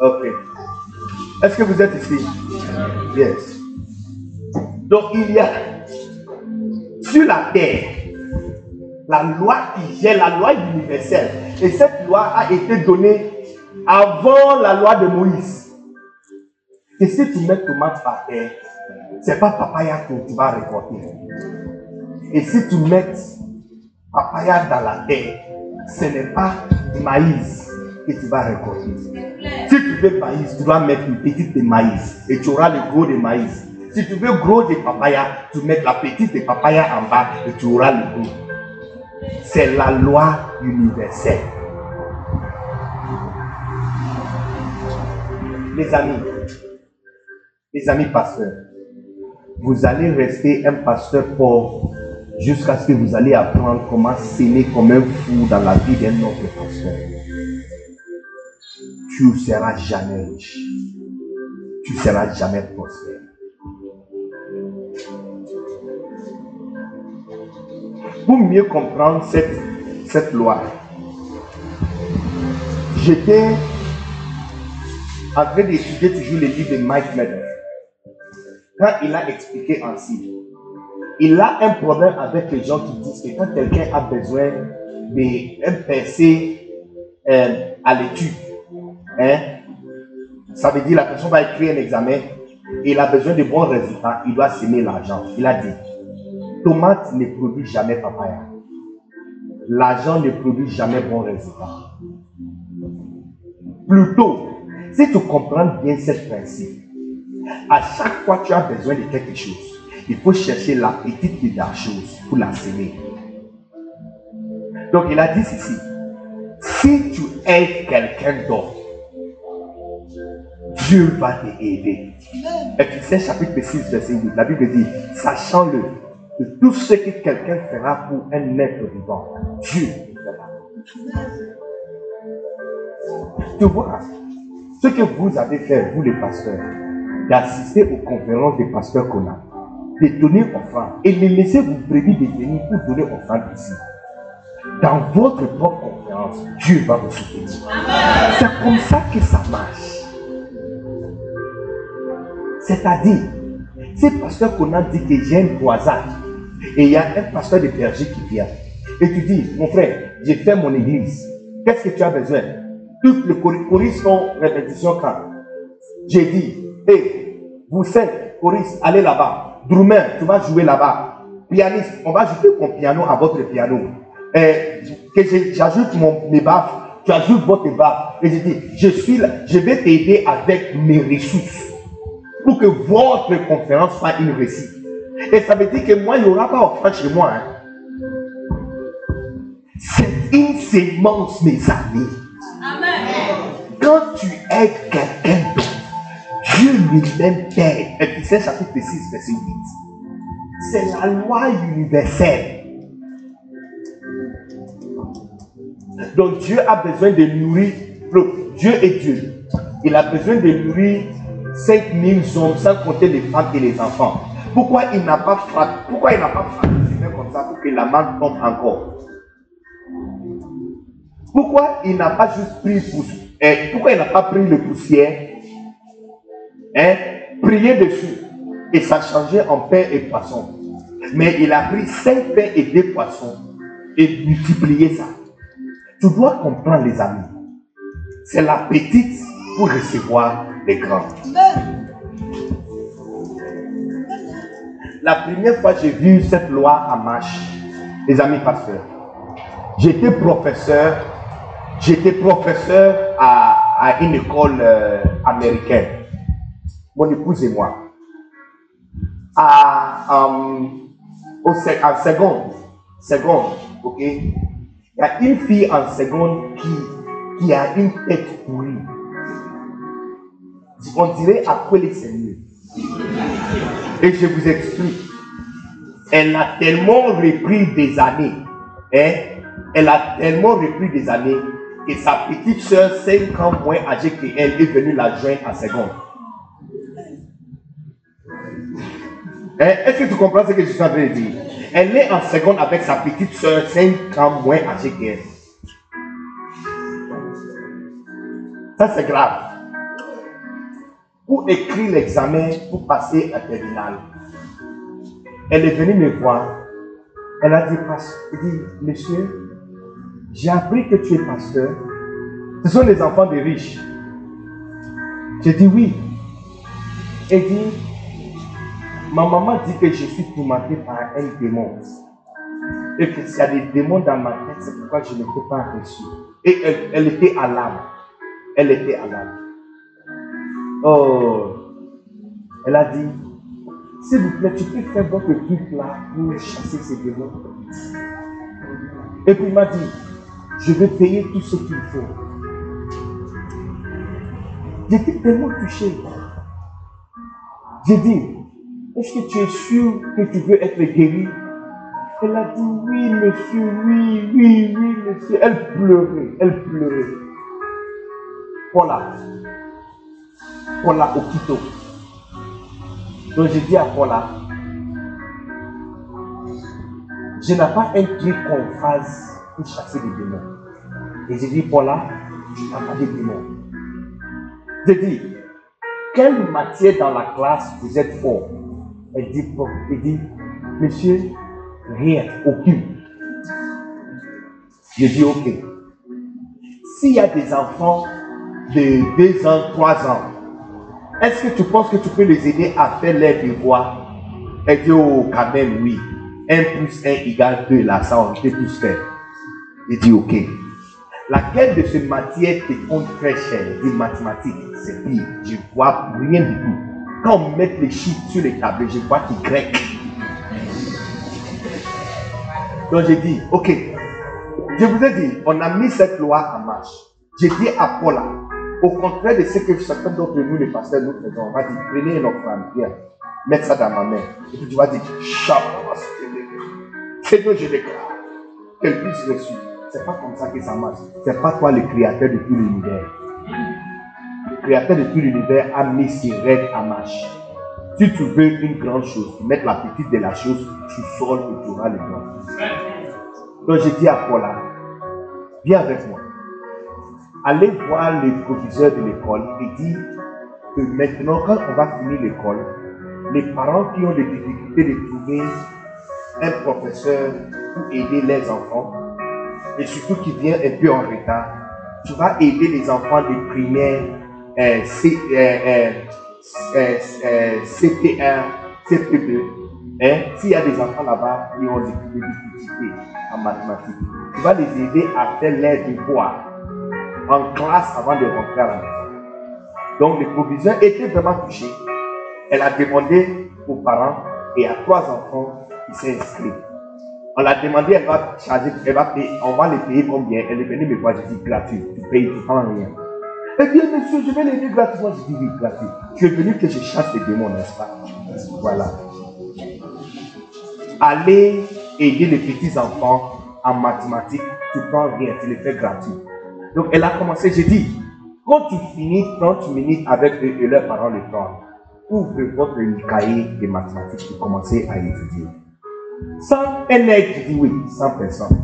Ok. Est-ce que vous êtes ici? Yes. Donc il y a sur la terre la loi qui gère la loi universelle. Et cette loi a été donnée avant la loi de Moïse. Et si tu mets tomate par terre, ce n'est pas papaya que tu vas récolter. Et si tu mets papaya dans la terre, ce n'est pas maïs tu vas récolter. Si tu veux maïs, tu dois mettre une petite de maïs et tu auras le gros de maïs. Si tu veux gros des papayas, tu mets la petite des papayas en bas et tu auras le gros. C'est la loi universelle. Les amis, les amis pasteurs, vous allez rester un pasteur pauvre jusqu'à ce que vous allez apprendre comment s'aimer comme un fou dans la vie d'un autre pasteur. Tu ne seras jamais riche. Tu ne seras jamais prospère. Pour mieux comprendre cette, cette loi, j'étais en train d'étudier toujours le livre de Mike Meadows. Quand il a expliqué ainsi, il a un problème avec les gens qui disent que quand quelqu'un a besoin d'un PC euh, à l'étude, hein, ça veut dire la personne va écrire un examen il a besoin de bons résultats, il doit s'aimer l'argent. Il a dit, tomate ne produit jamais papaya. L'argent ne produit jamais bon résultat. Plutôt, si tu comprends bien ce principe, à chaque fois que tu as besoin de quelque chose, il faut chercher la petite de la chose pour la semer. Donc il a dit ceci, si tu aides quelqu'un d'autre, Dieu va t'aider. Ephésiens chapitre 6, verset 8, la Bible dit, sachant-le, que tout ce que quelqu'un fera pour un être vivant, Dieu le fera. Tu vois, ce que vous avez fait, vous les pasteurs, d'assister aux conférences des pasteurs qu'on a, de donner offrande et de laisser vos brebis de venir pour donner offrande ici. Dans votre propre conférence, Dieu va vous soutenir. C'est comme ça que ça marche. C'est-à-dire, ces pasteurs qu'on a dit que j'ai un croisade et il y a un pasteur de berger qui vient et tu dis, mon frère, j'ai fait mon église. Qu'est-ce que tu as besoin? Toutes les choristes font répétition quand? J'ai dit, hé, vous cinq choristes, allez là-bas. Drummer, tu vas jouer là-bas. Pianiste, on va ajouter ton piano à votre piano. Et que j'ajoute mes baffes, tu ajoutes votre baffes. Et je dis, je suis là, je vais t'aider avec mes ressources pour que votre conférence soit une réussite. Et ça veut dire que moi, il n'y aura pas offrande chez moi. Hein. C'est une sémence, mes amis. Amen. Quand tu aides quelqu'un d'autre, Dieu lui-même t'aide. Ephésiens chapitre 6, verset 8. C'est la loi universelle. Donc Dieu a besoin de nourrir, Dieu est Dieu. Il a besoin de nourrir 5000 hommes sans compter les femmes et les enfants. Pourquoi il n'a pas frappé, pourquoi il n'a pas frappé comme ça pour que la main tombe encore? Pourquoi il n'a pas juste pris eh, pourquoi il n'a pas pris le poussière, hein, prié dessus et ça changeait en pain et poisson. Mais il a pris cinq pains et deux poissons et multiplié ça. Tu dois comprendre les amis. C'est la petite pour recevoir La première fois que j'ai vu cette loi en marche, les amis pasteurs, j'étais professeur, j'étais professeur à, à une école euh, américaine. Mon épouse et moi. À, euh, au, en seconde, seconde, ok, il y a une fille en seconde qui, qui a une tête pourrie. On dirait après les seigneurs. Et je vous explique. Elle a tellement repris des années. Hein? Elle a tellement repris des années que sa petite soeur, 5 ans moins âgée qu'elle, est venue la joindre en seconde. Hein? Est-ce que tu comprends ce que je suis en train de dire? Elle est en seconde avec sa petite soeur, 5 ans moins âgée qu'elle. Ça, c'est grave pour écrire l'examen pour passer à terminale. Elle est venue me voir. Elle a dit, monsieur, j'ai appris que tu es pasteur. Ce sont les enfants des riches. J'ai dit oui. Elle dit, ma maman dit que je suis tourmenté par un démon. Et que s'il y a des démons dans ma tête, c'est pourquoi je ne peux pas réussir. Et elle, elle était à l'âme. Elle était à l'âme. Oh, elle a dit, s'il vous plaît, tu peux faire votre truc là pour chasser ces démons. Et puis il m'a dit, je vais payer tout ce qu'il faut. J'étais tellement touché. J'ai dit, est-ce que tu es sûr que tu veux être guéri? Elle a dit, oui, monsieur, oui, oui, oui, monsieur. Elle pleurait, elle pleurait. Paula, Paula Okito. Donc j'ai dit à Paula, je n'ai pas un truc qu'on fasse pour chasser les démons. Et j'ai dit, Paula, tu n'as pas de démons. J'ai dit, quelle matière dans la classe vous êtes fort? Elle dit, monsieur, rien, aucune. J'ai dit, ok. S'il y a des enfants de 2 ans, 3 ans, est-ce que tu penses que tu peux les aider à faire leurs devoirs? Elle dit, oh, quand même, oui. 1 plus 1 égale 2, là, ça, on peut tous faire. Il dit, ok. Laquelle de ces matières te compte très cher Des mathématiques, c'est pire. Je vois rien du tout. Quand on met les chiffres sur les tablés, je vois qu'ils grec. Donc j'ai dit, ok. Je vous ai dit, on a mis cette loi en marche. J'ai dit à Paula, au contraire de ce que certains d'entre nous, les pasteurs, nous faisons, on va dire, prenez une offrande, viens, mettre ça dans ma main. Et puis tu vas dire, Seigneur, je déclare qu'elle puisse reçu. C'est pas comme ça que ça marche. C'est pas toi le créateur de tout l'univers. Le créateur de tout l'univers a mis ses règles en marche. Si tu veux une grande chose, mettre la petite de la chose, tu sors et tu auras le grand. Donc j'ai dit à Paula, viens avec moi. Allez voir le proviseur de l'école et dis que maintenant, quand on va finir l'école, les parents qui ont des difficultés de trouver un professeur pour aider les enfants, et surtout qui vient un peu en retard, tu vas aider les enfants de primaire euh, C, euh, euh, CP1, CP2. Hein? S'il y a des enfants là-bas qui ont des difficultés en mathématiques, tu vas les aider à faire leurs devoirs en classe avant de rentrer à la maison. Donc, le proviseur était vraiment touché. Elle a demandé aux parents et à trois enfants qui s'est inscrit. On l'a demandé, elle va charger, elle va payer, on va les payer combien? Elle est venue me voir, je dis gratuit, tu payes, tu prends rien. Eh bien, monsieur, je vais l'aider gratuitement. Je dis oui, gratuit. Tu es venu que je chasse les démons, n'est-ce pas? Voilà. Allez aider les petits enfants en mathématiques, tu prends rien, tu les fais gratuit. Donc, elle a commencé, j'ai dit, quand tu finis 30 minutes avec eux et leurs parents le prendre, ouvre votre cahier de mathématiques et commencez à étudier. Sans un aigle, je dis oui, sans personne.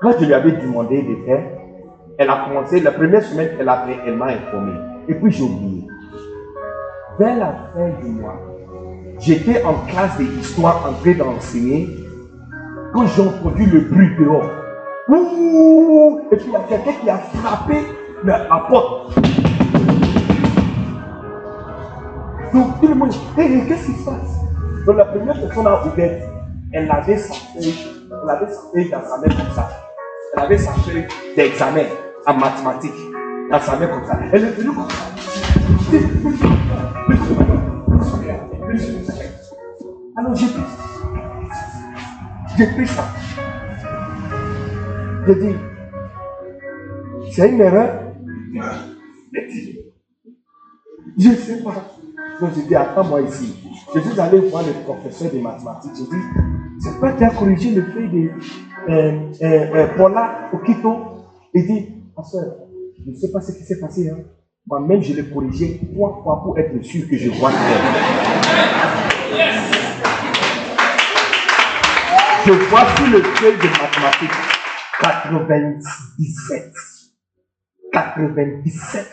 Quand je lui avais demandé de faire, elle a commencé, la première semaine qu'elle a fait, elle m'a informé. Et puis j'ai oublié. Vers la fin du mois, j'étais en classe d'histoire en train d'enseigner quand j'ai entendu le bruit dehors. Ouh Et puis il y a quelqu'un qui a frappé la porte. Donc tout le monde qu'est-ce qui se passe? Donc la première personne a ouvert, elle avait sa feuille, elle avait sa feuille dans sa main comme ça. Elle avait sa feuille d'examen en mathématiques dans sa main comme ça. Elle est venue comme ça. Alors j'ai pris J'ai pris ça. Dit, c'est une erreur. Je ne sais pas. Donc j'ai dit, attends-moi ici. Je suis allé voir le professeur de mathématiques. J'ai dit, c'est pas tu as corrigé le fait de euh, euh, euh, Paula Okito? Il dit, ma soeur, je ne sais pas ce qui s'est passé. Hein. Moi-même, je l'ai corrigé trois fois pour être sûr que je vois Je vois sur le feuille de mathématiques 97. 97%.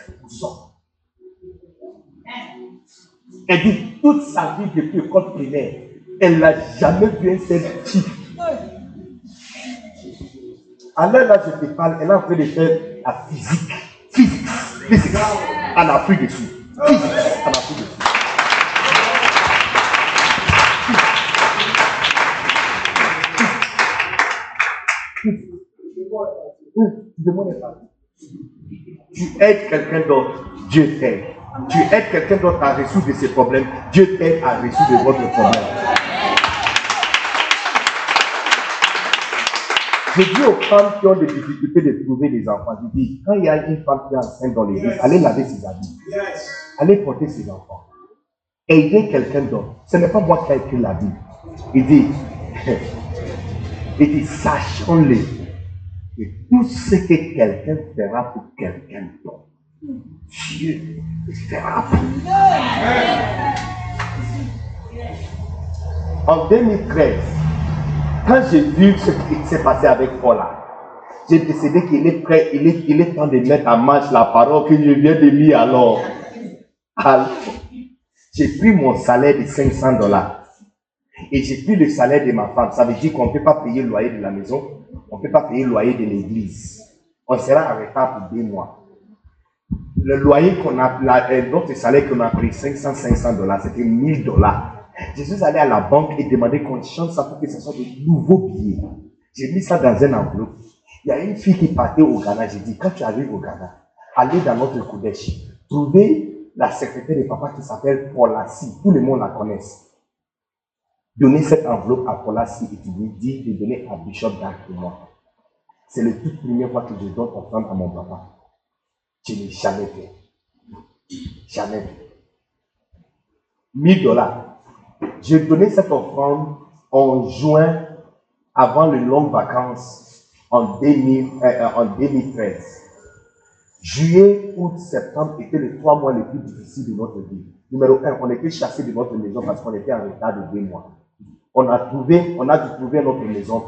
Elle dit toute sa vie depuis l'école primaire, elle n'a jamais vu un seul chiffre. Alors là, je te parle, elle a fait de faire la physique. Physique. Physique. Elle a pris dessus. Physique. Tu aides quelqu'un d'autre, Dieu t'aide. tu aides quelqu'un d'autre à résoudre ses problèmes, Dieu t'aide à résoudre votre problème. Je dis aux femmes qui ont des difficultés de trouver des enfants, je dis, quand il y a une femme qui est enceinte dans l'église, allez laver ses habits. Allez porter ses enfants. Aidez quelqu'un d'autre. Ce n'est pas moi qui ai écrit la Bible. Il dit, [laughs] il dit, sachons-le. Que tout ce que quelqu'un fera pour quelqu'un d'autre, Dieu le fera pour. En 2013, quand j'ai vu ce qui s'est passé avec Paula, j'ai décidé qu'il est prêt, il est, il est temps de mettre en marche la parole que je viens de lire alors. Alors, j'ai pris mon salaire de 500 dollars et j'ai pris le salaire de ma femme. Ça veut dire qu'on ne peut pas payer le loyer de la maison, on ne peut pas payer le loyer de l'église. On sera arrêté pour deux mois. Le loyer qu'on a, euh, notre salaire qu'on a pris, 500, 500 dollars, c'était 1000 dollars. Je suis allé à la banque et demandé qu'on change ça pour que ce soit de nouveaux billets. J'ai mis ça dans un enveloppe. Il y a une fille qui partait au Ghana. J'ai dit, quand tu arrives au Ghana, allez dans notre Kodesh. Trouvez la secrétaire de papa qui s'appelle Paulassi. Tout le monde la connaît. Donnez cette enveloppe à Paulassi et tu lui dis de donner à Bishop et moi. C'est la toute première fois que je donne offrande à mon papa. Je n'ai jamais fait. Jamais fait. 1000 dollars. J'ai donné cette offrande en juin avant les longues vacances en, 2000, euh, euh, 2013. Juillet, août, septembre étaient les trois mois les plus difficiles de notre vie. Numéro un, on était chassés de notre maison parce qu'on était en retard de deux mois. On a trouvé, on a dû trouver notre maison.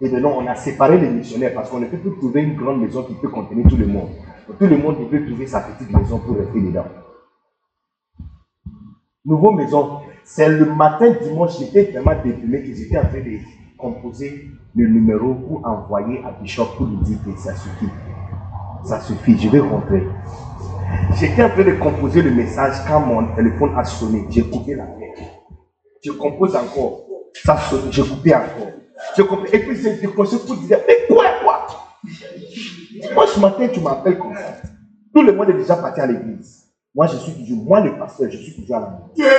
Et maintenant, on a séparé les missionnaires parce qu'on ne peut plus trouver une grande maison qui peut contenir tout le monde. Tout le monde peut trouver sa petite maison pour rester dedans. Nouveau maison, c'est le matin dimanche, j'étais vraiment déprimé que j'étais en train de composer le numéro pour envoyer à Bishop pour lui dire que ça suffit. Ça suffit, je vais rentrer. J'étais en train de composer le message quand mon téléphone a sonné. J'ai coupé la tête. Je compose encore. Ça sonne, j'ai coupé encore. Je coupé. Et puis j'ai décroché pour dire, mais quoi, quoi? Moi, ce matin, tu m'appelles comme ça. Tout le monde est déjà parti à l'église. Moi, je suis toujours, moi le pasteur, je suis toujours à la maison.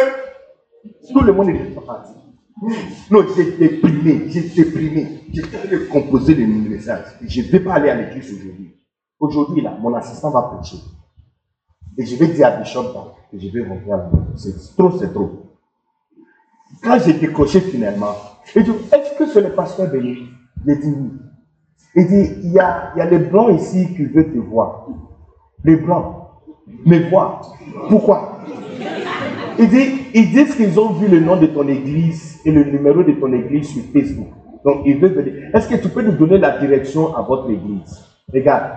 Tout le monde est déjà parti. Non, j'ai déprimé, j'ai déprimé. J'ai de composer le message. Je ne vais pas aller à l'église aujourd'hui. Aujourd'hui, là, mon assistant va prêcher. Et je vais dire à Bishop que je vais rentrer à la maison. C'est trop, c'est trop. Quand j'ai décroché finalement, il dit, est-ce que c'est le pasteur Béni J'ai dit oui. Il dit, il y a, y a les blancs ici qui veulent te voir. Les blancs. Mais voir. Pourquoi? Il dit, ils disent qu'ils ont vu le nom de ton église et le numéro de ton église sur Facebook. Donc, ils veulent venir. Est-ce que tu peux nous donner la direction à votre église? Regarde,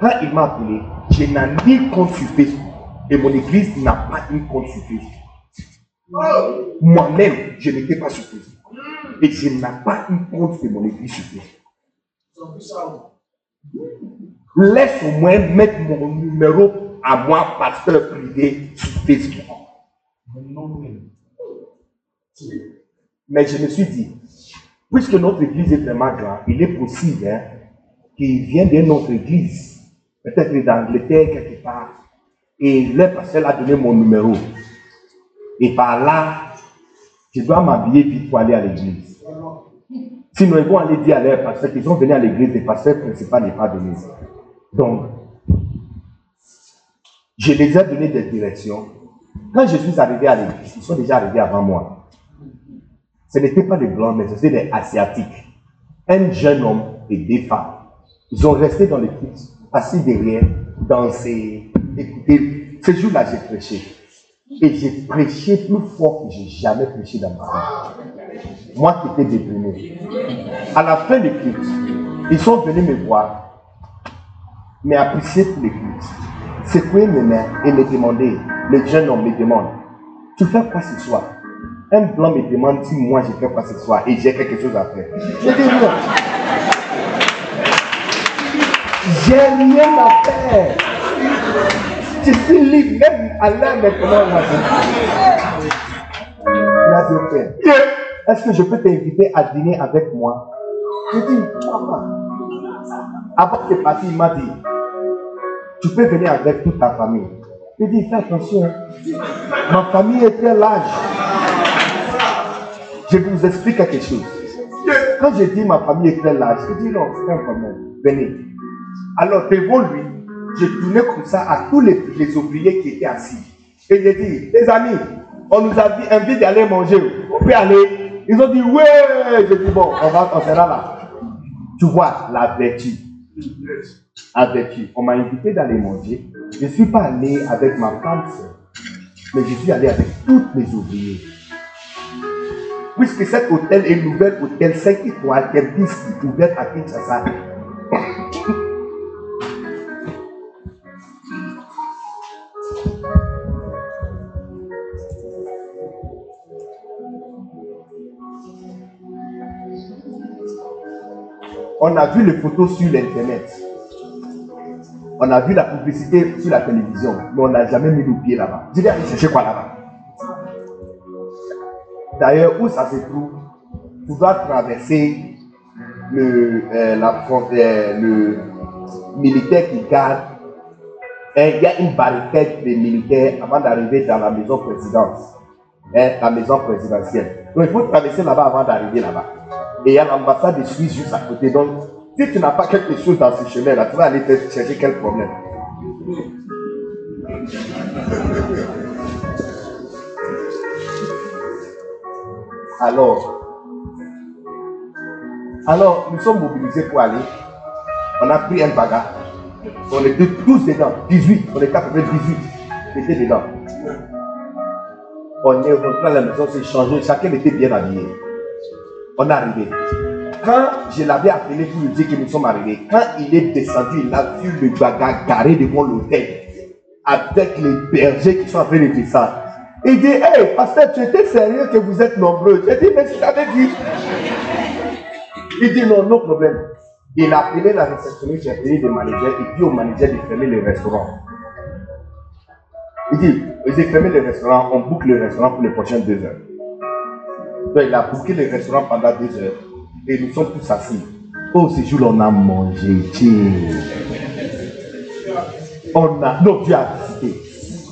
quand il m'a appelé, je n'ai ni compte sur Facebook. Et mon église n'a pas une compte sur Facebook. Moi-même, je n'étais pas sur Facebook. Et je n'ai pas une compte de mon église sur Facebook. Laisse au moins mettre mon numéro à moi, pasteur privé, sur Facebook. Mais je me suis dit, puisque notre église est vraiment grande, il est possible hein, qu'il vienne d'une autre église, peut-être d'Angleterre quelque part, et le pasteur a donné mon numéro. Et par là, je dois m'habiller vite pour aller à l'église. Sinon, ils vont aller dire à leur pasteur qu'ils sont venus à l'église, le pasteur principal n'est pas venu. Donc, je les ai donné des directions. Quand je suis arrivé à l'église, ils sont déjà arrivés avant moi. Ce n'étaient pas des blancs, mais c'était des asiatiques. Un jeune homme et des femmes. Ils ont resté dans le culte, assis derrière, danser, écouter. Ce jour-là, j'ai prêché. Et j'ai prêché plus fort que j'ai jamais prêché dans ma vie. Moi qui étais déprimé. À la fin du culte, ils sont venus me voir, mais apprécier pour le culte. Secouer mes mains et me demander, le jeune homme me demande, tu fais quoi ce soir? Un blanc me demande si moi je fais quoi ce soir et j'ai quelque chose à faire. J'ai rien à faire. Je suis libre, même à l'heure maintenant. Il a dit. Est-ce que je peux t'inviter à dîner avec moi? Je dis, maman. Avant de partir, il m'a dit, tu peux venir avec toute ta famille. Il dit, fais attention. Ma famille est très large. Je vous explique quelque chose. Quand je dis ma famille est très large, il dit non, c'est un problème. Venez. Alors, devant lui, je tournais comme ça à tous les, ouvriers qui étaient assis. Et j'ai dit, les amis, on nous a dit, envie d'aller manger. On peut aller. Ils ont dit, ouais. J'ai dit, bon, on, va, on sera là. Tu vois, la vertu. La vertu. On m'a invité d'aller manger. Je ne suis pas allé avec ma femme mais je suis allé avec tous mes ouvriers. Puisque cet hôtel est nouvel hôtel 5 étoiles qui est ouvert à Kinshasa. On a vu les photos sur l'internet. On a vu la publicité sur la télévision, mais on n'a jamais mis le pied là-bas. Je vais aller chercher quoi là-bas D'ailleurs, où ça se trouve Tu dois traverser le, euh, la frontière, le militaire qui garde. Et il y a une barricade des militaires avant d'arriver dans la maison présidence, hein, la maison présidentielle. Donc il faut traverser là-bas avant d'arriver là-bas. Et il y a l'ambassade de Suisse juste à côté. Donc, si tu n'as pas quelque chose dans ce chemin-là, tu vas aller te chercher quel problème. Alors, alors, nous sommes mobilisés pour aller. On a pris un bagarre. On était tous dedans, 18, on est 98, était dedans. On est rentré à la maison, c'est changé, chacun était bien habillé. On est arrivé. Quand je l'avais appelé pour lui dire que nous sommes arrivés, quand il est descendu, il a vu le bagarre garé devant l'hôtel avec les bergers qui sont en train de descendre. Il dit, hey, pasteur, tu étais sérieux que vous êtes nombreux. J'ai dit, mais je t'avais dit. Il dit, non, non problème. Il a appelé la réceptionniste, j'ai appelé le manager, il dit au manager de fermer le restaurant. Il dit, dit, fermez le restaurant, on boucle le restaurant pour les prochaines deux heures. Donc il a bouclé le restaurant pendant deux heures. Et nous sommes tous assis. Oh, ce jour-là, on a mangé. On a, non, tu as visité.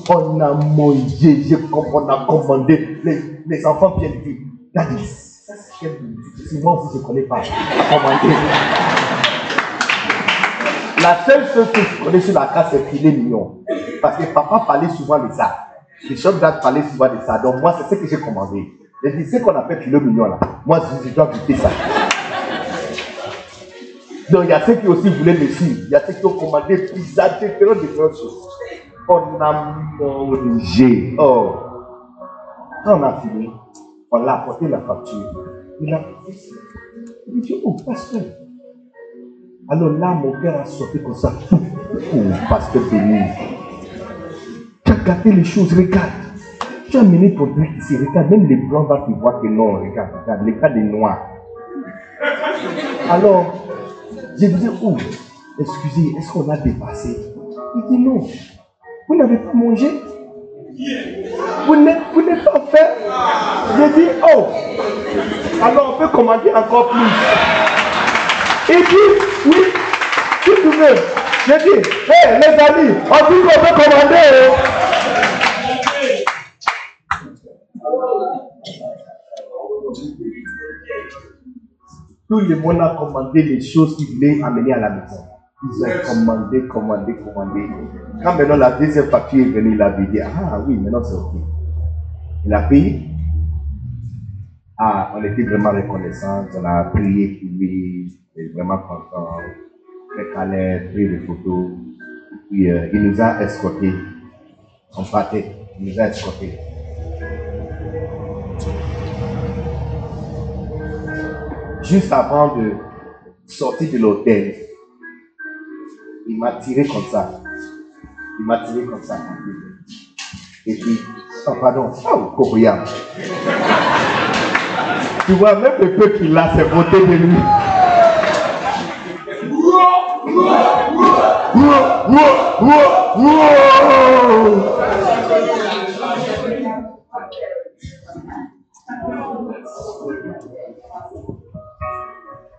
On a mangé, on a commandé. Les, les enfants viennent dire, Daddy, ça c'est Si moi aussi je ne connais pas, commandé. La seule chose que je connais sur la carte, c'est filet mignon. Parce que papa parlait souvent de ça. Les chefs d'âge parlaient souvent de ça. Donc moi, c'est ce que j'ai commandé. J'ai dit, ce qu'on appelle filet mignon là, moi je, je dois goûter ça. Donc il y a ceux qui aussi voulaient le suivre. Il y a ceux qui ont commandé pizza, différentes, différentes choses. On a mangé. Oh. Quand on a fini, on l'a apporté la facture. Il a il dit, oh, pasteur. Alors là, mon cœur a sauté comme ça. Oh, pasteur béni. Tu as gâté les choses, regarde. Tu as mené ton truc ici, regarde, même les blancs vont te voir que non, regarde, regarde, les cas des noirs. Alors, je lui dis, oh, excusez, est-ce qu'on a dépassé? Il dit non. Vous n'avez pas mangé? Vous n'êtes pas fait? J'ai dit, oh, alors on peut commander encore plus. Il dit, oui, si tu veux. J'ai dit, hé les amis, on dit qu'on peut commander. Tout le monde a commandé les choses qu'ils voulaient amener à la maison. Ils ont commandé, commandé, commandé. Quand maintenant la deuxième facture est venue, il avait dit, ah oui, maintenant c'est ok. Il a payé. Ah, on était vraiment reconnaissants. On a prié pour lui. Il est vraiment content. Très pris des photos. Puis euh, il nous a escortés. On partait. Il nous a escortés. Juste avant de sortir de l'hôtel, il m'a tiré comme ça. Il m'a tiré comme ça. Et puis, oh pardon, oh, Korea. Tu vois, même le peu qu'il a, c'est voté de lui.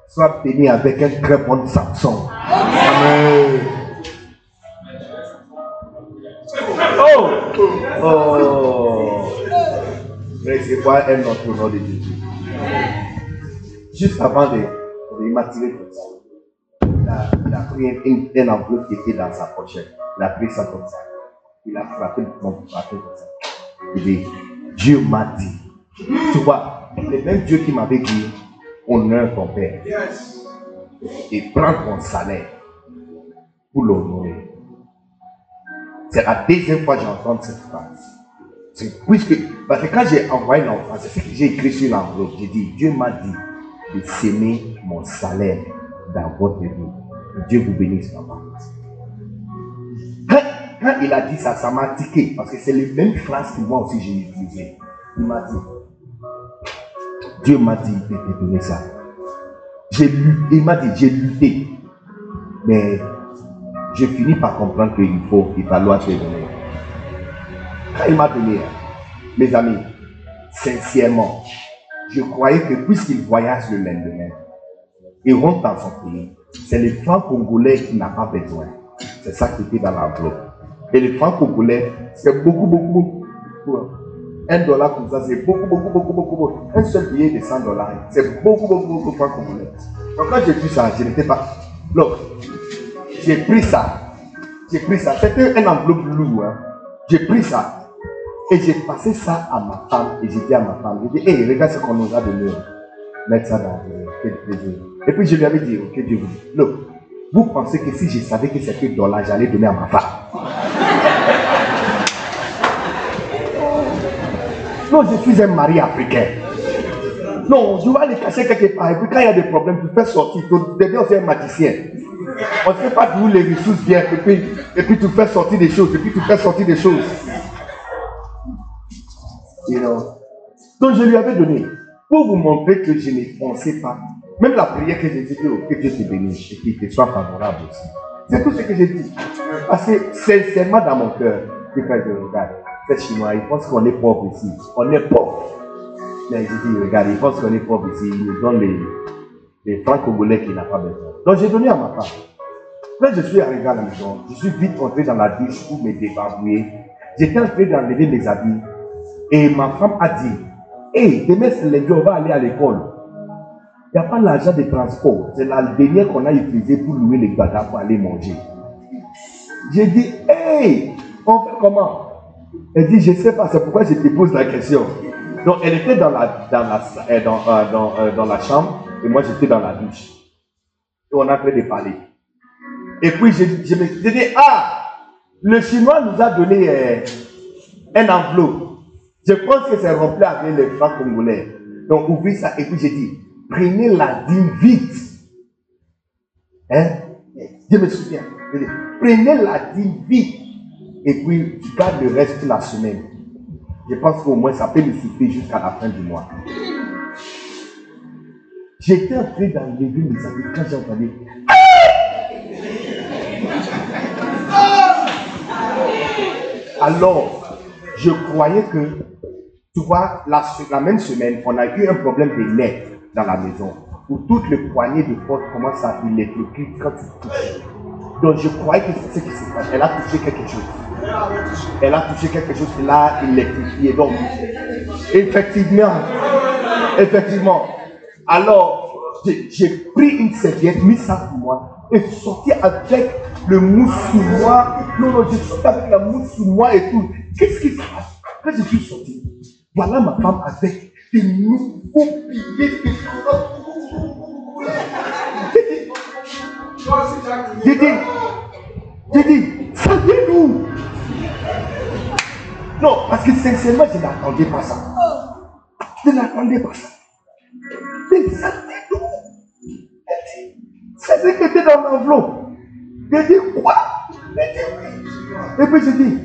Sois béni avec un très bon Samson. Amen. Oh, Oh! Quoi un autre nom de Jésus? Juste avant de, de m'attirer comme ça, il a, pris un, un, enveloppe qui était dans sa pochette. Il a pris ça comme ça. Il a frappé mon frappé comme ça. Il dit, Dieu m'a dit. Tu vois, le même Dieu qui m'avait dit, honore ton père. Et prends ton salaire pour l'honorer. C'est la deuxième fois que j'entends cette phrase. Puisque, parce que quand j'ai envoyé l'enfant, c'est ce que j'ai écrit sur l'enveloppe. J'ai dit, Dieu m'a dit de s'aimer mon salaire dans votre vie. Dieu vous bénisse, papa. Quand, quand il a dit ça, ça m'a tiqué, parce que c'est les mêmes phrases que moi aussi j'ai utilisées. Il m'a dit, Dieu m'a dit de te donner ça. J'ai lu, il m'a dit, j'ai lutté. Mais j'ai fini par comprendre qu'il faut, il falloir te donner. Quand il m'a donné, mes amis, sincèrement, je croyais que puisqu'il voyage le lendemain, il rentre dans son pays, c'est le franc congolais qui n'a pas besoin. C'est ça qui était dans l'enveloppe. Et le franc congolais, c'est beaucoup, beaucoup, beaucoup. Un dollar comme ça, c'est beaucoup, beaucoup, beaucoup, beaucoup, beaucoup. Un seul billet de 100 dollars, c'est beaucoup, beaucoup, beaucoup francs congolais. Donc quand j'ai vu ça, je n'étais pas. Donc, j'ai pris ça. J'ai pris ça. C'était un enveloppe lourd. Hein. J'ai pris ça. Et j'ai passé ça à ma femme. Et j'ai dit à ma femme, j'ai dit, hé, regarde ce qu'on nous a donné. Mettre ça dans le quel plaisir. Et puis je lui avais dit, ok, Dieu. Look, vous pensez que si je savais que c'était dollar, j'allais donner à ma femme. Non, je suis un mari africain. Non, je vais aller cacher quelque part. Et puis quand il y a des problèmes, tu fais sortir. Deviens aussi un magicien. On ne sait pas d'où les ressources viennent. Et puis, et puis tu fais sortir des choses. Et puis tu fais sortir des choses. You know? Donc je lui avais donné. Pour vous montrer que je ne pensais pas. Même la prière que j'ai dit, que Dieu te bénisse et qu'il te soit favorable aussi. C'est tout ce que j'ai dit. Parce que sincèrement dans mon cœur, je regarde, ces Chinois, ils pensent qu'on est pauvre ici. On est pauvre. Mais je dis, regarde, ils pensent qu'on est pauvre ici. Ils nous donnent les, les francs congolais qu'il n'a pas besoin. Donc j'ai donné à ma femme. Quand je suis arrivé à la maison, je suis vite entré dans la douche pour me débarbouiller. J'étais en train d'enlever mes habits. Et ma femme a dit, hé, hey, demain c'est lundi, on va aller à l'école. Il n'y a pas l'argent de transport. C'est la dernière qu'on a utilisée pour louer les bagages pour aller manger. J'ai dit, hé, hey, on fait comment? Elle dit, je ne sais pas, c'est pourquoi je te pose la question. Donc, elle était dans la, dans la, euh, dans, euh, dans, euh, dans la chambre et moi, j'étais dans la douche. Et on a train de parler. Et puis, je, je me suis dit, ah, le Chinois nous a donné un enveloppe. Je pense que c'est rempli avec les francs congolais. Donc, ouvrez ça. Et puis, j'ai dit, prenez la dîme vite. Hein? Je me souviens. Prenez la dîme vite. Et puis, tu gardes le reste de la semaine. Je pense qu'au moins, ça peut nous suffire jusqu'à la fin du mois. J'étais en train d'enlever mes amis quand j'ai entendu. Alors, je croyais que, tu vois, la, la même semaine, on a eu un problème de net dans la maison où toutes les poignées de porte commencent à électrocuter quand tu touches. Donc je croyais que c'est ce qui se passe. Elle a touché quelque chose. Elle a touché quelque chose qui l'a électrifié. Donc, effectivement, effectivement. Alors, j'ai pris une serviette, mis ça pour moi, et sorti avec le mousse sur moi. Non, non, je suis avec la mousse sur moi et tout. Qu'est-ce qui se passe? Quand je suis sorti, voilà ma femme avec des nouveaux billets de j'ai dit, j'ai dit, saluez-nous. Non, parce que sincèrement, je n'attendais pas ça. Je n'attendais pas ça. Mais saluez-nous. C'est ce qui était dans l'enveloppe. J'ai dit, quoi? J'ai dit. Et puis j'ai dit,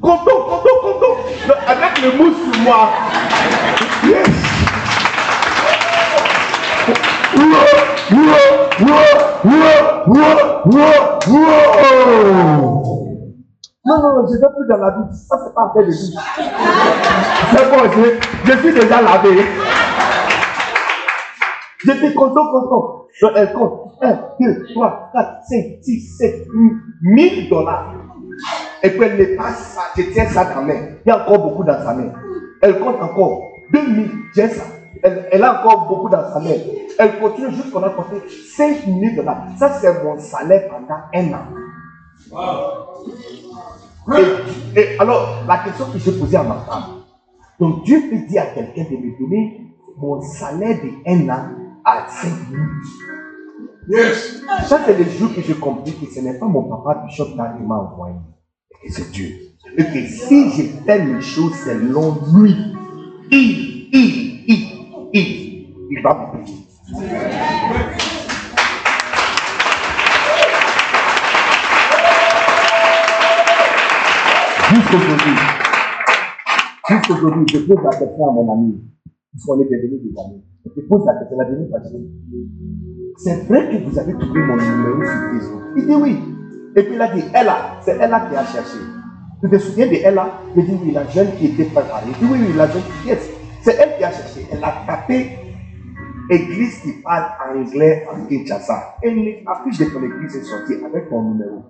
content, content, content. Avec le mousse sur moi. Yes. Non, non, je ne vais plus dans la douche. Ça, c'est pas fait de douche. C'est bon, je, je suis déjà lavé. J'étais content, content. Donc, elle compte 1, 2, 3, 4, 5, 6, 7, 8, 1000 dollars. Et puis elle n'est pas ça, je tiens ça dans la main. Il y a encore beaucoup dans sa main. Elle compte encore 2000, j'ai ça. Elle, elle a encore beaucoup dans sa main. Elle continue jusqu'on a compté 5000 dollars. Ça, c'est mon salaire pendant un an. Et, et alors, la question que j'ai posée à ma femme, donc Dieu peut dire à quelqu'un de me donner mon salaire de un an à 5 minutes. Yes. Ça, c'est le jour que j'ai compris que ce n'est pas mon papa Bishop là qui m'a envoyé, mais que c'est Dieu. Et que si je fais les choses selon lui, il, il, il, il, va me payer. Jusqu'aujourd'hui, je pose la question à mon ami, puisqu'on est devenus des amis. Je pose la question, la dernière fois, je dis, c'est vrai que vous avez trouvé mon numéro sur Facebook? Il dit oui. Et puis il a dit, Ella, c'est Ella qui a cherché. Tu te souviens de Ella? Il dit oui, la jeune qui était préparée. Il dit oui, oui, la jeune est. C'est elle qui a cherché. Elle a tapé église qui parle anglais en Kinshasa. Et l'affiche de ton église est sortie avec ton numéro.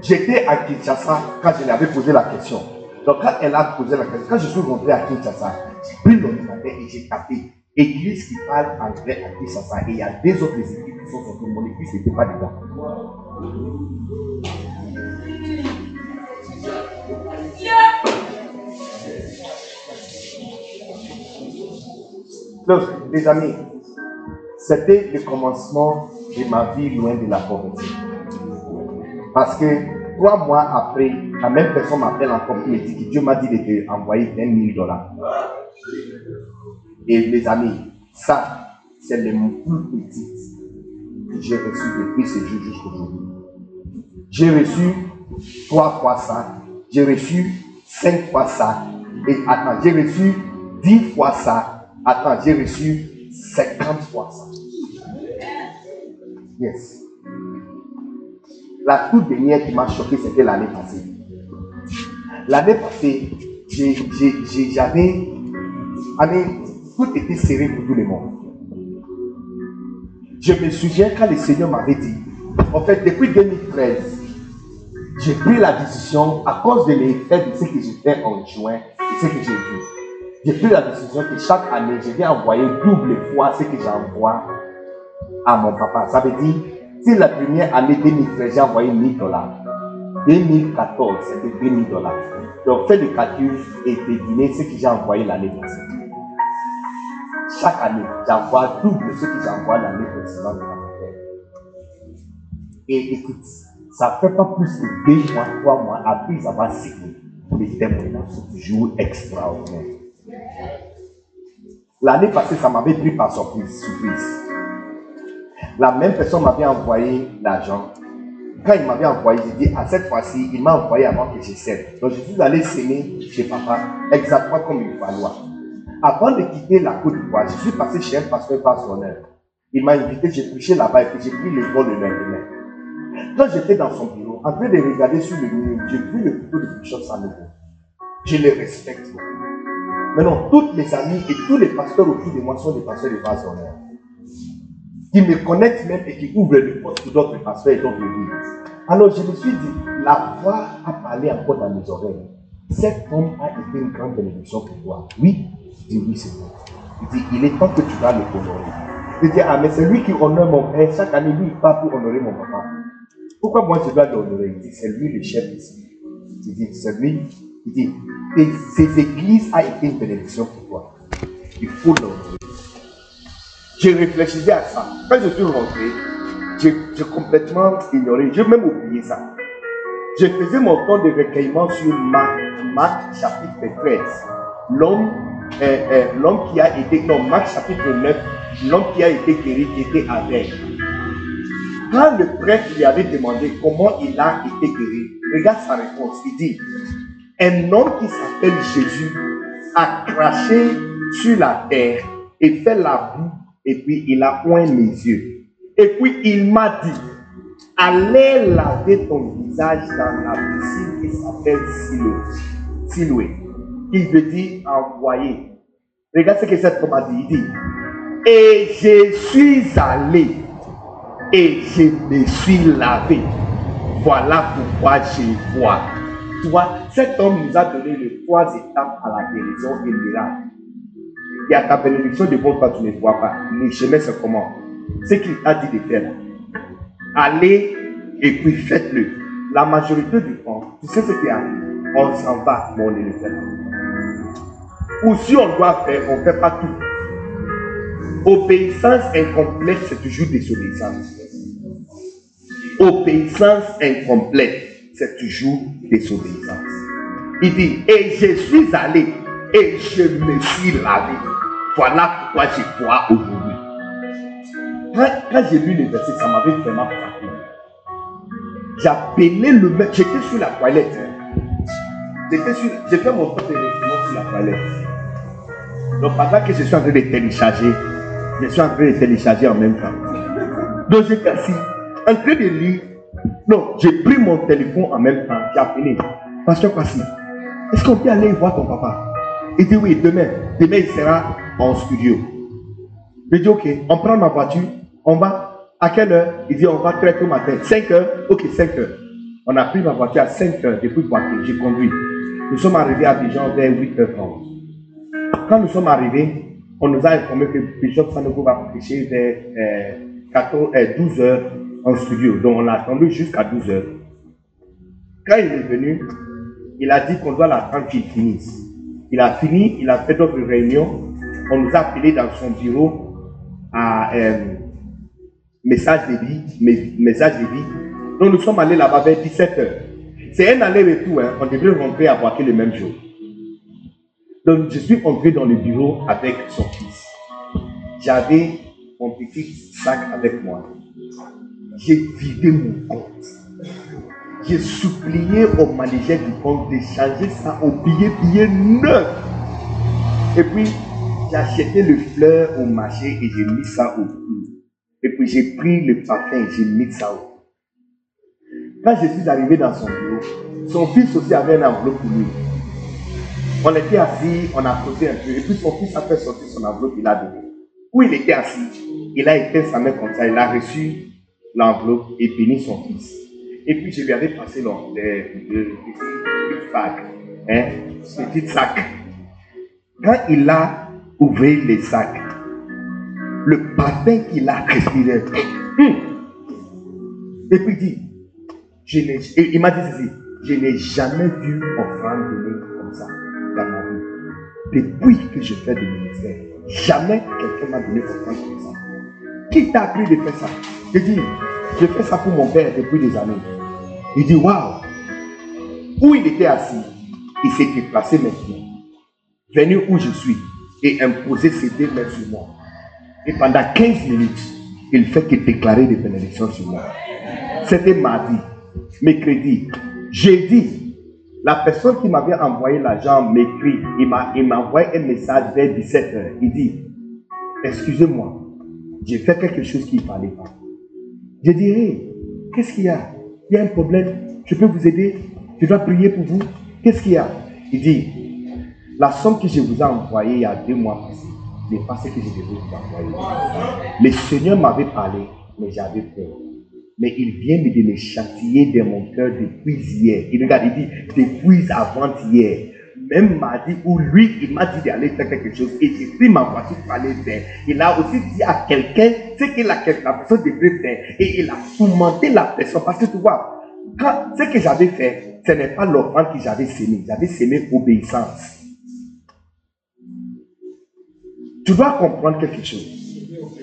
J'étais à Kinshasa quand je lui avais posé la question. Donc quand elle a posé la question, quand je suis rentré à Kinshasa, j'ai pris l'ordinateur et j'ai tapé Église qui parle anglais à Kinshasa. Et il y a deux autres équipes qui sont sorties. Mon église n'était pas dedans. Donc, les amis, c'était le commencement de ma vie loin de la pauvreté. Parce que trois mois après, la même personne m'appelle encore et me dit que Dieu m'a dit de te envoyer 20 000 dollars. Et mes amis, ça, c'est le plus petit que j'ai reçu depuis ce jour jusqu'aujourd'hui. J'ai reçu trois fois ça. J'ai reçu cinq fois ça. Et attends, j'ai reçu dix fois ça. Attends, j'ai reçu 50 fois ça. Yes. La toute dernière qui m'a choqué, c'était l'année passée. L'année passée, j'avais. année, Tout était serré pour tout le monde. Je me souviens quand le Seigneur m'avait dit, en fait, depuis 2013, j'ai pris la décision, à cause de l'effet de ce que j'ai fait en juin, et ce que j'ai vu. J'ai pris la décision que chaque année, je vais envoyer double fois ce que j'envoie à mon papa. Ça veut dire, si la première année 2013, j'ai envoyé 1000 dollars. 2014, c'était 2000 dollars. Donc, fais le calcul et devinez ce que j'ai envoyé l'année passée. Chaque année, j'envoie double ce que j'envoie l'année précédente. Et écoute, ça fait pas plus que deux mois, trois mois après avoir signé. Les témoignages sont toujours extraordinaires. L'année passée, ça m'avait pris par surprise. surprise. La même personne m'avait envoyé l'argent. Quand il m'avait envoyé, j'ai dit, à cette fois-ci, il m'a envoyé avant que je sème. Donc, je suis allé s'aimer chez papa, exactement comme il fallait. Avant de quitter la Côte d'Ivoire, je suis passé chez un pasteur passionnel. Il m'a invité, j'ai couché là-bas et puis j'ai pris le vol le lendemain. Quand j'étais dans son bureau, en train de regarder sur le mur, j'ai vu le photo de Bishop Sanogo. Je le respecte beaucoup. Maintenant, toutes mes amis et tous les pasteurs autour de moi sont des pasteurs de base d'honneur. Qui me connaissent même et qui ouvrent les portes pour d'autres pasteurs et d'autres églises. Alors je me suis dit, la voix a parlé encore dans mes oreilles. Cet homme a été une grande bénédiction pour toi. Oui, je dis oui, c'est vrai. Il dit, il est temps que tu vas le honorer. Je dis, ah, mais c'est lui qui honore mon père. Chaque année, lui, il part pour honorer mon papa. Pourquoi moi je dois l'honorer c'est lui le chef ici. Il dit, c'est lui. Il dit, et ces églises a été une bénédiction pour toi. Il faut l'honorer. Je réfléchissais à ça. Quand je suis rentré, j'ai j'ai complètement ignoré. J'ai même oublié ça. Je faisais mon temps de recueillement sur Marc, Marc chapitre 13. L'homme euh, euh, l'homme qui a été, non, Marc chapitre 9, l'homme qui a été guéri, qui était aveugle. Quand le prêtre lui avait demandé comment il a été guéri, regarde sa réponse. Il dit, un homme qui s'appelle Jésus a craché sur la terre et fait la boue et puis il a oint mes yeux. Et puis il m'a dit, allez laver ton visage dans la piscine qui s'appelle Siloé. Siloé. Il veut dire envoyer. Regarde ce que cette femme a dit, et je suis allé et je me suis lavé. Voilà pourquoi je vois. Tu vois, cet homme nous a donné les trois étapes à la guérison et le miracle. Il y a ta bénédiction devant toi, tu ne vois pas. Le chemin, c'est comment? Ce qu'il t'a dit de faire. Allez et puis faites-le. La majorité du temps, tu sais ce qui arrive On s'en va, mais on ne le. Ou si on doit faire, on ne fait pas tout. Obéissance incomplète, c'est toujours désobéissance. Obéissance incomplète, c'est toujours désobéissance. Il dit, et je suis allé et je me suis lavé. Voilà pourquoi je vois aujourd'hui. Quand, j'ai lu les versets, ça m'avait vraiment frappé. Appelé le maître. J'étais sur la toilette. Hein. J'ai fait mon temps de sur la toilette. Donc pendant que je suis en train de télécharger, je suis en train de télécharger en même temps. Donc j'étais assis, en train de lire. Non, j'ai pris mon téléphone en même temps. J'ai appelé. Pasteur Kwasi, est-ce qu'on peut aller voir ton papa? Il dit oui, demain. Demain, il sera en studio. Je dis ok, on prend ma voiture, on va à quelle heure? Il dit on va très tôt matin. 5 heures? Ok, 5 heures. On a pris ma voiture à 5 heures depuis voiture, j'ai conduit. Nous sommes arrivés à Dijon vers 8h30. Quand nous sommes arrivés, on nous a informé que Bishop Sanogo va prêcher vers 14, 12 h en studio. Donc on l'a attendu jusqu'à 12 h Quand il est venu, il a dit qu'on doit l'attendre qu'il finisse. Il a fini, il a fait d'autres réunions. On nous a appelés dans son bureau à euh, message de vie, message de vie. Donc nous sommes allés là-bas vers 17 h C'est un aller-retour. Hein. On devrait rentrer à Boaké le même jour. Donc je suis entré dans le bureau avec son fils. J'avais mon petit sac avec moi. J'ai vidé mon compte. J'ai supplié au manager du compte de changer ça au billet, billet neuf. Et puis, j'ai acheté le fleur au marché et j'ai mis ça au cou. Et puis, j'ai pris le parfum et j'ai mis ça au. Quand je suis arrivé dans son bureau, son fils aussi avait un enveloppe pour lui. On était assis, on a posé un peu. Et puis, son fils a fait sortir son enveloppe, il a donné. Où il était assis, il a éteint sa main comme ça, il a reçu l'enveloppe et béni son fils. Et puis je lui avais passé le, le, sac, hein, petit sac. Quand il a ouvert les sacs, le parfum qu'il a respiré, hum, et puis dit, je il m'a dit ceci, je n'ai jamais vu offrande donnée comme ça dans ma vie. Depuis que je fais du ministère, jamais quelqu'un m'a donné offrande comme ça. Qui t'a appris de faire ça? Je dis, je fais ça pour mon père depuis des années. Il dit, waouh Où il était assis, il s'est déplacé maintenant, venu où je suis et imposer ses deux sur moi. Et pendant 15 minutes, il fait que déclarer des bénédictions sur moi. C'était mardi, mercredi, jeudi. La personne qui m'avait envoyé l'argent m'écrit, il m'a envoyé un message vers 17h. Il dit, excusez-moi, j'ai fait quelque chose qui ne fallait pas. Je dirais, qu'est-ce qu'il y a? Il y a un problème, je peux vous aider, je dois prier pour vous. Qu'est-ce qu'il y a? Il dit, la somme que je vous ai envoyée il y a deux mois passés n'est pas ce que je devais vous envoyer. Le Seigneur m'avait parlé, mais j'avais peur. Mais il vient de me châtier de mon cœur depuis hier. Il regarde, il dit, depuis avant-hier même mardi où lui, il m'a dit d'aller faire quelque chose et j'ai pris ma voiture pour aller faire. Il a aussi dit à quelqu'un ce que la, la personne devrait faire et il a tourmenté la personne parce que tu vois, quand, ce que j'avais fait, ce n'est pas l'offrande que j'avais sémé, j'avais sémé obéissance. Tu dois comprendre quelque chose.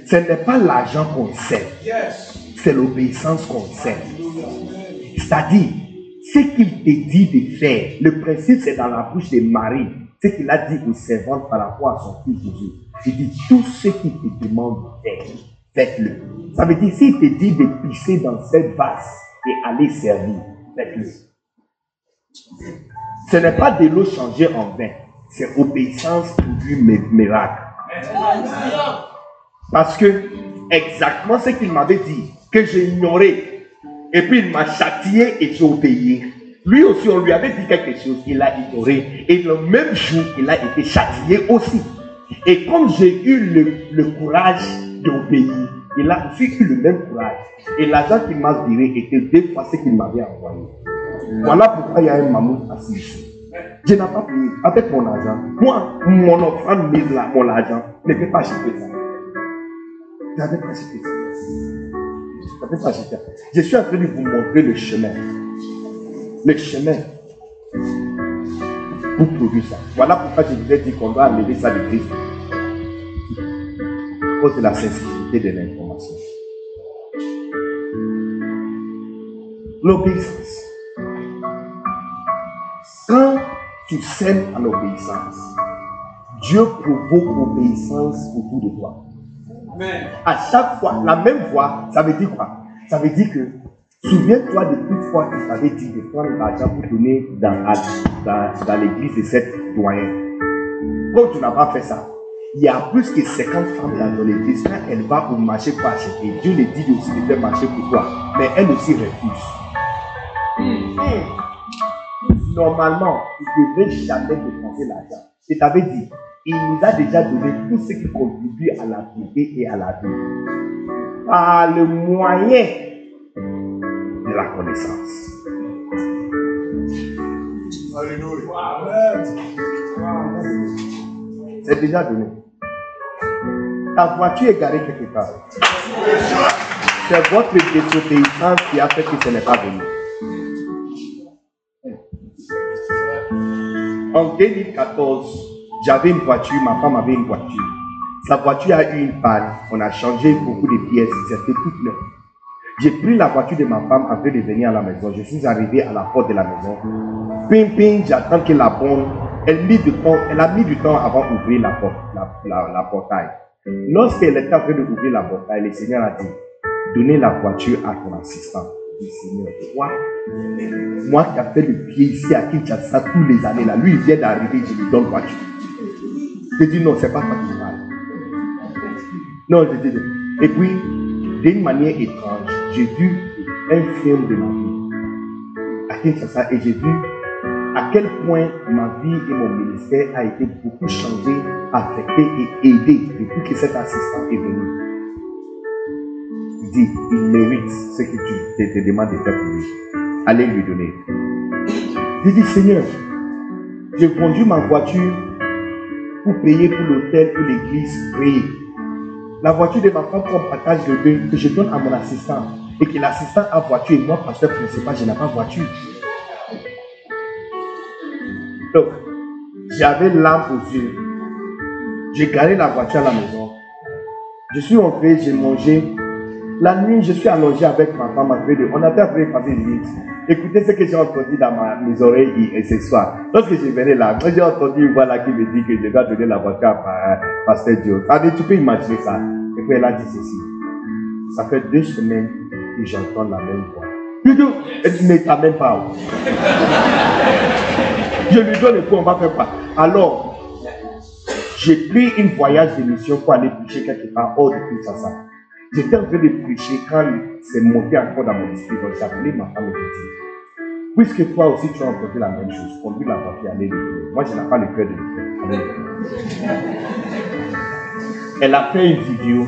Ce n'est pas l'argent qu'on sait, c'est l'obéissance qu'on sait. C'est-à-dire, ce qu'il te dit de faire, le principe c'est dans la bouche de Marie, ce qu'il a dit aux servantes par rapport à son fils Jésus. Il dit tout ce qu'il te demande de faire, faites-le. Ça veut dire s'il te dit de pisser dans cette vase et aller servir, faites-le. Ce n'est pas de l'eau changée en vin, c'est obéissance pour du miracle. Parce que exactement ce qu'il m'avait dit, que j'ai ignoré, et puis il m'a châtié et j'ai obéi. Lui aussi, on lui avait dit quelque chose, il a ignoré. Et le même jour, il a été châtié aussi. Et comme j'ai eu le, courage d'obéir, Il a aussi eu le même courage. Et l'argent qu'il m'a viré était deux fois ce qu'il m'avait envoyé. Voilà pourquoi il y a un mammouth assis ici. Je n'ai pas payé avec mon argent. Moi, mon offrande mise là, mon argent, ne peut pas acheter ça. Je pas acheté ça. Je pas acheté ça. Je suis en train de vous montrer le chemin. Le chemin pour produire ça. Voilà pourquoi je vous ai dit qu'on doit enlever ça de Christ. À cause de la sensibilité de l'information. L'obéissance. Quand tu sèmes en obéissance, Dieu provoque l'obéissance autour de toi. À chaque fois, la même voix, ça veut dire quoi? Ça veut dire que souviens-toi de toute fois que tu avais dit de prendre l'argent pour donner dans, dans, dans l'église de cette doyen. Quand tu n'as pas fait ça, il y a plus que 50 femmes dans l'église. Quand elle va au marché pour acheter, Dieu lui dit aussi de faire marcher pour toi. Mais elle aussi refuse. Normalement, tu ne devrais jamais dépenser l'argent. Je t'avais dit, il nous a déjà donné tout ce qui contribue à la vie et à la vie. Par le moyen la connaissance. C'est déjà donné. Ta voiture est garée quelque part. C'est votre désobéissance qui a fait que ce n'est pas venu. En 2014, j'avais une voiture, ma femme avait une voiture. Sa voiture a eu une panne. On a changé beaucoup de pièces. C'était toute neuve. J'ai pris la voiture de ma femme afin de venir à la maison. Je suis arrivé à la porte de la maison. Ping, ping, j'attends que la bonne. Elle, mit du temps, elle a mis du temps avant d'ouvrir la, porte, la, la, portail. Lorsqu'elle était en train d'ouvrir la portail, le Seigneur a dit Donnez la voiture à ton assistant. Je dis Seigneur, toi, moi qui ai fait le pied ici à Kinshasa tous les années, là, lui il vient d'arriver, je lui donne la voiture. Je dis non, c'est pas ça qui. Non, je dis. Et puis, d'une manière étrange, j'ai vu un film de ma vie à et j'ai vu à quel point ma vie et mon ministère a été beaucoup changé, affecté et aidé depuis que cet assistant est venu. Il dit, il mérite ce que tu te, demandes de faire pour lui. Allez lui donner. J'ai dit, Seigneur, j'ai conduit ma voiture pour payer pour l'hôtel, pour l'église, prier. La voiture de ma femme comme partage deux que je donne à mon assistant et que l'assistant a voiture et moi, pasteur principal, je n'ai pas voiture. Donc, j'avais l'âme aux yeux. J'ai garé la voiture à la maison. Je suis entré, j'ai mangé. La nuit, je suis allongé avec ma femme. après de- On a fait passer une. Écoutez ce que j'ai entendu dans ma- mes oreilles hier- ce soir. Lorsque je venais là, j'ai entendu une voix là qui me dit que je dois donner la voiture à Pa- Pasteur Dieu. Tu peux imaginer ça. Et puis elle a dit ceci. Ça fait deux semaines que j'entends la même voix. Dit, ne t'amène pas. Je lui donne le coup, on va faire quoi? Alors, j'ai pris une voyage de mission pour aller prêcher quelque part hors de Kinshasa. J'étais en train de prêcher quand c'est monté encore dans mon esprit. J'ai ma femme et dit, puisque toi aussi tu as entendu la même chose, conduis la voiture, allez le. Moi, je n'ai pas le cœur de le. Elle a fait une vidéo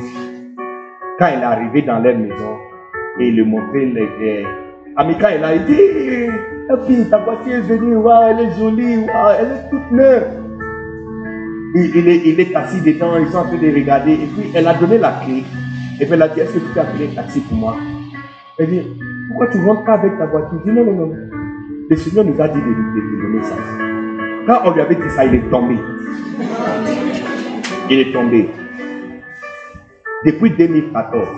quand elle est arrivée dans leur maison et le montrer les. les... Ami, quand elle a dit, la ta voiture est venue, elle est jolie, waouh, elle est toute neuve. Il, est, il est assis dedans, ils sont en train de regarder. Et puis, elle a donné la clé. Et puis, elle a dit, est-ce que tu peux appeler un taxi pour moi? Elle dit, pourquoi tu ne rentres pas avec ta voiture? Il dit, non, non, non. Le Seigneur nous a dit de de donner ça. Quand on lui avait dit ça, il est tombé. Il est tombé. Depuis 2014,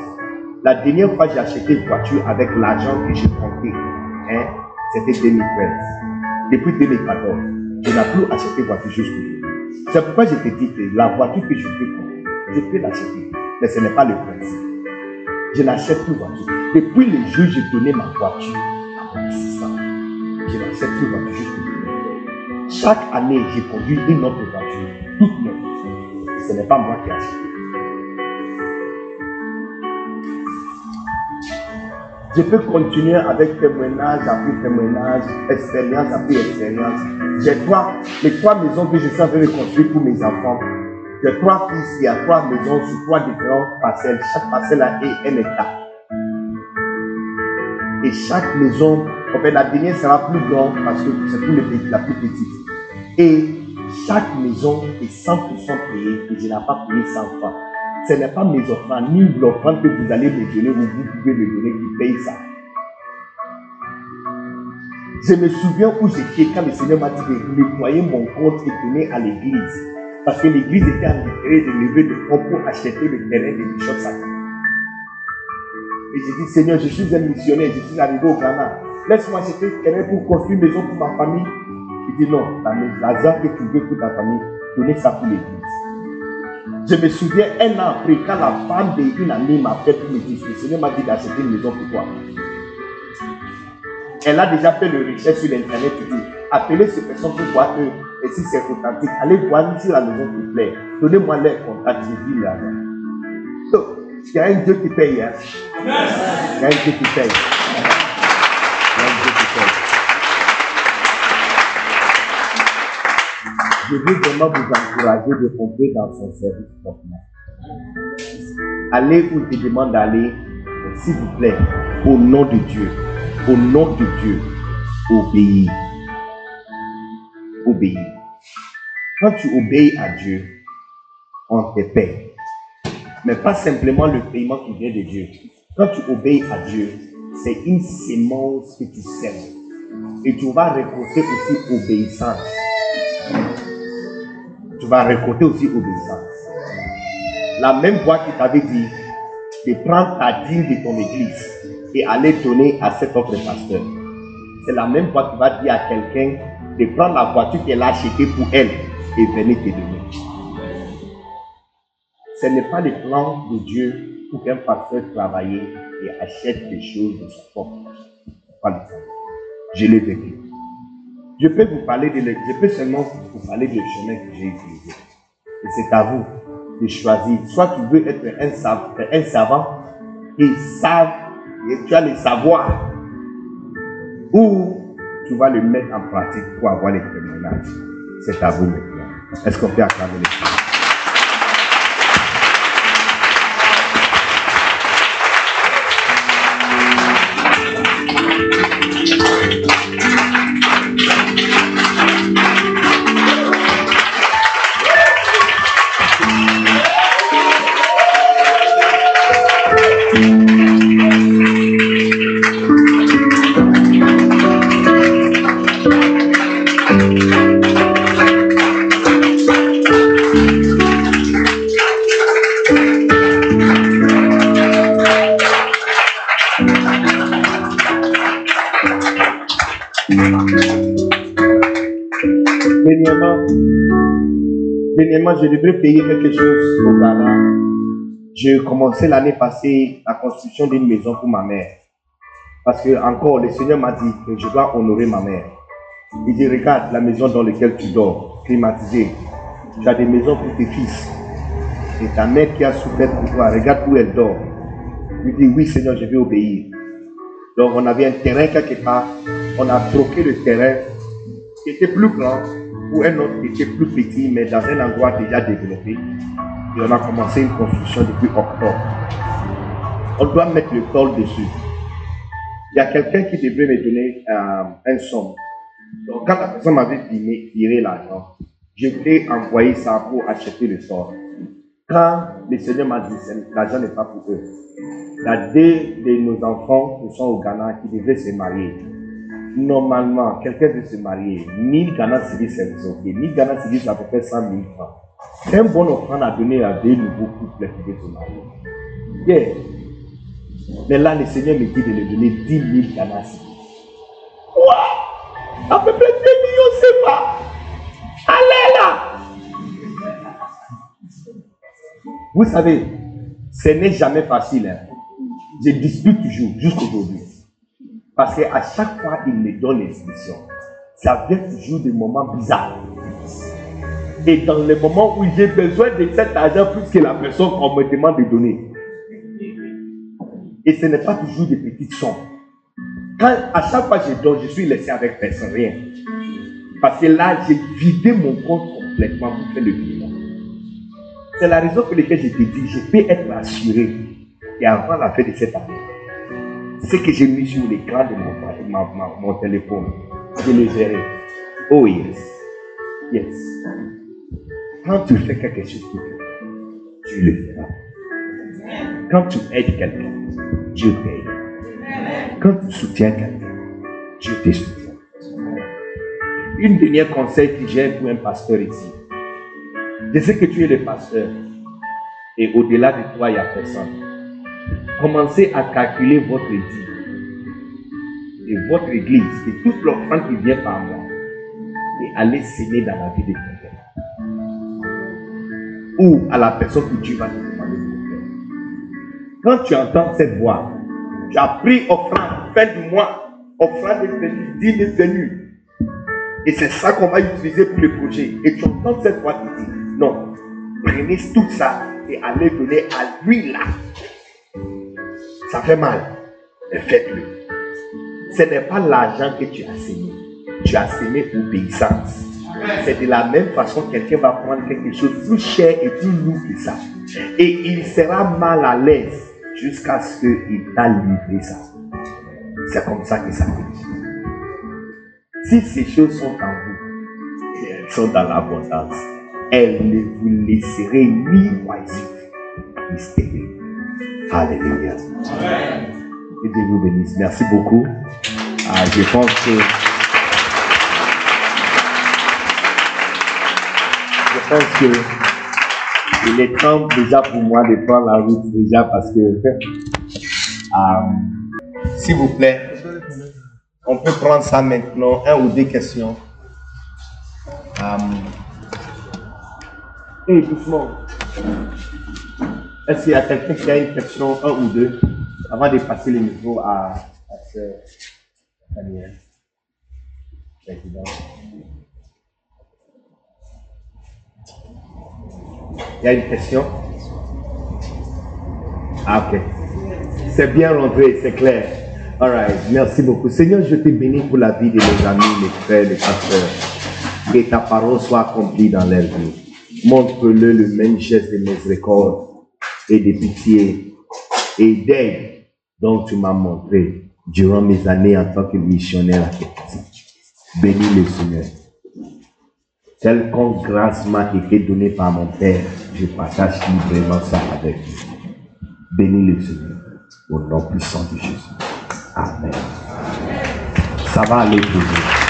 la dernière fois que j'ai acheté une voiture avec l'argent que j'ai compté, hein, c'était 2013. Depuis 2014, je n'ai plus acheté voiture jusqu'aujourd'hui. C'est pourquoi je te dis que la voiture que je peux compter, je peux l'acheter, mais ce n'est pas le principe. Je n'achète plus voiture. Depuis le jour où j'ai donné ma voiture à mon assistant, je n'achète plus voiture jusqu'aujourd'hui. Chaque année, j'ai conduit une autre voiture, toute neuve. Ce n'est pas moi qui ai acheté. Je peux continuer avec témoignage après témoignage, expérience après expérience. J'ai trois, les trois maisons que je suis en train de construire pour mes enfants. J'ai trois fils, il y a trois maisons sur trois différentes parcelles. Chaque parcelle a un hectare. Et chaque maison, en la dernière sera plus grande parce que c'est pour la plus petite. Et chaque maison est 100% payée et je n'ai pas payé 100 francs. Ce n'est pas mes offrandes, ni l'offrande que vous allez me donner ou vous pouvez me donner qui paye ça. Je me souviens où j'étais quand le Seigneur m'a dit de nettoyer mon compte et donner à l'église. Parce que l'église était en train de lever de fonds pour acheter le terrain de Bishop. Et j'ai dit, Seigneur, je suis un missionnaire, je suis arrivé au Ghana. Laisse-moi acheter le terrain pour construire une maison pour ma famille. Il dit non, l'argent que tu veux pour ta famille, donnez ça pour l'église. Je me souviens un an après, quand la femme d'une amie m'a fait pour me dire, le Seigneur m'a dit d'acheter une maison pour toi. Elle a déjà fait le recherche sur l'internet. Appelez ces personnes pour voir que et si c'est authentique, allez voir si la maison vous plaît. Donnez-moi les contacts, je dis là. Donc, il y a un Dieu qui paye. Hein? Il y a un Dieu qui paye. Il y a un Dieu qui paye. Je veux vraiment vous encourager de compter dans son service maintenant. Allez où il te demande d'aller, s'il vous plaît, au nom de Dieu, au nom de Dieu, obéis. Obéis. Quand tu obéis à Dieu, on te paie. Mais pas simplement le paiement qui vient de Dieu. Quand tu obéis à Dieu, c'est une sémence que tu sèmes. Et tu vas récolter aussi obéissance. Tu vas récolter aussi obéissance. La même voix qui t'avait dit de prendre ta dîme de ton église et aller donner à cet autre pasteur. C'est la même voix qui va dire à quelqu'un de prendre la voiture qu'elle a achetée pour elle et venir te donner. Ce n'est pas le plan de Dieu pour qu'un pasteur travaille et achète des choses de sa propre. Je l'ai vécu. Je peux vous parler de je peux seulement vous parler du chemin que j'ai utilisé. Et c'est à vous de choisir. Soit tu veux être un, savant, un savant et savent, et tu as le savoir, ou tu vas le mettre en pratique pour avoir les témoignages. C'est à vous maintenant. Est-ce qu'on peut acclamer les je devrais payer quelque chose au Ghana. J'ai commencé l'année passée la construction d'une maison pour ma mère. Parce que encore, le Seigneur m'a dit que je dois honorer ma mère. Il dit, regarde la maison dans laquelle tu dors, climatisée. Tu as des maisons pour tes fils. Et ta mère qui a souffert pour toi, regarde où elle dort. Il dit, oui Seigneur, je vais obéir. Donc on avait un terrain quelque part. On a troqué le terrain qui était plus grand ou un autre était plus petit, mais dans un endroit déjà développé. Et on a commencé une construction depuis octobre. On doit mettre le col dessus. Il y a quelqu'un qui devrait me donner euh, un somme. Donc, quand la personne m'avait viré l'argent, je voulais envoyer ça pour acheter le sol. Quand le Seigneur m'a dit, l'argent n'est pas pour eux. Il y a deux de nos enfants qui sont au Ghana qui devaient se marier normalement, quelqu'un veut se marier, 1000 Ghana Cedis c'est ni 1000 Ghana Cedis c'est à peu près 100 000 francs. C'est un bon offrande à donner à des nouveaux couples qui veulent se marier. Yeah. Mais là, le Seigneur me dit de lui donner 10 000 Ghana Cedis. À peu près 2 millions, c'est pas. Allez là Vous savez, ce n'est jamais facile. Hein. Je dispute toujours, jusqu'aujourd'hui. Parce qu'à chaque fois, il me donne l'instruction. Ça vient toujours des moments bizarres. Et dans les moments où j'ai besoin de cet argent plus que la personne qu'on me demande de donner. Et ce n'est pas toujours des petites sommes. Quand à chaque fois je donne, je suis laissé avec personne, rien. Parce que là, j'ai vidé mon compte complètement pour faire le bilan. C'est la raison pour laquelle je te dis, je peux être assuré qu'avant la fin de cette année, ce que j'ai mis sur l'écran de mon, mon téléphone, je le verrai. Oh yes. Yes. Quand tu fais quelque chose pour tu le feras. Quand tu aides quelqu'un, Dieu t'aide. Quand tu soutiens quelqu'un, Dieu te soutient. Une dernière conseil que j'ai pour un pasteur ici. Je sais que tu es le pasteur et au-delà de toi, il n'y a personne. Commencez à calculer votre église et votre église et toute l'offrande qui vient par moi et allez s'aimer dans la vie de quelqu'un ou à la personne que tu vas te demander de Quand tu entends cette voix, tu as pris offrande, fin du mois, offrande de venue, dîme venue. Et c'est ça qu'on va utiliser pour le projet. Et tu entends cette voix qui dit, non, prenez tout ça et allez donner à lui là. Ça fait mal, mais faites-le. Ce n'est pas l'argent que tu as sémé. Tu as sémé obéissance. C'est de la même façon que quelqu'un va prendre quelque chose de plus cher et plus lourd que ça. Et il sera mal à l'aise jusqu'à ce qu'il t'a livré ça. C'est comme ça que ça marche. Si ces choses sont en vous elles sont dans l'abondance, elles ne vous laisserez ni oisifs ni. Alléluia. Que Dieu vous bénisse. Merci beaucoup. Ah, je pense que Je pense que il est temps déjà pour moi de prendre la route déjà parce que, euh, s'il vous plaît, on peut prendre ça maintenant, un ou deux questions. Euh, et doucement. Est-ce qu'il y a quelqu'un qui a une question, un ou deux, avant de passer le micro à, à ce Daniel? Il y a une question? Ah, ok. C'est bien rentré, c'est clair. All right. Merci beaucoup. Seigneur, je te bénis pour la vie de mes amis, mes frères, mes pasteurs. Que ta parole soit accomplie dans leur vie. Montre-le le même geste de miséricorde et de pitié et d'aide dont tu m'as montré durant mes années en tant que missionnaire à Bénis le Seigneur. Qu'en grâce m'a été donnée par mon Père, je partage librement ça avec vous. Bénis le Seigneur au nom puissant de Jésus. Amen. Ça va aller pour vous.